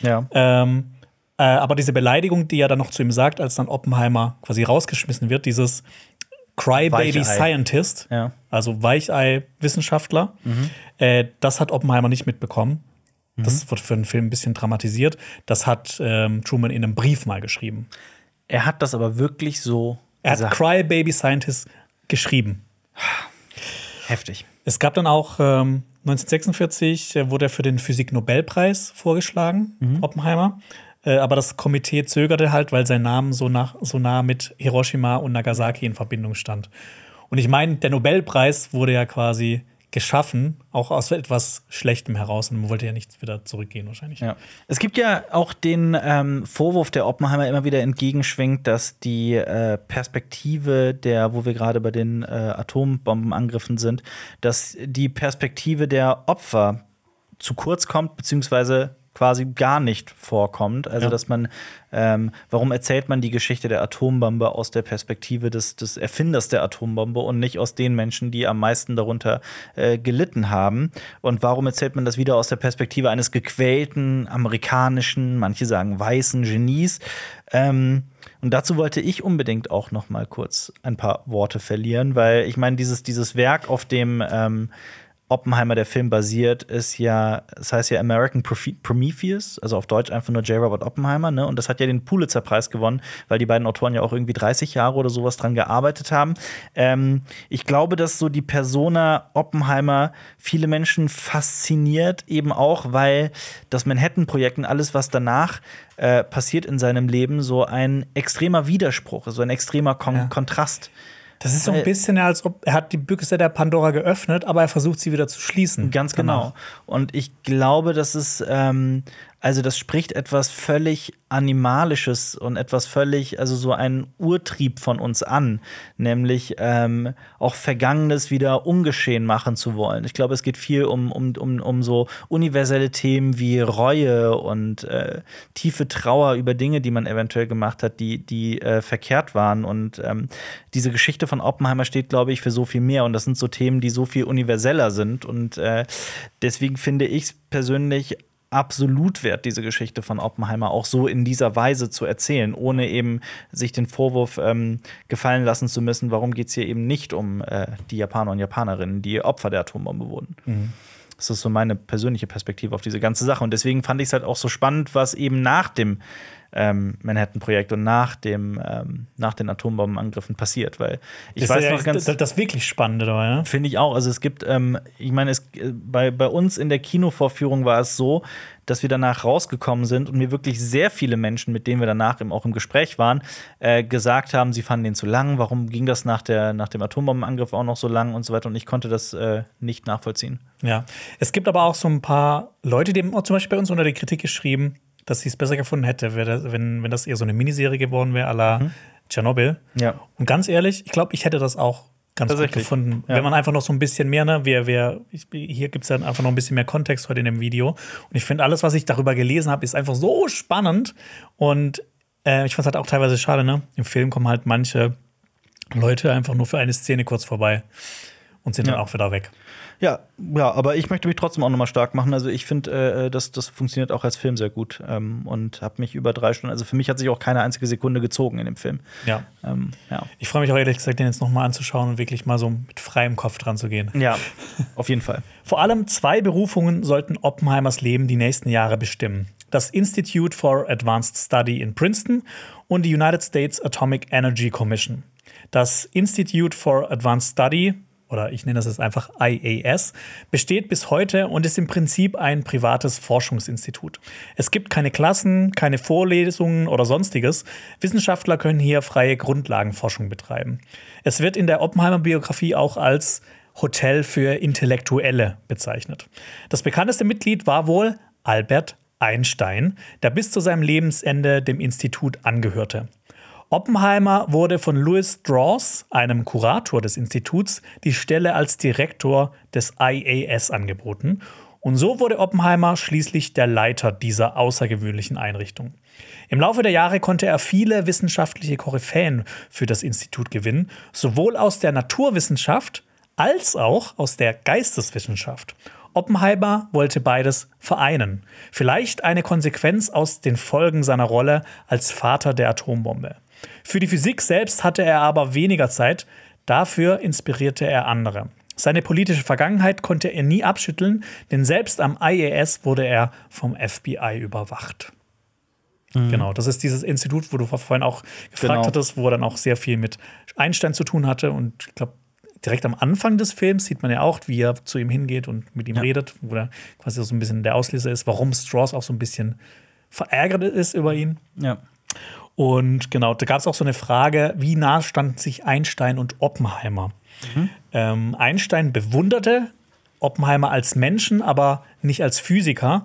Ja. Ähm, äh, aber diese Beleidigung, die er dann noch zu ihm sagt, als dann Oppenheimer quasi rausgeschmissen wird, dieses Crybaby Scientist, ja. also Weichei-Wissenschaftler. Mhm. Äh, das hat Oppenheimer nicht mitbekommen. Mhm. Das wird für den Film ein bisschen dramatisiert. Das hat ähm, Truman in einem Brief mal geschrieben. Er hat das aber wirklich so. Er gesagt. hat Crybaby Scientist geschrieben. Heftig. Es gab dann auch ähm, 1946 äh, wurde er für den Physik-Nobelpreis vorgeschlagen, mhm. Oppenheimer. Äh, aber das Komitee zögerte halt, weil sein Name so, nach, so nah mit Hiroshima und Nagasaki in Verbindung stand. Und ich meine, der Nobelpreis wurde ja quasi geschaffen, auch aus etwas Schlechtem heraus. Und man wollte ja nicht wieder zurückgehen, wahrscheinlich. Ja. Es gibt ja auch den ähm, Vorwurf, der Oppenheimer immer wieder entgegenschwingt, dass die äh, Perspektive der, wo wir gerade bei den äh, Atombombenangriffen sind, dass die Perspektive der Opfer zu kurz kommt, beziehungsweise quasi gar nicht vorkommt. Also, ja. dass man, ähm, warum erzählt man die Geschichte der Atombombe aus der Perspektive des, des Erfinders der Atombombe und nicht aus den Menschen, die am meisten darunter äh, gelitten haben? Und warum erzählt man das wieder aus der Perspektive eines gequälten amerikanischen, manche sagen weißen Genies? Ähm, und dazu wollte ich unbedingt auch noch mal kurz ein paar Worte verlieren, weil ich meine, dieses, dieses Werk, auf dem ähm, Oppenheimer, der Film basiert, ist ja, das heißt ja American Prometheus, also auf Deutsch einfach nur J. Robert Oppenheimer, ne? Und das hat ja den Pulitzer-Preis gewonnen, weil die beiden Autoren ja auch irgendwie 30 Jahre oder sowas dran gearbeitet haben. Ähm, ich glaube, dass so die Persona Oppenheimer viele Menschen fasziniert, eben auch, weil das Manhattan-Projekt und alles, was danach äh, passiert in seinem Leben, so ein extremer Widerspruch, so ein extremer Kon ja. Kontrast das ist so ein bisschen, als ob er hat die Büchse der Pandora geöffnet, aber er versucht sie wieder zu schließen. Ganz genau. Und ich glaube, dass es ähm, also das spricht etwas völlig Animalisches und etwas völlig, also so ein Urtrieb von uns an, nämlich ähm, auch Vergangenes wieder ungeschehen machen zu wollen. Ich glaube, es geht viel um, um, um, um so universelle Themen wie Reue und äh, tiefe Trauer über Dinge, die man eventuell gemacht hat, die, die äh, verkehrt waren. Und ähm, diese Geschichte von Oppenheimer steht, glaube ich, für so viel mehr. Und das sind so Themen, die so viel universeller sind. Und äh, deswegen finde ich es persönlich absolut wert, diese Geschichte von Oppenheimer auch so in dieser Weise zu erzählen, ohne eben sich den Vorwurf ähm, gefallen lassen zu müssen, warum geht es hier eben nicht um äh, die Japaner und Japanerinnen, die Opfer der Atombombe wurden. Mhm. Das ist so meine persönliche Perspektive auf diese ganze Sache. Und deswegen fand ich es halt auch so spannend, was eben nach dem ähm, Manhattan-Projekt und nach, dem, ähm, nach den Atombombenangriffen passiert. Weil ich das weiß ja, noch ganz. Das, das wirklich Spannende dabei, ja? Finde ich auch. Also es gibt, ähm, ich meine, es, äh, bei, bei uns in der Kinovorführung war es so, dass wir danach rausgekommen sind und mir wirklich sehr viele Menschen, mit denen wir danach im, auch im Gespräch waren, äh, gesagt haben, sie fanden den zu lang. Warum ging das nach, der, nach dem Atombombenangriff auch noch so lang und so weiter? Und ich konnte das äh, nicht nachvollziehen. Ja, es gibt aber auch so ein paar Leute, die haben auch zum Beispiel bei uns unter die Kritik geschrieben, dass sie es besser gefunden hätte, wenn, wenn das eher so eine Miniserie geworden wäre, à la mhm. Tschernobyl. Ja. Und ganz ehrlich, ich glaube, ich hätte das auch ganz gut gefunden. Ja. Wenn man einfach noch so ein bisschen mehr, ne, wer, wer, ich, hier gibt es dann einfach noch ein bisschen mehr Kontext heute in dem Video. Und ich finde, alles, was ich darüber gelesen habe, ist einfach so spannend. Und äh, ich fand es halt auch teilweise schade, ne? Im Film kommen halt manche Leute einfach nur für eine Szene kurz vorbei und sind ja. dann auch wieder weg. Ja, ja, aber ich möchte mich trotzdem auch nochmal stark machen. Also ich finde, äh, das, das funktioniert auch als Film sehr gut ähm, und habe mich über drei Stunden, also für mich hat sich auch keine einzige Sekunde gezogen in dem Film. Ja. Ähm, ja. Ich freue mich auch ehrlich gesagt, den jetzt nochmal anzuschauen und wirklich mal so mit freiem Kopf dran zu gehen. Ja, auf jeden Fall. Vor allem zwei Berufungen sollten Oppenheimers Leben die nächsten Jahre bestimmen. Das Institute for Advanced Study in Princeton und die United States Atomic Energy Commission. Das Institute for Advanced Study oder ich nenne das jetzt einfach IAS, besteht bis heute und ist im Prinzip ein privates Forschungsinstitut. Es gibt keine Klassen, keine Vorlesungen oder sonstiges. Wissenschaftler können hier freie Grundlagenforschung betreiben. Es wird in der Oppenheimer-Biografie auch als Hotel für Intellektuelle bezeichnet. Das bekannteste Mitglied war wohl Albert Einstein, der bis zu seinem Lebensende dem Institut angehörte. Oppenheimer wurde von Louis Strauss, einem Kurator des Instituts, die Stelle als Direktor des IAS angeboten. Und so wurde Oppenheimer schließlich der Leiter dieser außergewöhnlichen Einrichtung. Im Laufe der Jahre konnte er viele wissenschaftliche Koryphäen für das Institut gewinnen, sowohl aus der Naturwissenschaft als auch aus der Geisteswissenschaft. Oppenheimer wollte beides vereinen. Vielleicht eine Konsequenz aus den Folgen seiner Rolle als Vater der Atombombe. Für die Physik selbst hatte er aber weniger Zeit, dafür inspirierte er andere. Seine politische Vergangenheit konnte er nie abschütteln, denn selbst am IAS wurde er vom FBI überwacht. Mhm. Genau, das ist dieses Institut, wo du vorhin auch gefragt genau. hattest, wo er dann auch sehr viel mit Einstein zu tun hatte. Und ich glaube, direkt am Anfang des Films sieht man ja auch, wie er zu ihm hingeht und mit ihm ja. redet, wo er quasi so ein bisschen der Auslöser ist, warum Strauss auch so ein bisschen verärgert ist über ihn. Ja. Und genau, da gab es auch so eine Frage, wie nah standen sich Einstein und Oppenheimer? Mhm. Ähm, Einstein bewunderte Oppenheimer als Menschen, aber nicht als Physiker,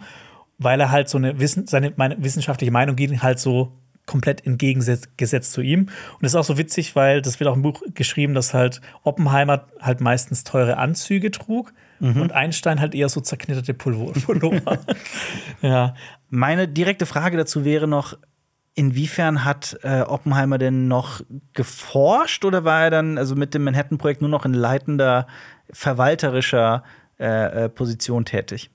weil er halt so eine Wissen, seine meine, wissenschaftliche Meinung ging halt so komplett entgegengesetzt zu ihm. Und das ist auch so witzig, weil das wird auch im Buch geschrieben, dass halt Oppenheimer halt meistens teure Anzüge trug mhm. und Einstein halt eher so zerknitterte Pullover. ja. Meine direkte Frage dazu wäre noch, Inwiefern hat äh, Oppenheimer denn noch geforscht oder war er dann also mit dem Manhattan-Projekt nur noch in leitender, verwalterischer äh, äh, Position tätig?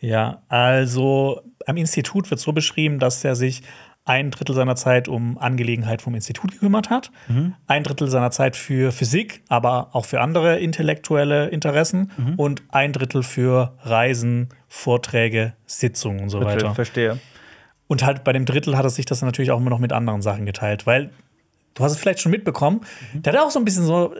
Ja, also am Institut wird so beschrieben, dass er sich ein Drittel seiner Zeit um Angelegenheit vom Institut gekümmert hat, mhm. ein Drittel seiner Zeit für Physik, aber auch für andere intellektuelle Interessen mhm. und ein Drittel für Reisen, Vorträge, Sitzungen und so weiter. Verstehe. Und halt bei dem Drittel hat er sich das natürlich auch immer noch mit anderen Sachen geteilt, weil du hast es vielleicht schon mitbekommen, mhm. der hat auch so ein bisschen so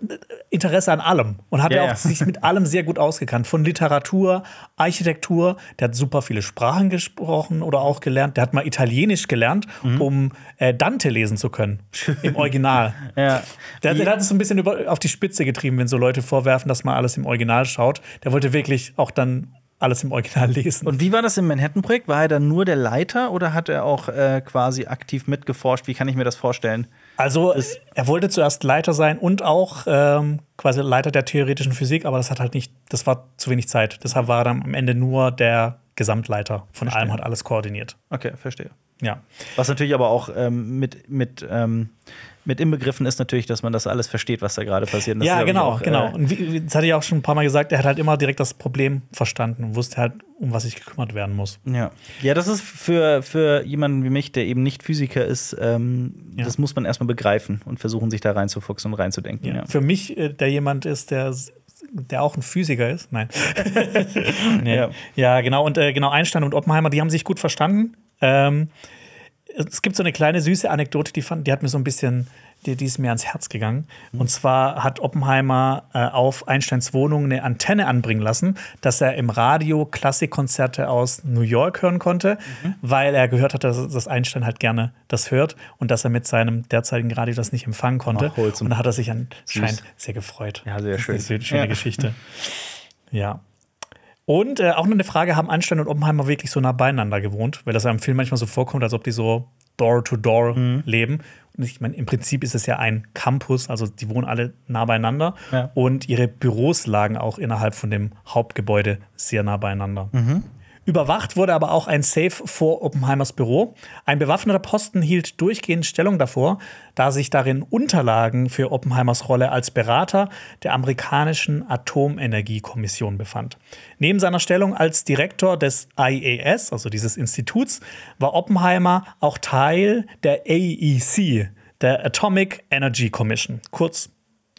Interesse an allem und hat ja, ja auch sich mit allem sehr gut ausgekannt. Von Literatur, Architektur, der hat super viele Sprachen gesprochen oder auch gelernt. Der hat mal Italienisch gelernt, mhm. um äh, Dante lesen zu können. Im Original. ja. Der, der, hat es so ein bisschen über, auf die Spitze getrieben, wenn so Leute vorwerfen, dass man alles im Original schaut. Der wollte wirklich auch dann alles im Original lesen. Und wie war das im Manhattan-Projekt? War er dann nur der Leiter oder hat er auch äh, quasi aktiv mitgeforscht? Wie kann ich mir das vorstellen? Also, das er wollte zuerst Leiter sein und auch ähm, quasi Leiter der theoretischen Physik, aber das hat halt nicht, das war zu wenig Zeit. Deshalb war er dann am Ende nur der Gesamtleiter von verstehe. allem, hat alles koordiniert. Okay, verstehe. Ja. Was natürlich aber auch ähm, mit, mit ähm mit inbegriffen ist natürlich, dass man das alles versteht, was da gerade passiert. Das ja, genau, auch, genau. Äh, und wie, das hatte ich auch schon ein paar Mal gesagt, er hat halt immer direkt das Problem verstanden und wusste halt, um was sich gekümmert werden muss. Ja, ja das ist für, für jemanden wie mich, der eben nicht Physiker ist, ähm, ja. das muss man erstmal begreifen und versuchen, sich da reinzufuchsen und reinzudenken. Ja. Ja. Für mich, äh, der jemand ist, der der auch ein Physiker ist. Nein. nee. ja. ja. genau. Und äh, genau, Einstein und Oppenheimer, die haben sich gut verstanden. Ähm, es gibt so eine kleine süße Anekdote, die, fand, die hat mir so ein bisschen, die, die ist mir ans Herz gegangen. Mhm. Und zwar hat Oppenheimer äh, auf Einsteins Wohnung eine Antenne anbringen lassen, dass er im Radio Klassikkonzerte aus New York hören konnte, mhm. weil er gehört hat, dass, dass, Einstein halt gerne das hört und dass er mit seinem derzeitigen Radio das nicht empfangen konnte. Ach, und da hat er sich anscheinend sehr gefreut. Ja, sehr schön. Das ist eine schöne ja. Geschichte. Ja. Und äh, auch noch eine Frage: Haben Einstein und Oppenheimer wirklich so nah beieinander gewohnt? Weil das ja im Film manchmal so vorkommt, als ob die so Door-to-Door -door mhm. leben. Und ich meine, im Prinzip ist es ja ein Campus, also die wohnen alle nah beieinander. Ja. Und ihre Büros lagen auch innerhalb von dem Hauptgebäude sehr nah beieinander. Mhm. Überwacht wurde aber auch ein Safe vor Oppenheimers Büro. Ein bewaffneter Posten hielt durchgehend Stellung davor, da sich darin Unterlagen für Oppenheimers Rolle als Berater der amerikanischen Atomenergiekommission befand. Neben seiner Stellung als Direktor des IAS, also dieses Instituts, war Oppenheimer auch Teil der AEC, der Atomic Energy Commission, kurz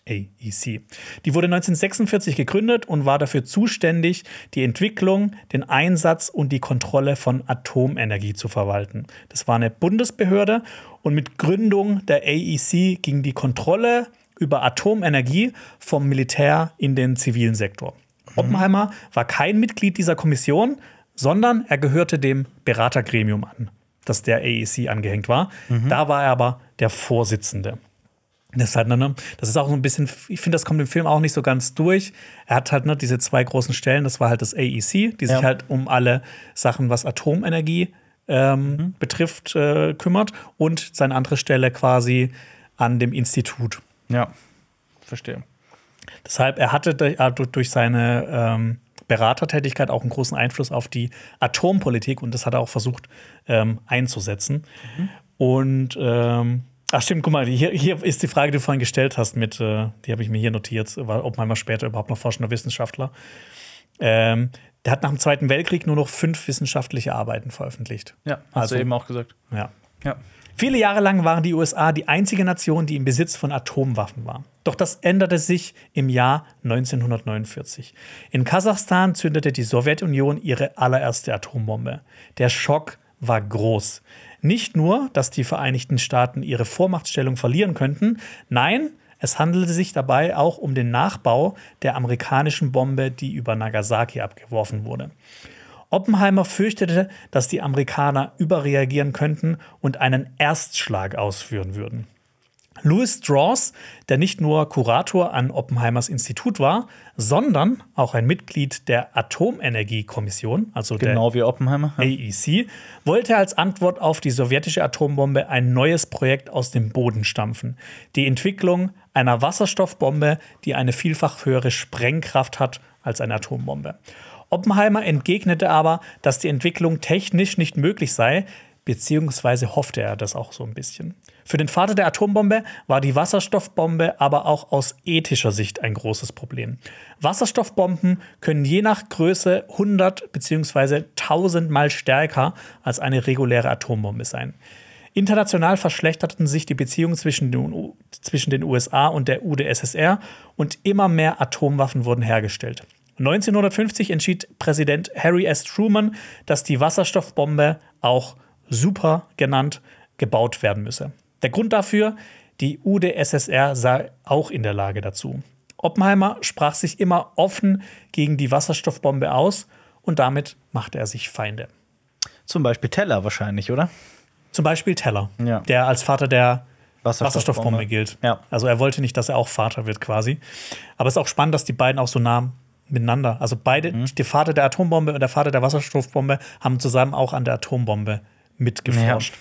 AEC. Die wurde 1946 gegründet und war dafür zuständig, die Entwicklung, den Einsatz und die Kontrolle von Atomenergie zu verwalten. Das war eine Bundesbehörde und mit Gründung der AEC ging die Kontrolle über Atomenergie vom Militär in den zivilen Sektor. Oppenheimer war kein Mitglied dieser Kommission, sondern er gehörte dem Beratergremium an, das der AEC angehängt war. Da war er aber der Vorsitzende. Das ist, halt, ne, das ist auch so ein bisschen, ich finde, das kommt im Film auch nicht so ganz durch. Er hat halt ne, diese zwei großen Stellen, das war halt das AEC, die Ja. sich halt um alle Sachen, was Atomenergie ähm, betrifft, äh, kümmert und seine andere Stelle quasi an dem Institut. Ja, verstehe. Deshalb, er hatte durch, seine ähm, Beratertätigkeit auch einen großen Einfluss auf die Atompolitik und das hat er auch versucht ähm, einzusetzen. Und ähm, ach stimmt, guck mal, hier, hier ist die Frage, die du vorhin gestellt hast, mit, äh, die habe ich mir hier notiert, war Oppenheimer später überhaupt noch forschender Wissenschaftler. Ähm, der hat nach dem Zweiten Weltkrieg nur noch fünf wissenschaftliche Arbeiten veröffentlicht. Ja, hast Also- du eben auch gesagt. Ja. Ja. Viele Jahre lang waren die USA die einzige Nation, die im Besitz von Atomwaffen war. Doch das änderte sich im Jahr 1949. In Kasachstan zündete die Sowjetunion ihre allererste Atombombe. Der Schock war groß. Nicht nur, dass die Vereinigten Staaten ihre Vormachtstellung verlieren könnten, nein, es handelte sich dabei auch um den Nachbau der amerikanischen Bombe, die über Nagasaki abgeworfen wurde. Oppenheimer fürchtete, dass die Amerikaner überreagieren könnten und einen Erstschlag ausführen würden. Louis Strauss, der nicht nur Kurator an Oppenheimers Institut war, sondern auch ein Mitglied der Atomenergiekommission, also Genau wie Oppenheimer. der AEC, wollte als Antwort auf die sowjetische Atombombe ein neues Projekt aus dem Boden stampfen. Die Entwicklung einer Wasserstoffbombe, die eine vielfach höhere Sprengkraft hat als eine Atombombe. Oppenheimer entgegnete aber, dass die Entwicklung technisch nicht möglich sei, beziehungsweise hoffte er das auch so ein bisschen. Für den Vater der Atombombe war die Wasserstoffbombe aber auch aus ethischer Sicht ein großes Problem. Wasserstoffbomben können je nach Größe 100 beziehungsweise 1000 Mal stärker als eine reguläre Atombombe sein. International verschlechterten sich die Beziehungen zwischen den USA und der UdSSR und immer mehr Atomwaffen wurden hergestellt. 1950 entschied Präsident Harry S. Truman, dass die Wasserstoffbombe, auch Super genannt, gebaut werden müsse. Der Grund dafür, die UdSSR sei auch in der Lage dazu. Oppenheimer sprach sich immer offen gegen die Wasserstoffbombe aus und damit machte er sich Feinde. Zum Beispiel Teller wahrscheinlich, oder? Zum Beispiel Teller, Ja. der als Vater der Wasserstoffbombe. Wasserstoffbombe gilt. Ja. Also er wollte nicht, dass er auch Vater wird quasi. Aber es ist auch spannend, dass die beiden auch so nah miteinander, also beide, Mhm. der Vater der Atombombe und der Vater der Wasserstoffbombe haben zusammen auch an der Atombombe mitgeforscht.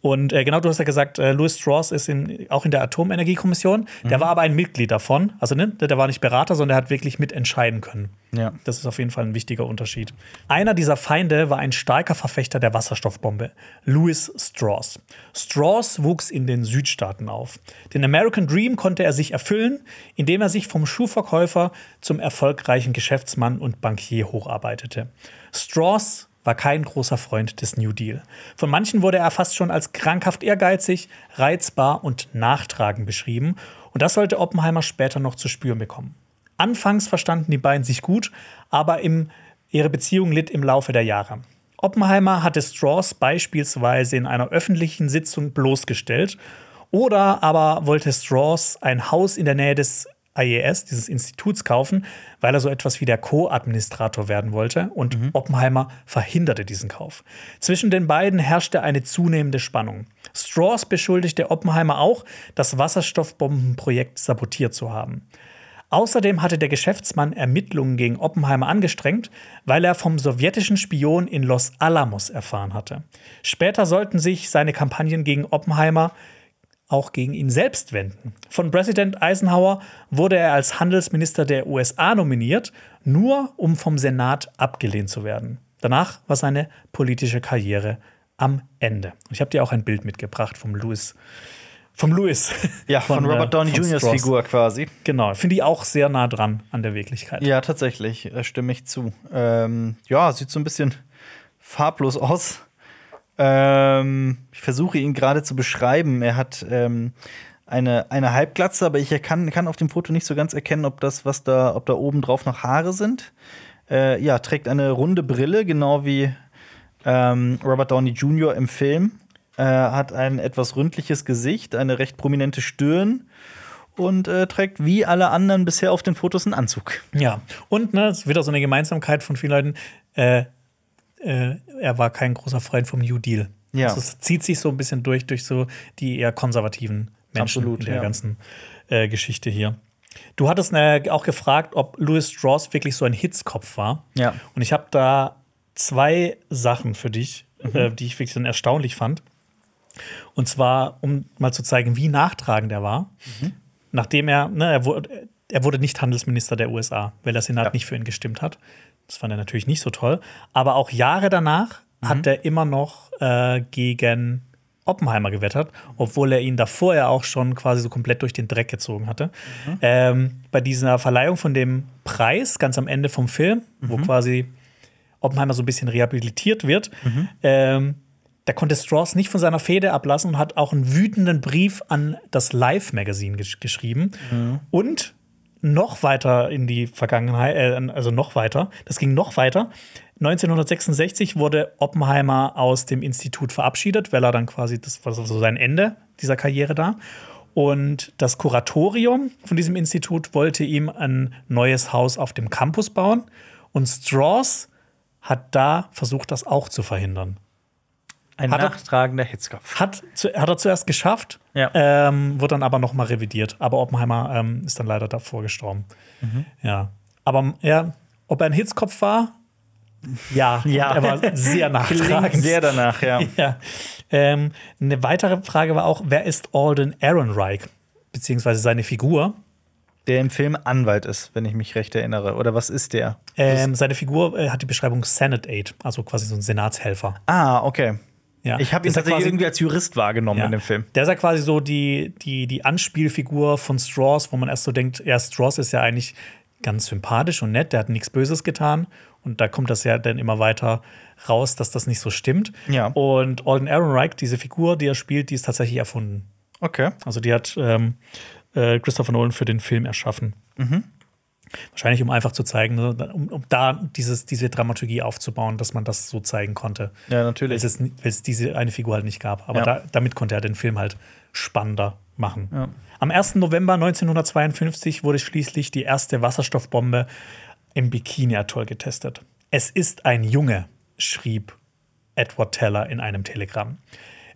Und äh, genau, du hast ja gesagt, äh, Louis Strauss ist in, auch in der Atomenergiekommission. Mhm. Der war aber ein Mitglied davon. Also ne, der war nicht Berater, sondern der hat wirklich mitentscheiden können. Ja. Das ist auf jeden Fall ein wichtiger Unterschied. Einer dieser Feinde war ein starker Verfechter der Wasserstoffbombe, Louis Strauss. Strauss wuchs in den Südstaaten auf. Den American Dream konnte er sich erfüllen, indem er sich vom Schuhverkäufer zum erfolgreichen Geschäftsmann und Bankier hocharbeitete. Strauss war kein großer Freund des New Deal. Von manchen wurde er fast schon als krankhaft ehrgeizig, reizbar und nachtragend beschrieben. Und das sollte Oppenheimer später noch zu spüren bekommen. Anfangs verstanden die beiden sich gut, aber im, ihre Beziehung litt im Laufe der Jahre. Oppenheimer hatte Strauss beispielsweise in einer öffentlichen Sitzung bloßgestellt oder aber wollte Strauss ein Haus in der Nähe des IES, dieses Instituts, kaufen, weil er so etwas wie der Co-Administrator werden wollte und Oppenheimer verhinderte diesen Kauf. Zwischen den beiden herrschte eine zunehmende Spannung. Strauss beschuldigte Oppenheimer auch, das Wasserstoffbombenprojekt sabotiert zu haben. Außerdem hatte der Geschäftsmann Ermittlungen gegen Oppenheimer angestrengt, weil er vom sowjetischen Spion in Los Alamos erfahren hatte. Später sollten sich seine Kampagnen gegen Oppenheimer auch gegen ihn selbst wenden. Von Präsident Eisenhower wurde er als Handelsminister der USA nominiert, nur um vom Senat abgelehnt zu werden. Danach war seine politische Karriere am Ende. Ich habe dir auch ein Bild mitgebracht vom Louis. Vom Louis. Ja, von, äh, Robert Downey von Jr.'s. Figur quasi. Genau, finde ich auch sehr nah dran an der Wirklichkeit. Ja, tatsächlich, äh, stimme ich zu. Ähm, ja, sieht so ein bisschen farblos aus. Ähm, ich versuche ihn gerade zu beschreiben. Er hat ähm, eine, eine Halbglatze, aber ich kann, kann auf dem Foto nicht so ganz erkennen, ob das, was da, ob da oben drauf noch Haare sind. Äh, ja, trägt eine runde Brille, genau wie ähm, Robert Downey Jr. im Film. Äh, hat ein etwas ründliches Gesicht, eine recht prominente Stirn und äh, trägt wie alle anderen bisher auf den Fotos einen Anzug. Ja, und ne, es ist wieder so eine Gemeinsamkeit von vielen Leuten. Äh, äh, er war kein großer Freund vom New Deal. Ja. Also es zieht sich so ein bisschen durch, durch so die eher konservativen Menschen Absolut, in der ja. ganzen äh, Geschichte hier. Du hattest äh, auch gefragt, ob Louis Strauss wirklich so ein Hitzkopf war. Ja. Und ich habe da zwei Sachen für dich, Mhm. äh, die ich wirklich dann erstaunlich fand. Und zwar, um mal zu zeigen, wie nachtragend er war. Mhm. Nachdem er, ne, er wurde, er wurde nicht Handelsminister der USA, weil der Senat Ja. nicht für ihn gestimmt hat. Das fand er natürlich nicht so toll. Aber auch Jahre danach Mhm. hat er immer noch äh, gegen Oppenheimer gewettert, obwohl er ihn davor ja auch schon quasi so komplett durch den Dreck gezogen hatte. Mhm. Ähm, bei dieser Verleihung von dem Preis, ganz am Ende vom Film, wo Mhm. quasi Oppenheimer so ein bisschen rehabilitiert wird, Mhm. ähm, da konnte Strauss nicht von seiner Fehde ablassen und hat auch einen wütenden Brief an das Live-Magazin gesch geschrieben. Mhm. Und noch weiter in die Vergangenheit, äh, also noch weiter, das ging noch weiter. 1966 wurde Oppenheimer aus dem Institut verabschiedet, weil er dann quasi, das war so sein Ende dieser Karriere da. Und das Kuratorium von diesem Institut wollte ihm ein neues Haus auf dem Campus bauen. Und Strauss hat da versucht, das auch zu verhindern. Ein Hat er- nachtragender Hitzkopf. Hat, zu, hat er zuerst geschafft, Ja. ähm, wird dann aber noch mal revidiert. Aber Oppenheimer ähm, ist dann leider davor gestorben. Mhm. Ja. Aber ja, ob er ein Hitzkopf war? Ja, Ja. er war sehr nachtragend. Klingt sehr danach, ja. ja. Ähm, eine weitere Frage war auch, wer ist Alden Ehrenreich? Beziehungsweise seine Figur. Der im Film Anwalt ist, wenn ich mich recht erinnere. Oder was ist der? Ähm, seine Figur äh, hat die Beschreibung Senate Aid, also quasi so ein Senatshelfer. Ah, okay. Ja. Ich habe ihn tatsächlich quasi- irgendwie als Jurist wahrgenommen Ja. in dem Film. Der ist ja quasi so die, die, die Anspielfigur von Strauss, wo man erst so denkt, ja, Strauss ist ja eigentlich ganz sympathisch und nett, der hat nichts Böses getan. Und da kommt das ja dann immer weiter raus, dass das nicht so stimmt. Ja. Und Alden Ehrenreich, diese Figur, die er spielt, die ist tatsächlich erfunden. Okay. Also die hat ähm, äh, Christopher Nolan für den Film erschaffen. Mhm. Wahrscheinlich, um einfach zu zeigen, ne, um, um da dieses, diese Dramaturgie aufzubauen, dass man das so zeigen konnte. Ja, natürlich. weil es diese eine Figur halt nicht gab. Aber Ja. da, damit konnte er den Film halt spannender machen. Ja. Am 1. November 1952 wurde schließlich die erste Wasserstoffbombe im Bikini-Atoll getestet. Es ist ein Junge, schrieb Edward Teller in einem Telegramm.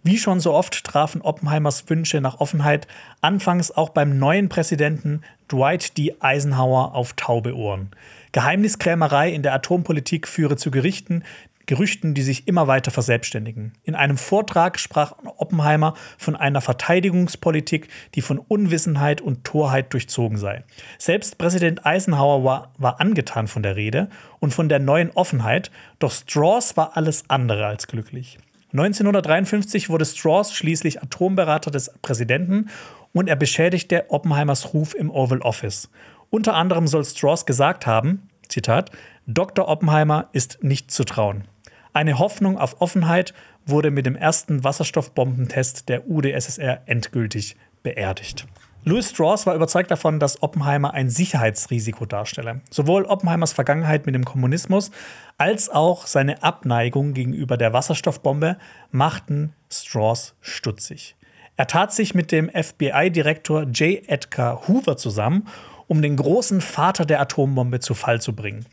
Wie schon so oft trafen Oppenheimers Wünsche nach Offenheit anfangs auch beim neuen Präsidenten Dwight D. Eisenhower auf taube Ohren. Geheimniskrämerei in der Atompolitik führe zu Gerichten, Gerüchten, die sich immer weiter verselbstständigen. In einem Vortrag sprach Oppenheimer von einer Verteidigungspolitik, die von Unwissenheit und Torheit durchzogen sei. Selbst Präsident Eisenhower war, war angetan von der Rede und von der neuen Offenheit, doch Strauss war alles andere als glücklich. 1953 wurde Strauss schließlich Atomberater des Präsidenten und er beschädigte Oppenheimers Ruf im Oval Office. Unter anderem soll Strauss gesagt haben, Zitat, Dr. Oppenheimer ist nicht zu trauen. Eine Hoffnung auf Offenheit wurde mit dem ersten Wasserstoffbombentest der UdSSR endgültig beerdigt. Louis Strauss war überzeugt davon, dass Oppenheimer ein Sicherheitsrisiko darstelle. Sowohl Oppenheimers Vergangenheit mit dem Kommunismus als auch seine Abneigung gegenüber der Wasserstoffbombe machten Strauss stutzig. Er tat sich mit dem FBI-Direktor J. Edgar Hoover zusammen, um den großen Vater der Atombombe zu Fall zu bringen.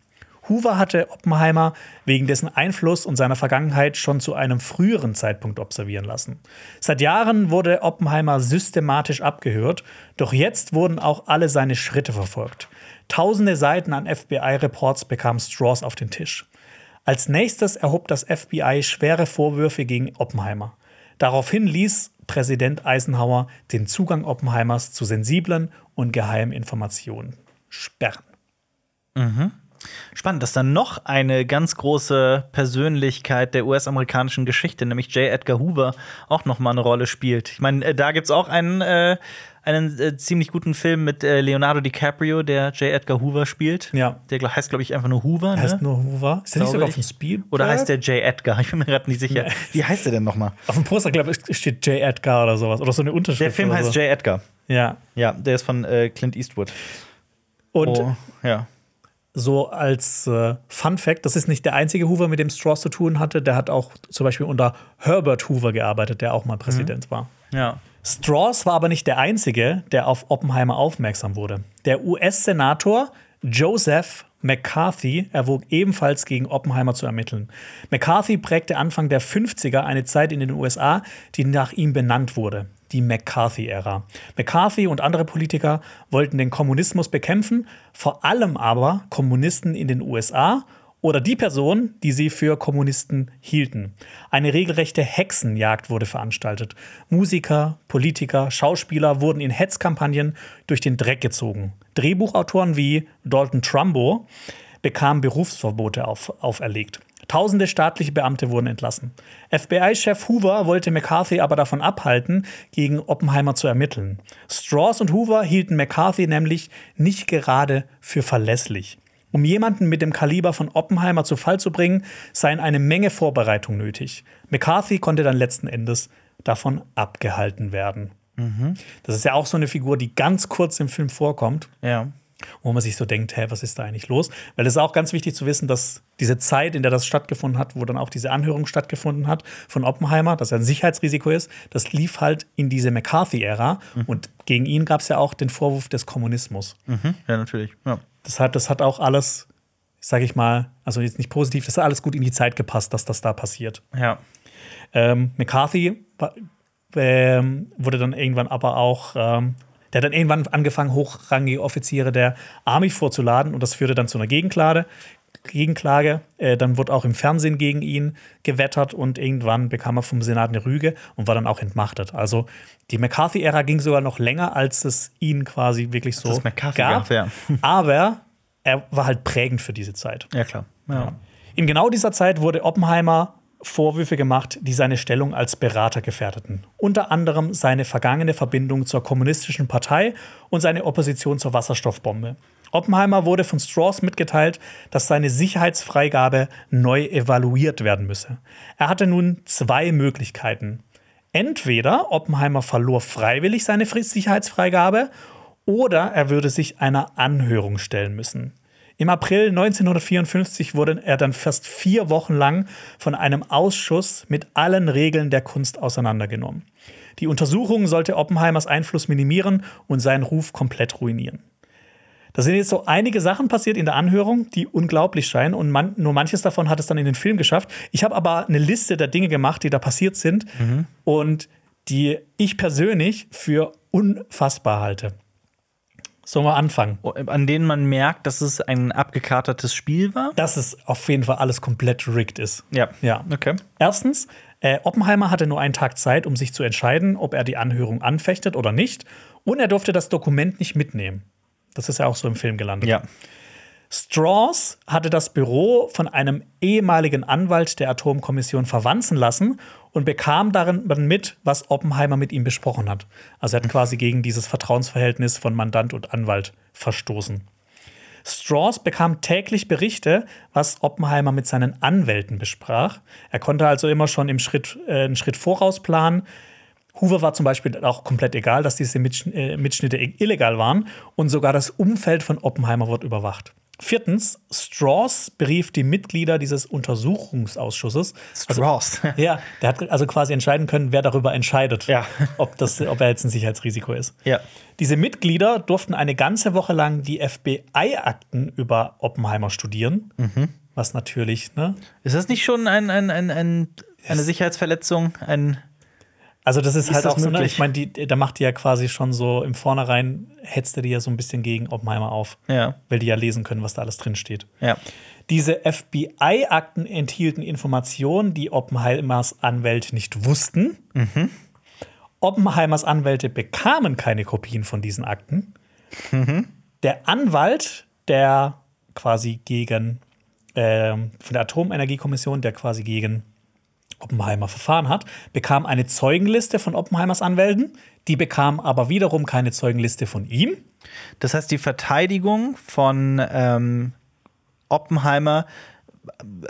Hoover hatte Oppenheimer wegen dessen Einfluss und seiner Vergangenheit schon zu einem früheren Zeitpunkt observieren lassen. Seit Jahren wurde Oppenheimer systematisch abgehört, doch jetzt wurden auch alle seine Schritte verfolgt. Tausende Seiten an FBI-Reports bekam Strauss auf den Tisch. Als nächstes erhob das FBI schwere Vorwürfe gegen Oppenheimer. Daraufhin ließ Präsident Eisenhower den Zugang Oppenheimers zu sensiblen und geheimen Informationen sperren. Spannend, dass dann noch eine ganz große Persönlichkeit der US-amerikanischen Geschichte, nämlich J. Edgar Hoover, auch noch mal eine Rolle spielt. Ich meine, äh, da gibt es auch einen, äh, einen äh, ziemlich guten Film mit äh, Leonardo DiCaprio, der J. Edgar Hoover spielt. Ja. Der glaub- heißt, glaube ich, einfach nur Hoover. Heißt Ne? nur Hoover? Ist der nicht sogar ich. auf dem Spielberg? Oder heißt der J. Edgar? Ich bin mir gerade nicht sicher. Nee. Wie heißt der denn noch mal? Auf dem Poster, glaube ich, steht J. Edgar oder sowas. Oder so eine Unterschrift. Der Film heißt so. J. Edgar. Ja. Ja, der ist von äh, Clint Eastwood. Und Oh, ja. so als äh, Fun Fact, das ist nicht der einzige Hoover, mit dem Strauss zu tun hatte. Der hat auch zum Beispiel unter Herbert Hoover gearbeitet, der auch mal Präsident war. Ja. Strauss war aber nicht der Einzige, der auf Oppenheimer aufmerksam wurde. Der US-Senator Joseph McCarthy erwog ebenfalls gegen Oppenheimer zu ermitteln. McCarthy prägte Anfang der 50er eine Zeit in den USA, die nach ihm benannt wurde, die McCarthy-Ära. McCarthy und andere Politiker wollten den Kommunismus bekämpfen, vor allem aber Kommunisten in den USA oder die Person, die sie für Kommunisten hielten. Eine regelrechte Hexenjagd wurde veranstaltet. Musiker, Politiker, Schauspieler wurden in Hetzkampagnen durch den Dreck gezogen. Drehbuchautoren wie Dalton Trumbo bekamen Berufsverbote auf, auferlegt. Tausende staatliche Beamte wurden entlassen. FBI-Chef Hoover wollte McCarthy aber davon abhalten, gegen Oppenheimer zu ermitteln. Strauss und Hoover hielten McCarthy nämlich nicht gerade für verlässlich. Um jemanden mit dem Kaliber von Oppenheimer zu Fall zu bringen, seien eine Menge Vorbereitung nötig. McCarthy konnte dann letzten Endes davon abgehalten werden. Mhm. Das ist ja auch so eine Figur, die ganz kurz im Film vorkommt. Ja. Wo man sich so denkt, hä, was ist da eigentlich los? Weil es ist auch ganz wichtig zu wissen, dass diese Zeit, in der das stattgefunden hat, wo dann auch diese Anhörung stattgefunden hat von Oppenheimer, dass er ein Sicherheitsrisiko ist, das lief halt in diese McCarthy-Ära. Mhm. Und gegen ihn gab es ja auch den Vorwurf des Kommunismus. Mhm. Ja, natürlich. Ja. Das hat, das hat auch alles, sage ich mal, also jetzt nicht positiv, das hat alles gut in die Zeit gepasst, dass das da passiert. Ja. Ähm, McCarthy ähm, wurde dann irgendwann aber auch, ähm, der hat dann irgendwann angefangen, hochrangige Offiziere der Army vorzuladen und das führte dann zu einer Gegenklage. Gegenklage. Äh, dann wurde auch im Fernsehen gegen ihn gewettert und irgendwann bekam er vom Senat eine Rüge und war dann auch entmachtet. Also die McCarthy-Ära ging sogar noch länger, als es ihn quasi wirklich so das gab. gab ja. Aber er war halt prägend für diese Zeit. Ja, klar. Ja. In genau dieser Zeit wurde Oppenheimer Vorwürfe gemacht, die seine Stellung als Berater gefährdeten. Unter anderem seine vergangene Verbindung zur kommunistischen Partei und seine Opposition zur Wasserstoffbombe. Oppenheimer wurde von Strauss mitgeteilt, dass seine Sicherheitsfreigabe neu evaluiert werden müsse. Er hatte nun zwei Möglichkeiten. Entweder Oppenheimer verlor freiwillig seine Sicherheitsfreigabe oder er würde sich einer Anhörung stellen müssen. Im April 1954 wurde er dann fast vier Wochen lang von einem Ausschuss mit allen Regeln der Kunst auseinandergenommen. Die Untersuchung sollte Oppenheimers Einfluss minimieren und seinen Ruf komplett ruinieren. Da sind jetzt so einige Sachen passiert in der Anhörung, die unglaublich scheinen und man, nur manches davon hat es dann in den Film geschafft. Ich habe aber eine Liste der Dinge gemacht, die da passiert sind mhm. und die ich persönlich für unfassbar halte. Sollen wir anfangen? Oh, an denen man merkt, dass es ein abgekatertes Spiel war? Dass es auf jeden Fall alles komplett rigged ist. Ja. Ja. Okay. Erstens, äh, Oppenheimer hatte nur einen Tag Zeit, um sich zu entscheiden, ob er die Anhörung anfechtet oder nicht. Und er durfte das Dokument nicht mitnehmen. Das ist ja auch so im Film gelandet. Ja. Strauss hatte das Büro von einem ehemaligen Anwalt der Atomkommission verwanzen lassen und bekam darin mit, was Oppenheimer mit ihm besprochen hat. Also er hat quasi gegen dieses Vertrauensverhältnis von Mandant und Anwalt verstoßen. Strauss bekam täglich Berichte, was Oppenheimer mit seinen Anwälten besprach. Er konnte also immer schon im Schritt, äh, einen Schritt voraus planen. Hoover war zum Beispiel auch komplett egal, dass diese äh, Mitschnitte illegal waren und sogar das Umfeld von Oppenheimer wird überwacht. Viertens, Strauss berief die Mitglieder dieses Untersuchungsausschusses. Strauss. Also, ja, der hat also quasi entscheiden können, wer darüber entscheidet, ja. ob, das, ob er jetzt ein Sicherheitsrisiko ist. Ja. Diese Mitglieder durften eine ganze Woche lang die FBI-Akten über Oppenheimer studieren. Mhm. Was natürlich, ne? Ist das nicht schon ein, ein, ein, ein eine Sicherheitsverletzung? Ein also das ist, ist halt das auch möglich? so, ne? ich meine, da macht die ja quasi schon so im Vornherein hetzt er die ja so ein bisschen gegen Oppenheimer auf, ja. weil die ja lesen können, was da alles drin steht. Ja. Diese FBI-Akten enthielten Informationen, die Oppenheimers Anwälte nicht wussten. Mhm. Oppenheimers Anwälte bekamen keine Kopien von diesen Akten. Mhm. Der Anwalt, der quasi gegen äh, von der Atomenergiekommission, der quasi gegen Oppenheimer verfahren hat, bekam eine Zeugenliste von Oppenheimers Anwälten, die bekam aber wiederum keine Zeugenliste von ihm. Das heißt, die Verteidigung von ähm, Oppenheimer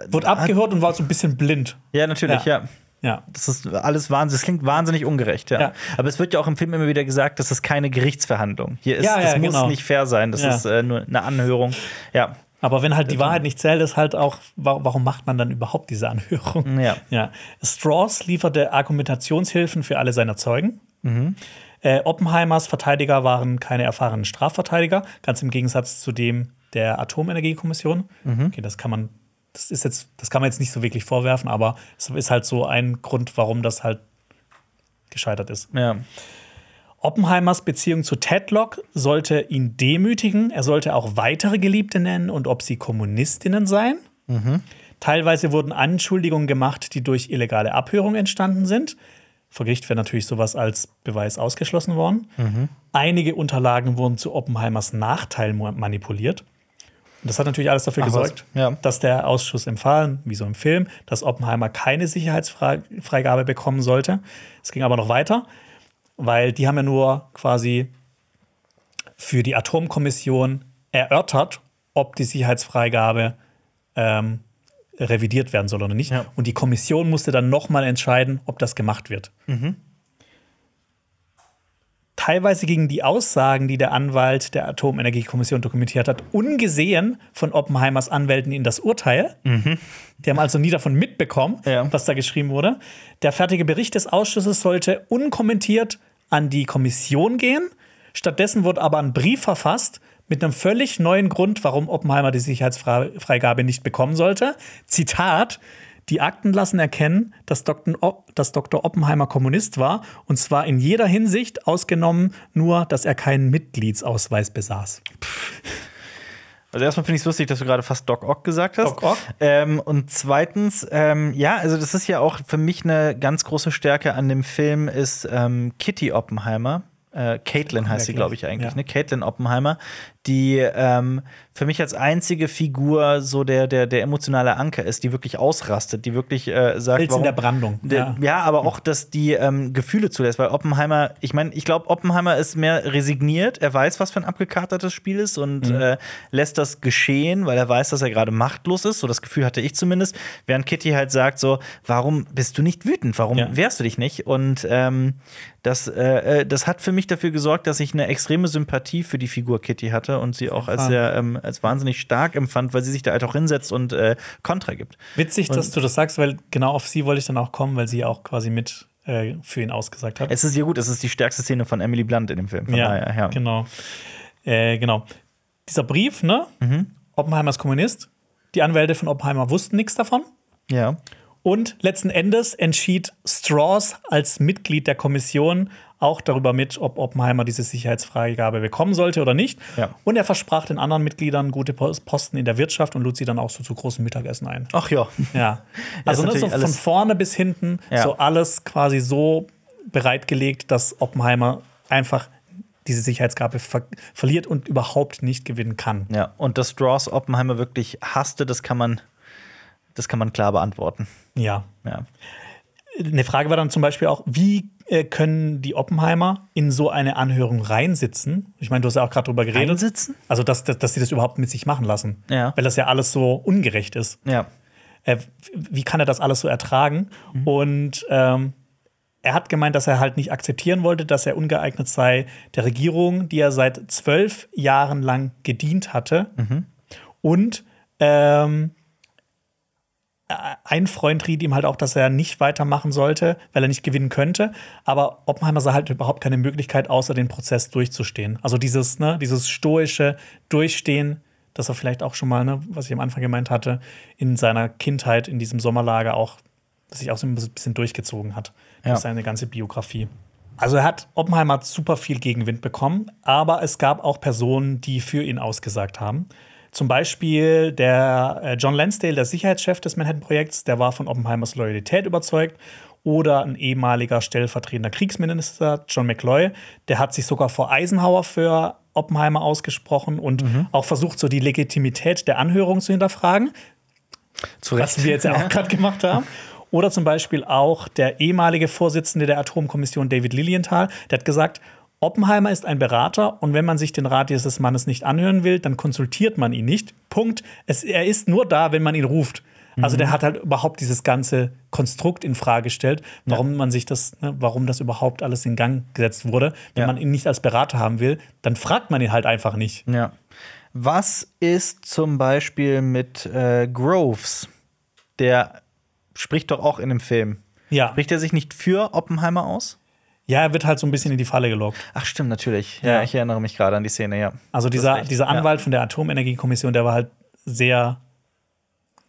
wurde abgehört und war so ein bisschen blind. Ja, natürlich, ja. ja. Ja. Das ist alles wahnsinnig, das klingt wahnsinnig ungerecht, ja. ja. Aber es wird ja auch im Film immer wieder gesagt, das ist keine Gerichtsverhandlung. Hier ist, ja, ja, das muss genau. nicht fair sein, das ist äh, nur eine Anhörung. Ja. Aber wenn halt die Wahrheit nicht zählt, ist halt auch, warum macht man dann überhaupt diese Anhörung? Ja. ja. Strauss lieferte Argumentationshilfen für alle seiner Zeugen. Mhm. Äh, Oppenheimers Verteidiger waren keine erfahrenen Strafverteidiger, ganz im Gegensatz zu dem der Atomenergiekommission. Mhm. Okay, das kann man, das ist jetzt, das kann man jetzt nicht so wirklich vorwerfen, aber es ist halt so ein Grund, warum das halt gescheitert ist. Ja. Oppenheimers Beziehung zu Tedlock sollte ihn demütigen. Er sollte auch weitere Geliebte nennen und ob sie Kommunistinnen seien. Mhm. Teilweise wurden Anschuldigungen gemacht, die durch illegale Abhörung entstanden sind. Vor Gericht wäre natürlich sowas als Beweis ausgeschlossen worden. Mhm. Einige Unterlagen wurden zu Oppenheimers Nachteil manipuliert. Und das hat natürlich alles dafür Ach, gesorgt, ja. dass der Ausschuss empfahl, wie so im Film, dass Oppenheimer keine Sicherheitsfreigabe bekommen sollte. Es ging aber noch weiter weil die haben ja nur quasi für die Atomkommission erörtert, ob die Sicherheitsfreigabe ähm, revidiert werden soll oder nicht. Ja. Und die Kommission musste dann nochmal entscheiden, ob das gemacht wird. Mhm. Teilweise gingen die Aussagen, die der Anwalt der Atomenergiekommission dokumentiert hat, ungesehen von Oppenheimers Anwälten in das Urteil. Mhm. Die haben also nie davon mitbekommen, ja. was da geschrieben wurde. Der fertige Bericht des Ausschusses sollte unkommentiert an die Kommission gehen. Stattdessen wurde aber ein Brief verfasst mit einem völlig neuen Grund, warum Oppenheimer die Sicherheitsfreigabe nicht bekommen sollte. Zitat: Die Akten lassen erkennen, dass Dr. Oppenheimer Kommunist war, und zwar in jeder Hinsicht, ausgenommen nur, dass er keinen Mitgliedsausweis besaß. Also erstmal finde ich es lustig, dass du gerade fast Doc Ock gesagt hast. Doc Ock. Ähm, und zweitens, ähm, ja, also das ist ja auch für mich eine ganz große Stärke an dem Film, ist ähm, Kitty Oppenheimer. Äh, Caitlin heißt sie, glaube ich, eigentlich, ja. ne? Caitlin Oppenheimer, die ähm, für mich als einzige Figur so der, der, der emotionale Anker ist, die wirklich ausrastet, die wirklich äh, sagt. Warum, in der Brandung. ja. ja, aber auch, dass die ähm, Gefühle zulässt, weil Oppenheimer, ich meine, ich glaube, Oppenheimer ist mehr resigniert, er weiß, was für ein abgekatertes Spiel ist und mhm. äh, lässt das geschehen, weil er weiß, dass er gerade machtlos ist. So das Gefühl hatte ich zumindest. Während Kitty halt sagt: so, warum bist du nicht wütend? Warum ja. wehrst du dich nicht? Und ähm, das, äh, äh, das hat für mich dafür gesorgt, dass ich eine extreme Sympathie für die Figur Kitty hatte und sie auch als sehr ähm, als wahnsinnig stark empfand, weil sie sich da halt auch hinsetzt und äh, Kontra gibt. Witzig, und dass du das sagst, weil genau auf sie wollte ich dann auch kommen, weil sie auch quasi mit äh, für ihn ausgesagt hat. Es ist ja gut, es ist die stärkste Szene von Emily Blunt in dem Film. Ja, daher, ja, genau. Äh, genau. Dieser Brief, ne? Mhm. Oppenheimer ist Kommunist. Die Anwälte von Oppenheimer wussten nichts davon. Ja. Und letzten Endes entschied Strauss als Mitglied der Kommission auch darüber mit, ob Oppenheimer diese Sicherheitsfreigabe bekommen sollte oder nicht. Ja. Und er versprach den anderen Mitgliedern gute Posten in der Wirtschaft und lud sie dann auch so zu großen Mittagessen ein. Ach ja. Ja. Also ne, so von vorne bis hinten ja. so alles quasi so bereitgelegt, dass Oppenheimer einfach diese Sicherheitsgabe ver verliert und überhaupt nicht gewinnen kann. Ja, und dass Strauss Oppenheimer wirklich hasste, das kann man, das kann man klar beantworten. Ja. ja. Eine Frage war dann zum Beispiel auch, wie äh, können die Oppenheimer in so eine Anhörung reinsitzen? Ich meine, du hast ja auch gerade drüber geredet. Reinsitzen? Also, dass, dass, dass sie das überhaupt mit sich machen lassen. Ja. Weil das ja alles so ungerecht ist. Ja. Äh, wie kann er das alles so ertragen? Mhm. Und ähm, er hat gemeint, dass er halt nicht akzeptieren wollte, dass er ungeeignet sei, der Regierung, die er seit zwölf Jahren lang gedient hatte. Mhm. Und ähm, ein Freund riet ihm halt auch, dass er nicht weitermachen sollte, weil er nicht gewinnen könnte. Aber Oppenheimer sah halt überhaupt keine Möglichkeit, außer den Prozess durchzustehen. Also dieses, ne, dieses stoische Durchstehen, das er vielleicht auch schon mal, ne, was ich am Anfang gemeint hatte, in seiner Kindheit in diesem Sommerlager auch, das sich auch so ein bisschen durchgezogen hat. Ja. Durch seine ganze Biografie. Also er hat Oppenheimer hat super viel Gegenwind bekommen, aber es gab auch Personen, die für ihn ausgesagt haben. Zum Beispiel der äh, John Lansdale, der Sicherheitschef des Manhattan-Projekts, der war von Oppenheimers Loyalität überzeugt. Oder ein ehemaliger stellvertretender Kriegsminister, John McCloy, der hat sich sogar vor Eisenhower für Oppenheimer ausgesprochen und mhm. auch versucht, so die Legitimität der Anhörung zu hinterfragen. Zu Recht. Was wir jetzt ja auch gerade gemacht haben. Oder zum Beispiel auch der ehemalige Vorsitzende der Atomkommission, David Lilienthal, der hat gesagt, Oppenheimer ist ein Berater und wenn man sich den Rat dieses Mannes nicht anhören will, dann konsultiert man ihn nicht. Punkt. Es, er ist nur da, wenn man ihn ruft. Also der mhm. hat halt überhaupt dieses ganze Konstrukt in Frage gestellt, warum ja. man sich das, ne, warum das überhaupt alles in Gang gesetzt wurde. Wenn ja. man ihn nicht als Berater haben will, dann fragt man ihn halt einfach nicht. Ja. Was ist zum Beispiel mit äh, Groves? Der spricht doch auch in dem Film. Ja. Spricht er sich nicht für Oppenheimer aus? Ja, er wird halt so ein bisschen in die Falle gelockt. Ach, stimmt, natürlich. Ja, Ja. ich erinnere mich gerade an die Szene, ja. Also dieser, dieser Ja. Anwalt von der Atomenergiekommission, der war halt sehr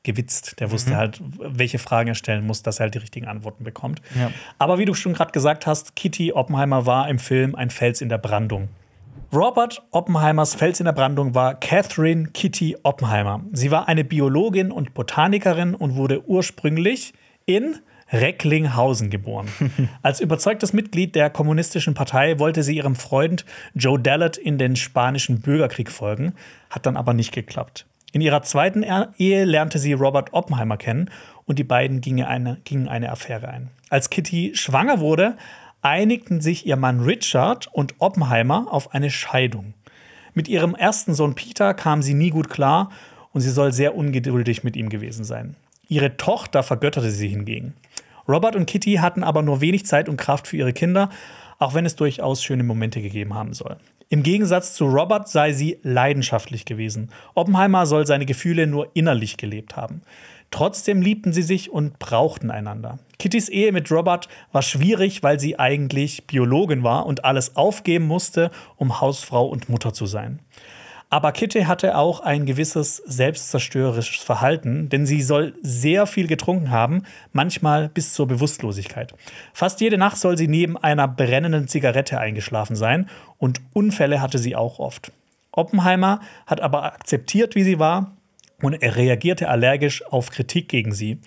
gewitzt. Der Mhm. wusste halt, welche Fragen er stellen muss, dass er halt die richtigen Antworten bekommt. Ja. Aber wie du schon gerade gesagt hast, Kitty Oppenheimer war im Film ein Fels in der Brandung. Robert Oppenheimers Fels in der Brandung war Catherine Kitty Oppenheimer. Sie war eine Biologin und Botanikerin und wurde ursprünglich in Recklinghausen geboren. Als überzeugtes Mitglied der Kommunistischen Partei wollte sie ihrem Freund Joe Dallett in den Spanischen Bürgerkrieg folgen, hat dann aber nicht geklappt. In ihrer zweiten Ehe lernte sie Robert Oppenheimer kennen und die beiden gingen eine, gingen eine Affäre ein. Als Kitty schwanger wurde, einigten sich ihr Mann Richard und Oppenheimer auf eine Scheidung. Mit ihrem ersten Sohn Peter kam sie nie gut klar und sie soll sehr ungeduldig mit ihm gewesen sein. Ihre Tochter vergötterte sie hingegen. Robert und Kitty hatten aber nur wenig Zeit und Kraft für ihre Kinder, auch wenn es durchaus schöne Momente gegeben haben soll. Im Gegensatz zu Robert sei sie leidenschaftlich gewesen. Oppenheimer soll seine Gefühle nur innerlich gelebt haben. Trotzdem liebten sie sich und brauchten einander. Kittys Ehe mit Robert war schwierig, weil sie eigentlich Biologin war und alles aufgeben musste, um Hausfrau und Mutter zu sein. Aber Kitty hatte auch ein gewisses selbstzerstörerisches Verhalten, denn sie soll sehr viel getrunken haben, manchmal bis zur Bewusstlosigkeit. Fast jede Nacht soll sie neben einer brennenden Zigarette eingeschlafen sein und Unfälle hatte sie auch oft. Oppenheimer hat aber akzeptiert, wie sie war und er reagierte allergisch auf Kritik gegen sie.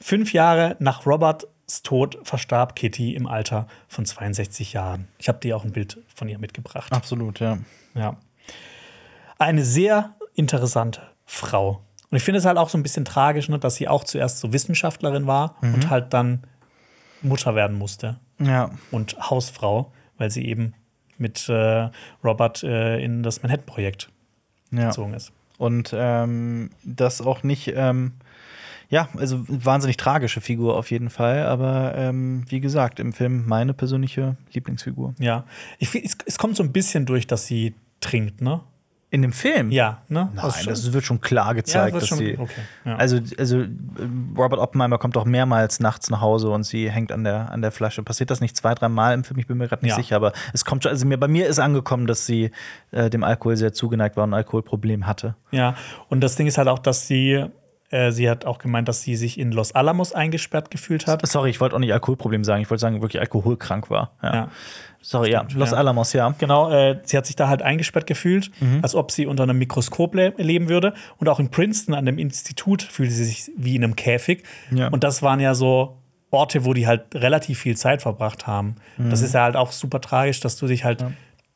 Fünf Jahre nach Roberts Tod verstarb Kitty im Alter von 62 Jahren. Ich habe dir auch ein Bild von ihr mitgebracht. Absolut, ja. Ja. Eine sehr interessante Frau. Und ich finde es halt auch so ein bisschen tragisch, ne, dass sie auch zuerst so Wissenschaftlerin war und halt dann Mutter werden musste Ja. und Hausfrau, weil sie eben mit äh, Robert äh, in das Manhattan-Projekt ja. gezogen ist. Und ähm, das auch nicht, ähm, ja, also wahnsinnig tragische Figur auf jeden Fall, aber ähm, wie gesagt, im Film meine persönliche Lieblingsfigur. Ja. Ich, es, es kommt so ein bisschen durch, dass sie trinkt, ne? In dem Film? Ja, ne? Nein, Also das wird schon klar gezeigt, wird dass schon- sie. okay, ja. Also, also äh, Robert Oppenheimer kommt doch mehrmals nachts nach Hause und sie hängt an der, an der Flasche. Passiert das nicht zwei, drei Mal im Film? Ich bin mir gerade nicht Ja. sicher, aber es kommt schon, also mir, bei mir ist angekommen, dass sie äh, dem Alkohol sehr zugeneigt war und ein Alkoholproblem hatte. Ja, und das Ding ist halt auch, dass sie, sie hat auch gemeint, dass sie sich in Los Alamos eingesperrt gefühlt hat. Sorry, ich wollte auch nicht Alkoholproblem sagen, ich wollte sagen, wirklich alkoholkrank war. Ja. Ja. Sorry, ja, Los ja. Alamos, ja. Genau, äh, sie hat sich da halt eingesperrt gefühlt, als ob sie unter einem Mikroskop le leben würde. Und auch in Princeton an dem Institut fühlte sie sich wie in einem Käfig. Ja. Und das waren ja so Orte, wo die halt relativ viel Zeit verbracht haben. Das ist ja halt auch super tragisch, dass du dich halt,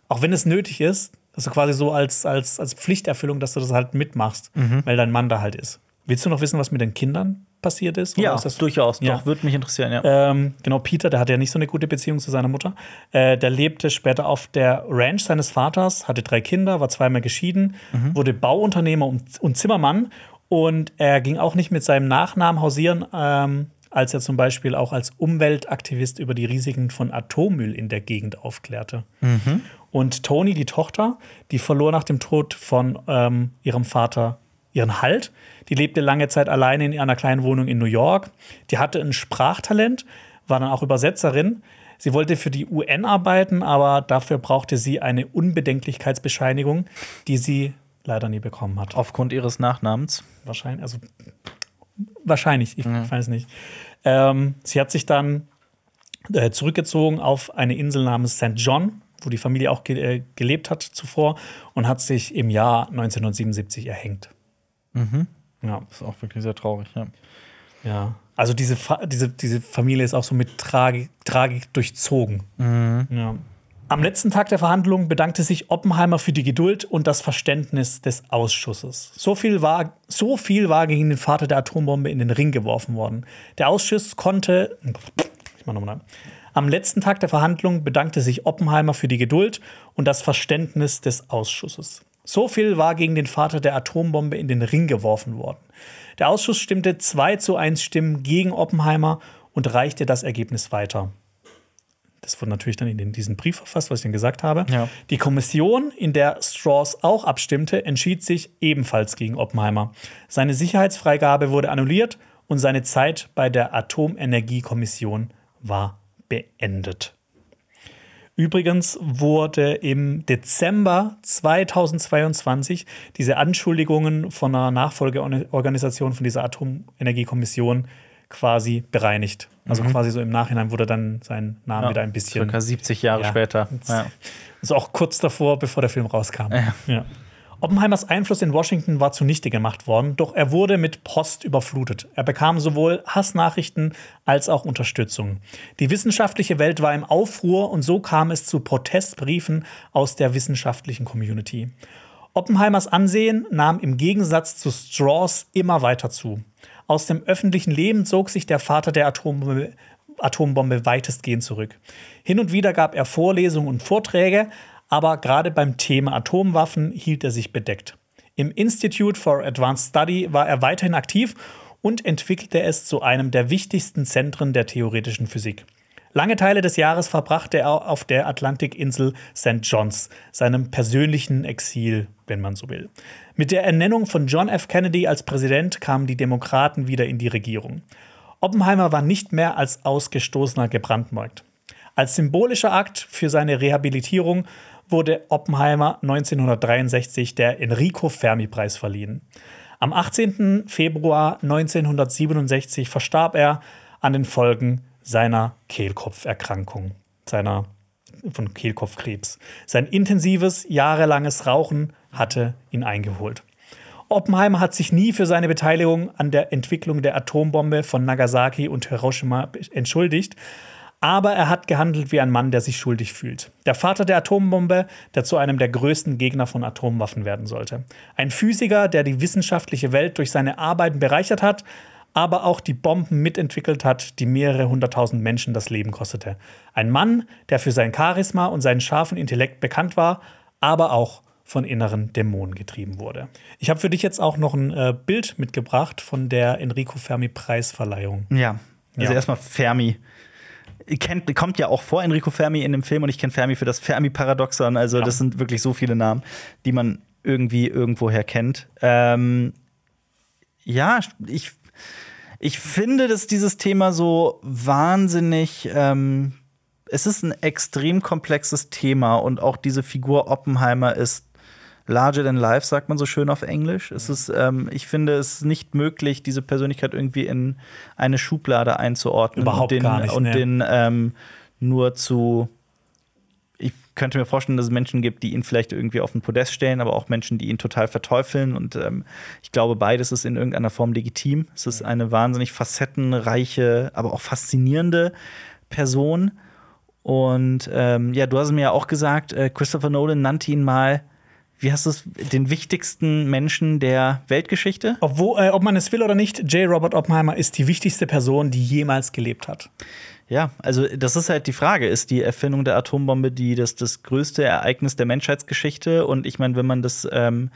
auch wenn es nötig ist, du quasi so als, als, als Pflichterfüllung, dass du das halt mitmachst, weil dein Mann da halt ist. Willst du noch wissen, was mit den Kindern passiert ist? Ja, ist durchaus. Ja. Doch, würde mich interessieren, ja. ähm, genau, Peter, der hatte ja nicht so eine gute Beziehung zu seiner Mutter. Äh, der lebte später auf der Ranch seines Vaters, hatte drei Kinder, war zweimal geschieden, wurde Bauunternehmer und, und Zimmermann. Und er ging auch nicht mit seinem Nachnamen hausieren, ähm, als er zum Beispiel auch als Umweltaktivist über die Risiken von Atommüll in der Gegend aufklärte. Und Toni, die Tochter, die verlor nach dem Tod von ähm, ihrem Vater ihren Halt. Die lebte lange Zeit alleine in einer kleinen Wohnung in New York. Die hatte ein Sprachtalent, war dann auch Übersetzerin. Sie wollte für die UN arbeiten, aber dafür brauchte sie eine Unbedenklichkeitsbescheinigung, die sie leider nie bekommen hat. Aufgrund ihres Nachnamens. Wahrscheinlich, also wahrscheinlich, ich weiß nicht. Ähm, sie hat sich dann äh, zurückgezogen auf eine Insel namens St. John, wo die Familie auch ge äh, gelebt hat zuvor und hat sich im Jahr 1977 erhängt. Ja, Das ist auch wirklich sehr traurig, ja. ja. Also diese, Fa diese, diese Familie ist auch so mit Tragik, Tragik durchzogen. Ja. Am letzten Tag der Verhandlungen bedankte sich Oppenheimer für die Geduld und das Verständnis des Ausschusses. So viel, war, so viel war gegen den Vater der Atombombe in den Ring geworfen worden. Der Ausschuss konnte. Ich mach noch mal. Am letzten Tag der Verhandlungen bedankte sich Oppenheimer für die Geduld und das Verständnis des Ausschusses. So viel war gegen den Vater der Atombombe in den Ring geworfen worden. Der Ausschuss stimmte 2 zu 1 Stimmen gegen Oppenheimer und reichte das Ergebnis weiter. Das wurde natürlich dann in diesen Brief verfasst, was ich dann gesagt habe. Ja. Die Kommission, in der Strauss auch abstimmte, entschied sich ebenfalls gegen Oppenheimer. Seine Sicherheitsfreigabe wurde annulliert und seine Zeit bei der Atomenergiekommission war beendet. Übrigens wurde im Dezember 2022 diese Anschuldigungen von einer Nachfolgeorganisation von dieser Atomenergiekommission quasi bereinigt. Also Mhm. quasi so im Nachhinein wurde dann sein Name Ja, wieder ein bisschen. Circa 70 Jahre Ja. später. Ja. Also auch kurz davor, bevor der Film rauskam. Ja. Oppenheimers Einfluss in Washington war zunichte gemacht worden, doch er wurde mit Post überflutet. Er bekam sowohl Hassnachrichten als auch Unterstützung. Die wissenschaftliche Welt war im Aufruhr und so kam es zu Protestbriefen aus der wissenschaftlichen Community. Oppenheimers Ansehen nahm im Gegensatz zu Strauss immer weiter zu. Aus dem öffentlichen Leben zog sich der Vater der Atombombe, Atombombe weitestgehend zurück. Hin und wieder gab er Vorlesungen und Vorträge, aber gerade beim Thema Atomwaffen hielt er sich bedeckt. Im Institute for Advanced Study war er weiterhin aktiv und entwickelte es zu einem der wichtigsten Zentren der theoretischen Physik. Lange Teile des Jahres verbrachte er auf der Atlantikinsel St. John's, seinem persönlichen Exil, wenn man so will. Mit der Ernennung von John F. Kennedy als Präsident kamen die Demokraten wieder in die Regierung. Oppenheimer war nicht mehr als Ausgestoßener gebrandmarkt. Als symbolischer Akt für seine Rehabilitierung wurde Oppenheimer 1963 der Enrico Fermi-Preis verliehen. Am 18. Februar 1967 verstarb er an den Folgen seiner Kehlkopferkrankung, seiner von Kehlkopfkrebs. Sein intensives, jahrelanges Rauchen hatte ihn eingeholt. Oppenheimer hat sich nie für seine Beteiligung an der Entwicklung der Atombombe von Nagasaki und Hiroshima entschuldigt, aber er hat gehandelt wie ein Mann, der sich schuldig fühlt. Der Vater der Atombombe, der zu einem der größten Gegner von Atomwaffen werden sollte. Ein Physiker, der die wissenschaftliche Welt durch seine Arbeiten bereichert hat, aber auch die Bomben mitentwickelt hat, die mehrere hunderttausend Menschen das Leben kostete. Ein Mann, der für sein Charisma und seinen scharfen Intellekt bekannt war, aber auch von inneren Dämonen getrieben wurde. Ich habe für dich jetzt auch noch ein äh, Bild mitgebracht von der Enrico Fermi Preisverleihung. Ja, also Ja. erstmal Fermi. Kennt, kommt ja auch vor Enrico Fermi in dem Film und ich kenne Fermi für das Fermi-Paradoxon. Also, Ja. das sind wirklich so viele Namen, die man irgendwie irgendwoher kennt. Ähm, ja, ich, ich finde, dass dieses Thema so wahnsinnig. Ähm, es ist ein extrem komplexes Thema und auch diese Figur Oppenheimer ist larger than life, sagt man so schön auf Englisch. Es ist, ähm, ich finde es nicht möglich, diese Persönlichkeit irgendwie in eine Schublade einzuordnen Überhaupt und den, gar nicht, und ne. den ähm, nur zu ich könnte mir vorstellen, dass es Menschen gibt, die ihn vielleicht irgendwie auf den Podest stellen, aber auch Menschen, die ihn total verteufeln. Und ähm, ich glaube, beides ist in irgendeiner Form legitim. Es ist eine wahnsinnig facettenreiche, aber auch faszinierende Person. Und ähm, ja, du hast mir ja auch gesagt, äh, Christopher Nolan nannte ihn mal, wie hast du es, den wichtigsten Menschen der Weltgeschichte? Obwohl, äh, ob man es will oder nicht, J. Robert Oppenheimer ist die wichtigste Person, die jemals gelebt hat. Ja, also das ist halt die Frage. Ist die Erfindung der Atombombe die, das, das größte Ereignis der Menschheitsgeschichte? Und ich meine, wenn man das, ähm,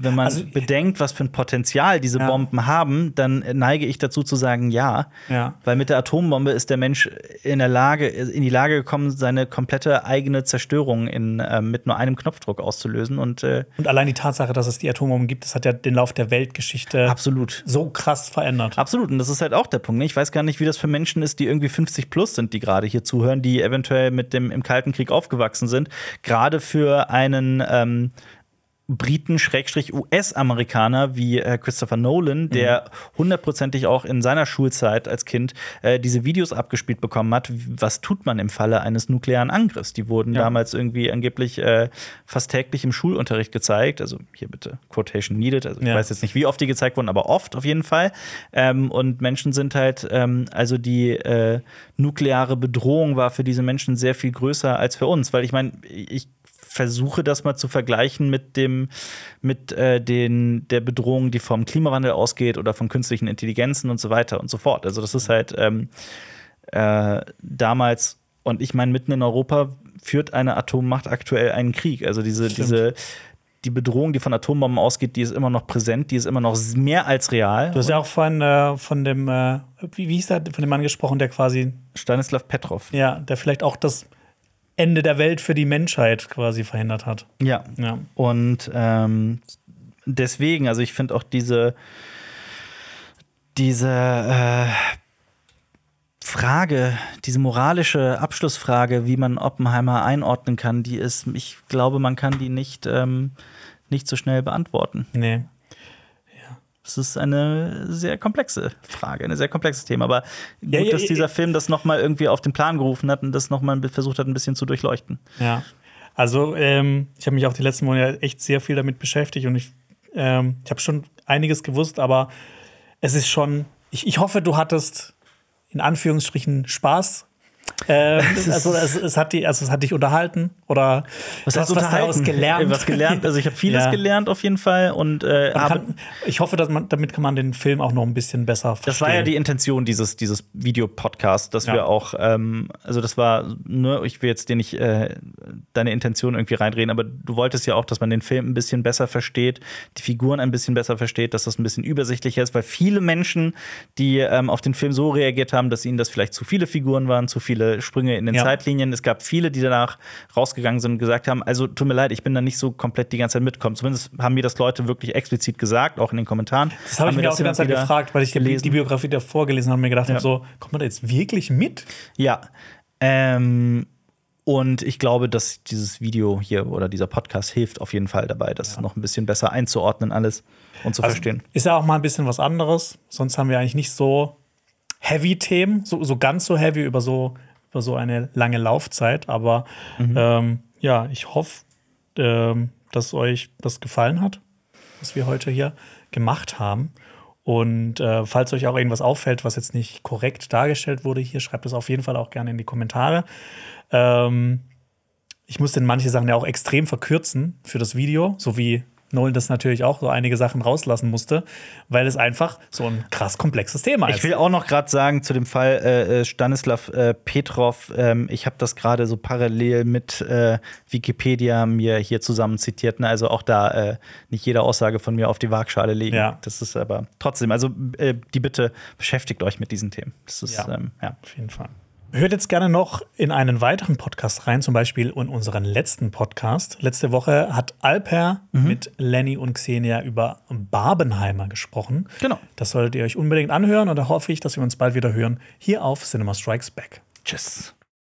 wenn man Also- bedenkt, was für ein Potenzial diese Ja. Bomben haben, dann neige ich dazu zu sagen, ja. Ja. Weil mit der Atombombe ist der Mensch in der Lage, in die Lage gekommen, seine komplette eigene Zerstörung in, ähm, mit nur einem Knopfdruck auszulösen. Und äh, Und allein die Tatsache, dass es die Atombomben gibt, das hat ja den Lauf der Weltgeschichte absolut. so krass verändert. Absolut, und das ist halt auch der Punkt. Ne? Ich weiß gar nicht, wie das für Menschen ist, die irgendwie 50 plus sind, die gerade hier zuhören, die eventuell mit dem im Kalten Krieg aufgewachsen sind. Gerade für einen ähm, Briten, Schrägstrich US-Amerikaner wie äh, Christopher Nolan, der hundertprozentig auch in seiner Schulzeit als Kind äh, diese Videos abgespielt bekommen hat. Was tut man im Falle eines nuklearen Angriffs? Die wurden Ja. damals irgendwie angeblich äh, fast täglich im Schulunterricht gezeigt. Also hier bitte Quotation needed. Also ich Ja. weiß jetzt nicht, wie oft die gezeigt wurden, aber oft auf jeden Fall. Ähm, und Menschen sind halt, ähm, also die äh, nukleare Bedrohung war für diese Menschen sehr viel größer als für uns. Weil ich meine, ich versuche das mal zu vergleichen mit dem mit äh, den der Bedrohung, die vom Klimawandel ausgeht oder von künstlichen Intelligenzen und so weiter und so fort. Also das ist halt ähm, äh, damals und ich meine mitten in Europa führt eine Atommacht aktuell einen Krieg. Also diese Stimmt. diese die Bedrohung, die von Atombomben ausgeht, die ist immer noch präsent, die ist immer noch mehr als real. Du hast ja auch vorhin äh, von dem, äh, wie, wie hieß der, von dem Mann gesprochen, der quasi, Stanislav Petrov. ja, der vielleicht auch das Ende der Welt für die Menschheit quasi verhindert hat. Ja. Ja. Und ähm, deswegen, also ich finde auch diese, diese äh, Frage, diese moralische Abschlussfrage, wie man Oppenheimer einordnen kann, die ist, ich glaube, man kann die nicht, ähm, nicht so schnell beantworten. Nee. Es ist eine sehr komplexe Frage, ein sehr komplexes Thema. Aber gut, Ja, ja, dass dieser ja. Film das noch mal irgendwie auf den Plan gerufen hat und das noch mal versucht hat, ein bisschen zu durchleuchten. Ja. Also, ähm, ich habe mich auch die letzten Monate echt sehr viel damit beschäftigt und ich, ähm, ich habe schon einiges gewusst, aber es ist schon, ich, ich hoffe, du hattest in Anführungsstrichen Spaß. Ähm, also, es, es, hat die, also es hat dich unterhalten oder Was du hast was daraus gelernt. Äh, Was gelernt? Also ich habe vieles Ja. gelernt auf jeden Fall und äh, kann, ich hoffe, dass man, damit kann man den Film auch noch ein bisschen besser verstehen. Das war ja die Intention dieses, dieses Videopodcasts, dass Ja. wir auch, ähm, also das war, ne, ich will jetzt dir nicht äh, deine Intention irgendwie reinreden, aber du wolltest ja auch, dass man den Film ein bisschen besser versteht, die Figuren ein bisschen besser versteht, dass das ein bisschen übersichtlicher ist, weil viele Menschen, die ähm, auf den Film so reagiert haben, dass ihnen das vielleicht zu viele Figuren waren, zu viele Sprünge in den Ja. Zeitlinien. Es gab viele, die danach rausgegangen sind und gesagt haben, also tut mir leid, ich bin da nicht so komplett die ganze Zeit mitgekommen. Zumindest haben mir das Leute wirklich explizit gesagt, auch in den Kommentaren. Das habe ich mir auch die ganze Zeit gefragt, weil ich die, gelesen. die Biografie davor gelesen habe und mir gedacht Ja. habe, so, kommt man da jetzt wirklich mit? Ja. Ähm, und ich glaube, dass dieses Video hier oder dieser Podcast hilft auf jeden Fall dabei, das noch ein bisschen besser einzuordnen, alles und zu Also, verstehen. Ist ja auch mal ein bisschen was anderes. Sonst haben wir eigentlich nicht so heavy Themen, so, so ganz so heavy über so, über so eine lange Laufzeit. Aber Mhm. ähm, ja, ich hoffe, ähm, dass euch das gefallen hat, was wir heute hier gemacht haben. Und äh, falls euch auch irgendwas auffällt, was jetzt nicht korrekt dargestellt wurde, hier schreibt es auf jeden Fall auch gerne in die Kommentare. Ähm, ich musste manche Sachen ja auch extrem verkürzen für das Video, so wie Nolan das natürlich auch so einige Sachen rauslassen musste, weil es einfach so ein krass komplexes Thema ist. Ich will auch noch gerade sagen zu dem Fall äh, äh, Stanislav äh, Petrov, ähm, ich habe das gerade so parallel mit äh, Wikipedia mir hier zusammen zitiert. Ne? Also auch da äh, nicht jede Aussage von mir auf die Waagschale legen. Ja. Das ist aber trotzdem, also äh, die Bitte beschäftigt euch mit diesen Themen. Das ist Ja. ähm, ja. Auf jeden Fall. Hört jetzt gerne noch in einen weiteren Podcast rein, zum Beispiel in unseren letzten Podcast. Letzte Woche hat Alper mit Lenny und Xenia über Barbenheimer gesprochen. Genau. Das solltet ihr euch unbedingt anhören und da hoffe ich, dass wir uns bald wieder hören hier auf Cinema Strikes Back. Tschüss.